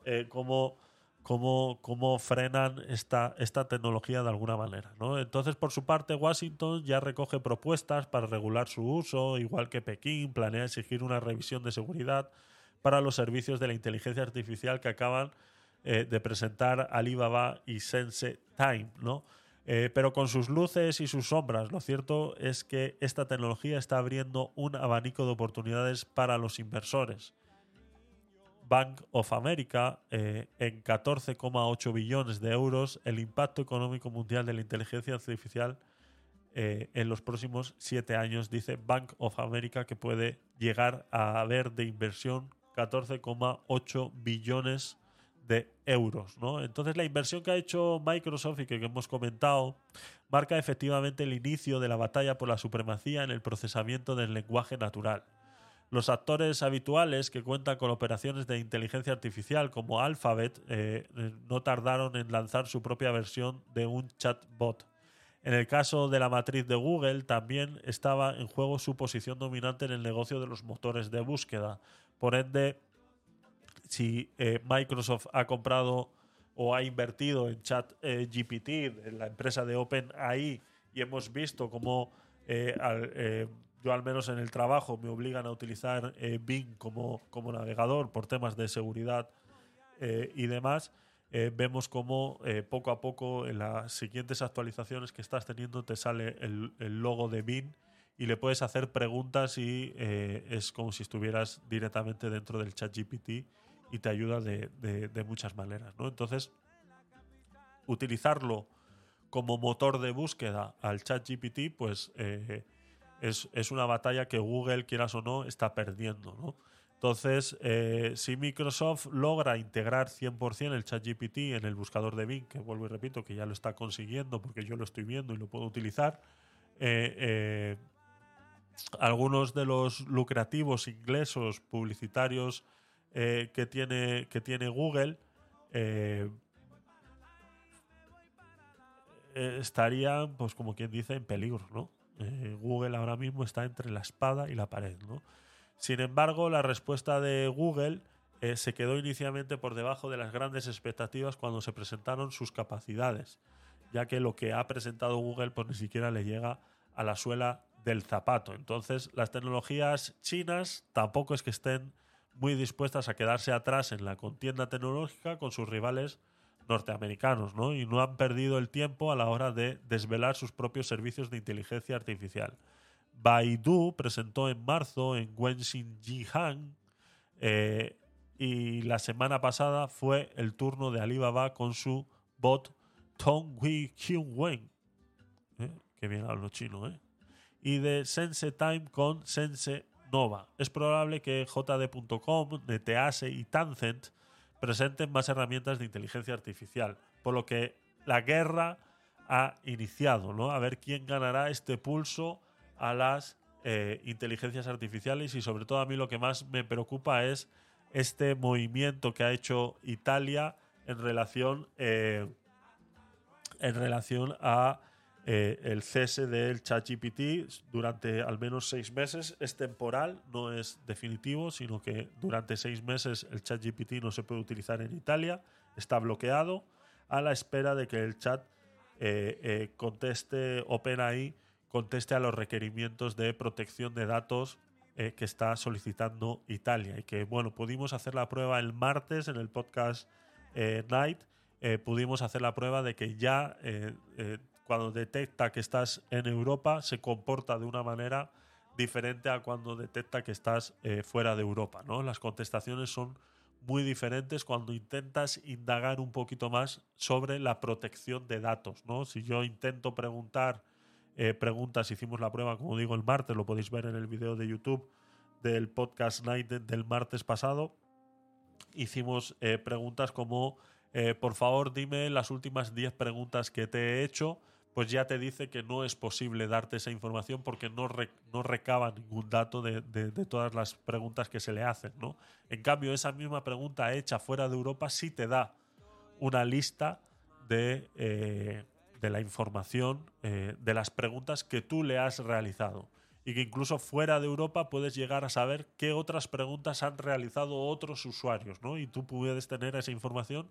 eh, cómo cómo, cómo frenan esta, esta tecnología de alguna manera. ¿no? Entonces, por su parte, Washington ya recoge propuestas para regular su uso, igual que Pekín planea exigir una revisión de seguridad para los servicios de la inteligencia artificial que acaban eh, de presentar Alibaba y Sense Time. ¿no? Eh, pero con sus luces y sus sombras, lo cierto es que esta tecnología está abriendo un abanico de oportunidades para los inversores. Bank of America eh, en 14,8 billones de euros el impacto económico mundial de la inteligencia artificial en los próximos siete años, dice Bank of America, que puede llegar a haber de inversión 14,8 billones de euros. ¿no? Entonces la inversión que ha hecho Microsoft y que hemos comentado marca efectivamente el inicio de la batalla por la supremacía en el procesamiento del lenguaje natural. Los actores habituales que cuentan con operaciones de inteligencia artificial como Alphabet eh, no tardaron en lanzar su propia versión de un chatbot. En el caso de la matriz de Google también estaba en juego su posición dominante en el negocio de los motores de búsqueda. Por ende, si eh, Microsoft ha comprado o ha invertido en Chat eh, GPT, en la empresa de OpenAI, y hemos visto cómo eh, al- eh, yo al menos en el trabajo me obligan a utilizar eh, Bing como, como navegador por temas de seguridad y demás, eh, vemos cómo eh, poco a poco en las siguientes actualizaciones que estás teniendo te sale el, el logo de Bing y le puedes hacer preguntas y eh, es como si estuvieras directamente dentro del chat GPT y te ayuda de, muchas maneras. ¿no? Entonces, utilizarlo como motor de búsqueda al chat GPT, pues eh, es, una batalla que Google, quieras o no, está perdiendo. ¿no? Entonces, eh, si Microsoft logra integrar 100% el chat GPT en el buscador de Bing, que vuelvo y repito que ya lo está consiguiendo porque yo lo estoy viendo y lo puedo utilizar, eh, algunos de los lucrativos ingresos publicitarios eh, que, tiene, que tiene Google eh, eh, estarían, pues como quien dice, en peligro, ¿no? Eh, Google ahora mismo está entre la espada y la pared, ¿no? Sin embargo, la respuesta de Google se quedó inicialmente por debajo de las grandes expectativas cuando se presentaron sus capacidades, ya que lo que ha presentado Google pues ni siquiera le llega a la suela del zapato. Entonces, las tecnologías chinas tampoco es que estén muy dispuestas a quedarse atrás en la contienda tecnológica con sus rivales norteamericanos, ¿no? Y no han perdido el tiempo a la hora de desvelar sus propios servicios de inteligencia artificial. Baidu presentó en marzo en Wenzhou Jihan eh, y la semana pasada fue el turno de Alibaba con su bot Tonghui Wen. ¿Eh? Qué bien hablo chino, ¿eh? Y de Sense Time con Sense Es probable que JD.com, Netease y Tencent presenten más herramientas de inteligencia artificial, por lo que la guerra ha iniciado. A ver quién ganará este pulso a las eh, inteligencias artificiales y sobre todo a mí lo que más me preocupa es este movimiento que ha hecho Italia en relación eh, en relación a eh, el cese del ChatGPT durante al menos seis meses. Es temporal, no es definitivo, sino que durante seis meses el ChatGPT no se puede utilizar en Italia, está bloqueado a la espera de que el chat eh, eh, conteste, OpenAI conteste a los requerimientos de protección de datos eh, que está solicitando Italia. Y que, bueno, pudimos hacer la prueba el martes en el podcast eh, Night. eh, pudimos hacer la prueba de que ya cuando detecta que estás en Europa se comporta de una manera diferente a cuando detecta que estás eh, fuera de Europa. ¿no? Las contestaciones son muy diferentes cuando intentas indagar un poquito más sobre la protección de datos. ¿no? Si yo intento preguntar eh, preguntas, hicimos la prueba, como digo, el martes, lo podéis ver en el video de YouTube del podcast Night de- del martes pasado. Hicimos eh, preguntas como, por favor, dime las últimas 10 preguntas que te he hecho, pues ya te dice que no es posible darte esa información porque no, no recaba ningún dato de, de- todas las preguntas que se le hacen. ¿no? En cambio, esa misma pregunta hecha fuera de Europa sí te da una lista de, eh, de la información, eh, de las preguntas que tú le has realizado. Y que incluso fuera de Europa puedes llegar a saber qué otras preguntas han realizado otros usuarios, ¿no? Y tú puedes tener esa información,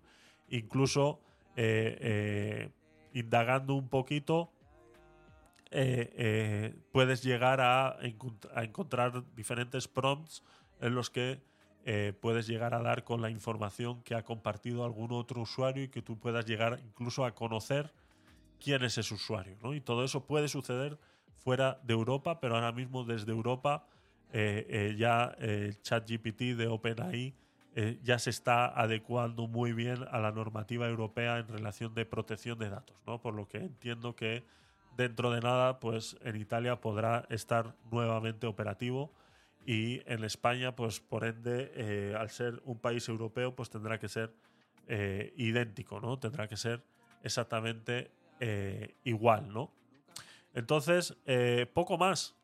incluso eh, indagando un poquito, eh, eh, puedes llegar a, encont- a encontrar diferentes prompts en los que eh, puedes llegar a dar con la información que ha compartido algún otro usuario y que tú puedas llegar incluso a conocer quién es ese usuario. ¿no? Y todo eso puede suceder fuera de Europa, pero ahora mismo desde Europa ya el ChatGPT de OpenAI eh, ya se está adecuando muy bien a la normativa europea en relación de protección de datos, ¿no? Por lo que entiendo que dentro de nada, pues en Italia podrá estar nuevamente operativo y en España, pues por ende, eh, al ser un país europeo, pues tendrá que ser eh, idéntico, ¿no? Tendrá que ser exactamente eh, igual, ¿no? Entonces, eh, poco más.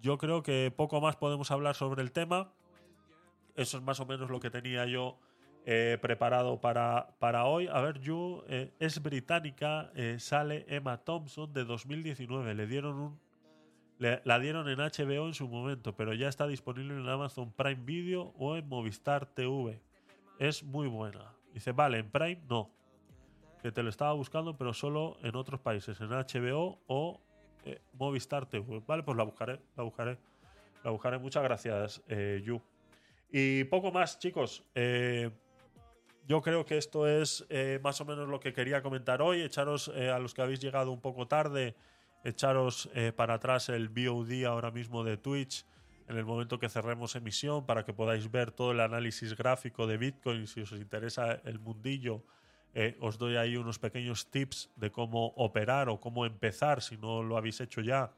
Yo creo que poco más podemos hablar sobre el tema. Eso es más o menos lo que tenía yo eh, preparado para, para hoy. A ver, yo eh, es británica, eh, sale Emma Thompson de 2019. Le dieron un, le- la dieron en HBO en su momento, pero ya está disponible en Amazon Prime Video o en Movistar TV. Es muy buena. Dice, vale, en Prime no. Que te lo estaba buscando, pero solo en otros países, en HBO o Movistar TV. Vale, pues la buscaré, la buscaré. La buscaré. Muchas gracias, Yu. Y poco más, chicos. Eh, yo creo que esto es eh, más o menos lo que quería comentar hoy. Echaros eh, a los que habéis llegado un poco tarde, echaros para atrás el VOD ahora mismo de Twitch en el momento que cerremos emisión para que podáis ver todo el análisis gráfico de Bitcoin. Si os interesa el mundillo, os doy ahí unos pequeños tips de cómo operar o cómo empezar, si no lo habéis hecho ya,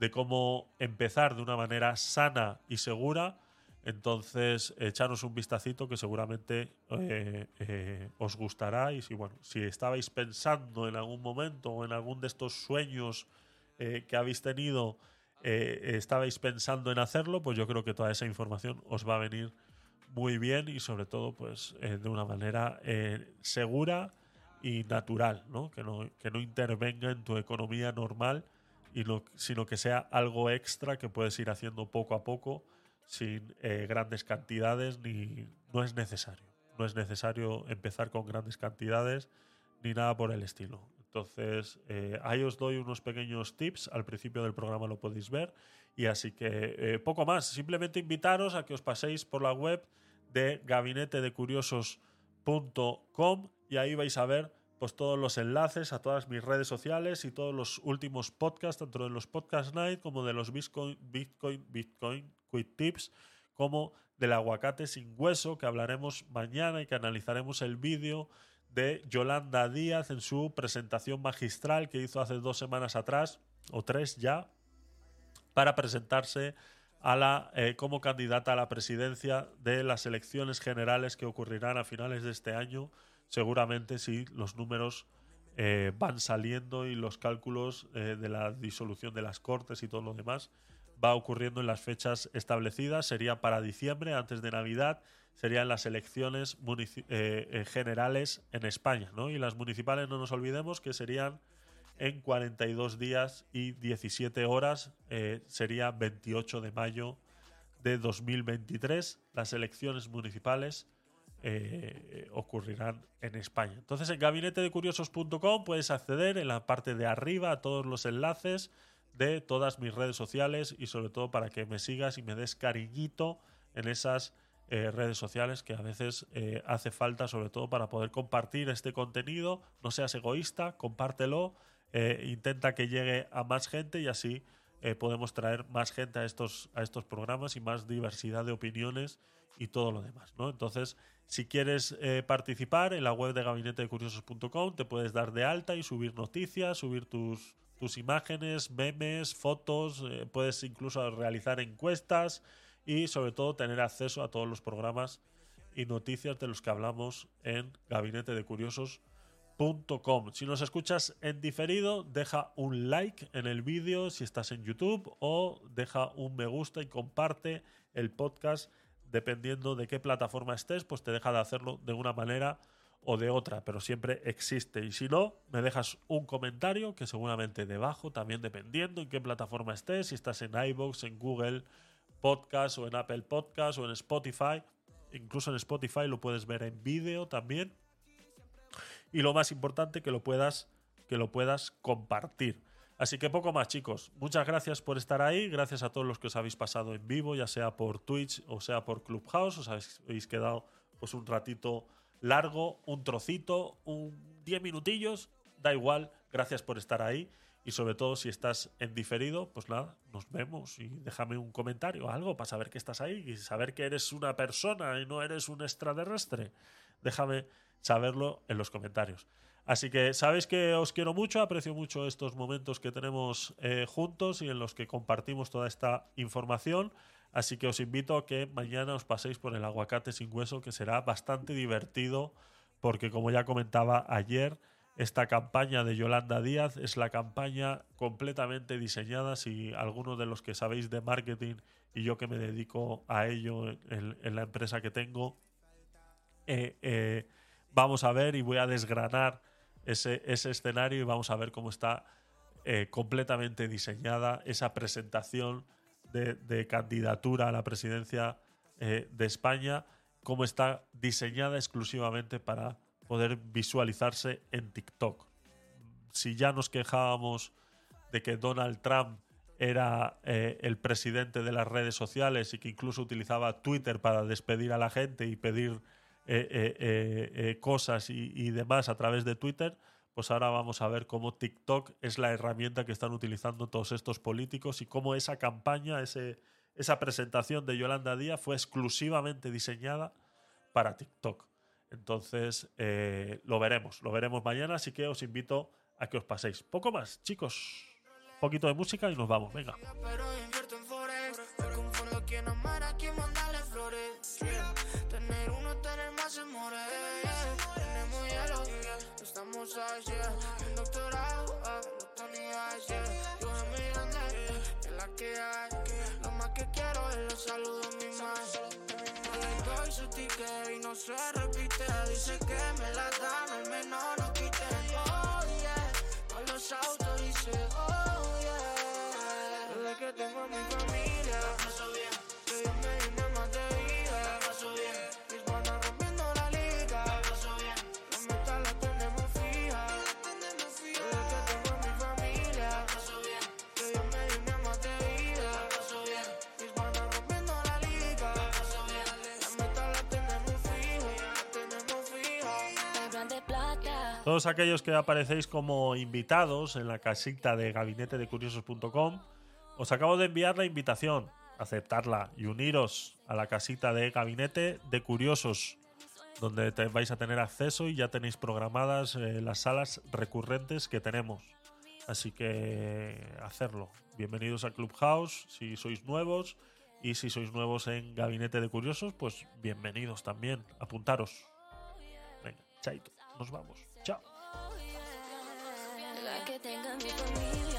de cómo empezar de una manera sana y segura. Entonces, echaros un vistacito que seguramente eh, eh, os gustará. Y si, bueno, si estabais pensando en algún momento o en algún de estos sueños eh, que habéis tenido, estabais pensando en hacerlo, pues yo creo que toda esa información os va a venir muy bien y sobre todo pues de una manera segura y natural, ¿no? Que, ¿no? que no intervenga en tu economía normal, y no- sino que sea algo extra que puedes ir haciendo poco a poco sin eh, grandes cantidades ni no es necesario. No es necesario empezar con grandes cantidades ni nada por el estilo. Entonces, eh, ahí os doy unos pequeños tips. Al principio del programa lo podéis ver. Y así que eh, poco más. Simplemente invitaros a que os paséis por la web de gabinetedecuriosos.com y ahí vais a ver pues todos los enlaces a todas mis redes sociales y todos los últimos podcasts, tanto de los Podcast Night como de los Bitcoin, Bitcoin, Bitcoin Quick Tips, como del aguacate sin hueso, que hablaremos mañana y que analizaremos el vídeo de Yolanda Díaz en su presentación magistral que hizo hace dos semanas atrás, o tres ya, para presentarse a la, eh, como candidata a la presidencia de las elecciones generales que ocurrirán a finales de este año, seguramente si los números eh, van saliendo y los cálculos eh, de la disolución de las cortes y todo lo demás va ocurriendo en las fechas establecidas. Sería para diciembre, antes de Navidad, serían las elecciones eh, eh, generales en España. ¿no? Y las municipales, no nos olvidemos que serían en 42 días y 17 horas. eh, sería 28 de mayo de 2023. Las elecciones municipales eh, ocurrirán en España. Entonces en gabinetedecuriosos.com puedes acceder en la parte de arriba a todos los enlaces de todas mis redes sociales y sobre todo para que me sigas y me des cariñito en esas eh, redes sociales que a veces eh, hace falta sobre todo para poder compartir este contenido. No seas egoísta, compártelo, eh, intenta que llegue a más gente y así podemos traer más gente a estos, a estos programas y más diversidad de opiniones y todo lo demás. ¿no? Entonces, si quieres participar en la web de gabinetedecuriosos.com, te puedes dar de alta y subir noticias, subir tus, tus imágenes, memes, fotos, eh, puedes incluso realizar encuestas y sobre todo tener acceso a todos los programas y noticias de los que hablamos en gabinetedecuriosos.com. Si nos escuchas en diferido, deja un like en el vídeo si estás en YouTube o deja un me gusta y comparte el podcast dependiendo de qué plataforma estés, pues te deja de hacerlo de una manera o de otra, pero siempre existe. Y si no, me dejas un comentario que seguramente debajo, también dependiendo en qué plataforma estés, si estás en iVoox, en Google Podcast o en Apple Podcast o en Spotify, incluso en Spotify lo puedes ver en vídeo también. Y lo más importante, que lo puedas, que lo puedas compartir. Así que poco más, chicos. Muchas gracias por estar ahí. Gracias a todos los que os habéis pasado en vivo, ya sea por Twitch o sea por Clubhouse. Os habéis quedado pues un ratito largo, un trocito, un 10 minutillos. Da igual. Gracias por estar ahí. Y sobre todo, si estás en diferido, pues nada, nos vemos y déjame un comentario, algo para saber que estás ahí y saber que eres una persona y no eres un extraterrestre. Déjame saberlo en los comentarios. Así que sabéis que os quiero mucho, aprecio mucho estos momentos que tenemos eh, juntos y en los que compartimos toda esta información. Así que os invito a que mañana os paséis por el aguacate sin hueso, que será bastante divertido, porque como ya comentaba ayer, esta campaña de Yolanda Díaz es la campaña completamente diseñada. Si alguno de los que sabéis de marketing y yo que me dedico a ello en, la empresa que tengo, eh, eh, vamos a ver y voy a desgranar ese, ese escenario y vamos a ver cómo está eh, completamente diseñada esa presentación de, candidatura a la presidencia eh, de España, cómo está diseñada exclusivamente para poder visualizarse en TikTok. Si ya nos quejábamos de que Donald Trump era eh, el presidente de las redes sociales y que incluso utilizaba Twitter para despedir a la gente y pedir eh, cosas y demás a través de Twitter, pues ahora vamos a ver cómo TikTok es la herramienta que están utilizando todos estos políticos y cómo esa campaña, ese, esa presentación de Yolanda Díaz fue exclusivamente diseñada para TikTok. Entonces, eh, lo veremos, lo veremos mañana, así que os invito a que os paséis. Poco más, chicos. Un poquito de música y nos vamos, venga. Un doctorado, ah, Tony Ice, yeah. Yo en mi grande, yeah. es la que hay. Lo más que quiero es los saludos mi. No le doy su ticket y no se repite. Dice que me la dan, al menos no quiten. Oh, yeah. Con los autos dice, oh, yeah. Desde que tengo a mi familia, Todos aquellos que aparecéis como invitados en la casita de gabinetedecuriosos.com, os acabo de enviar la invitación. Aceptarla y uniros a la casita de Gabinete de Curiosos, donde te- vais a tener acceso y ya tenéis programadas eh, las salas recurrentes que tenemos. Así que hacerlo. Bienvenidos a Clubhouse si sois nuevos. Y si sois nuevos en Gabinete de Curiosos, pues bienvenidos también. Apuntaros. Venga, chaito. Nos vamos. Tenga mi familia.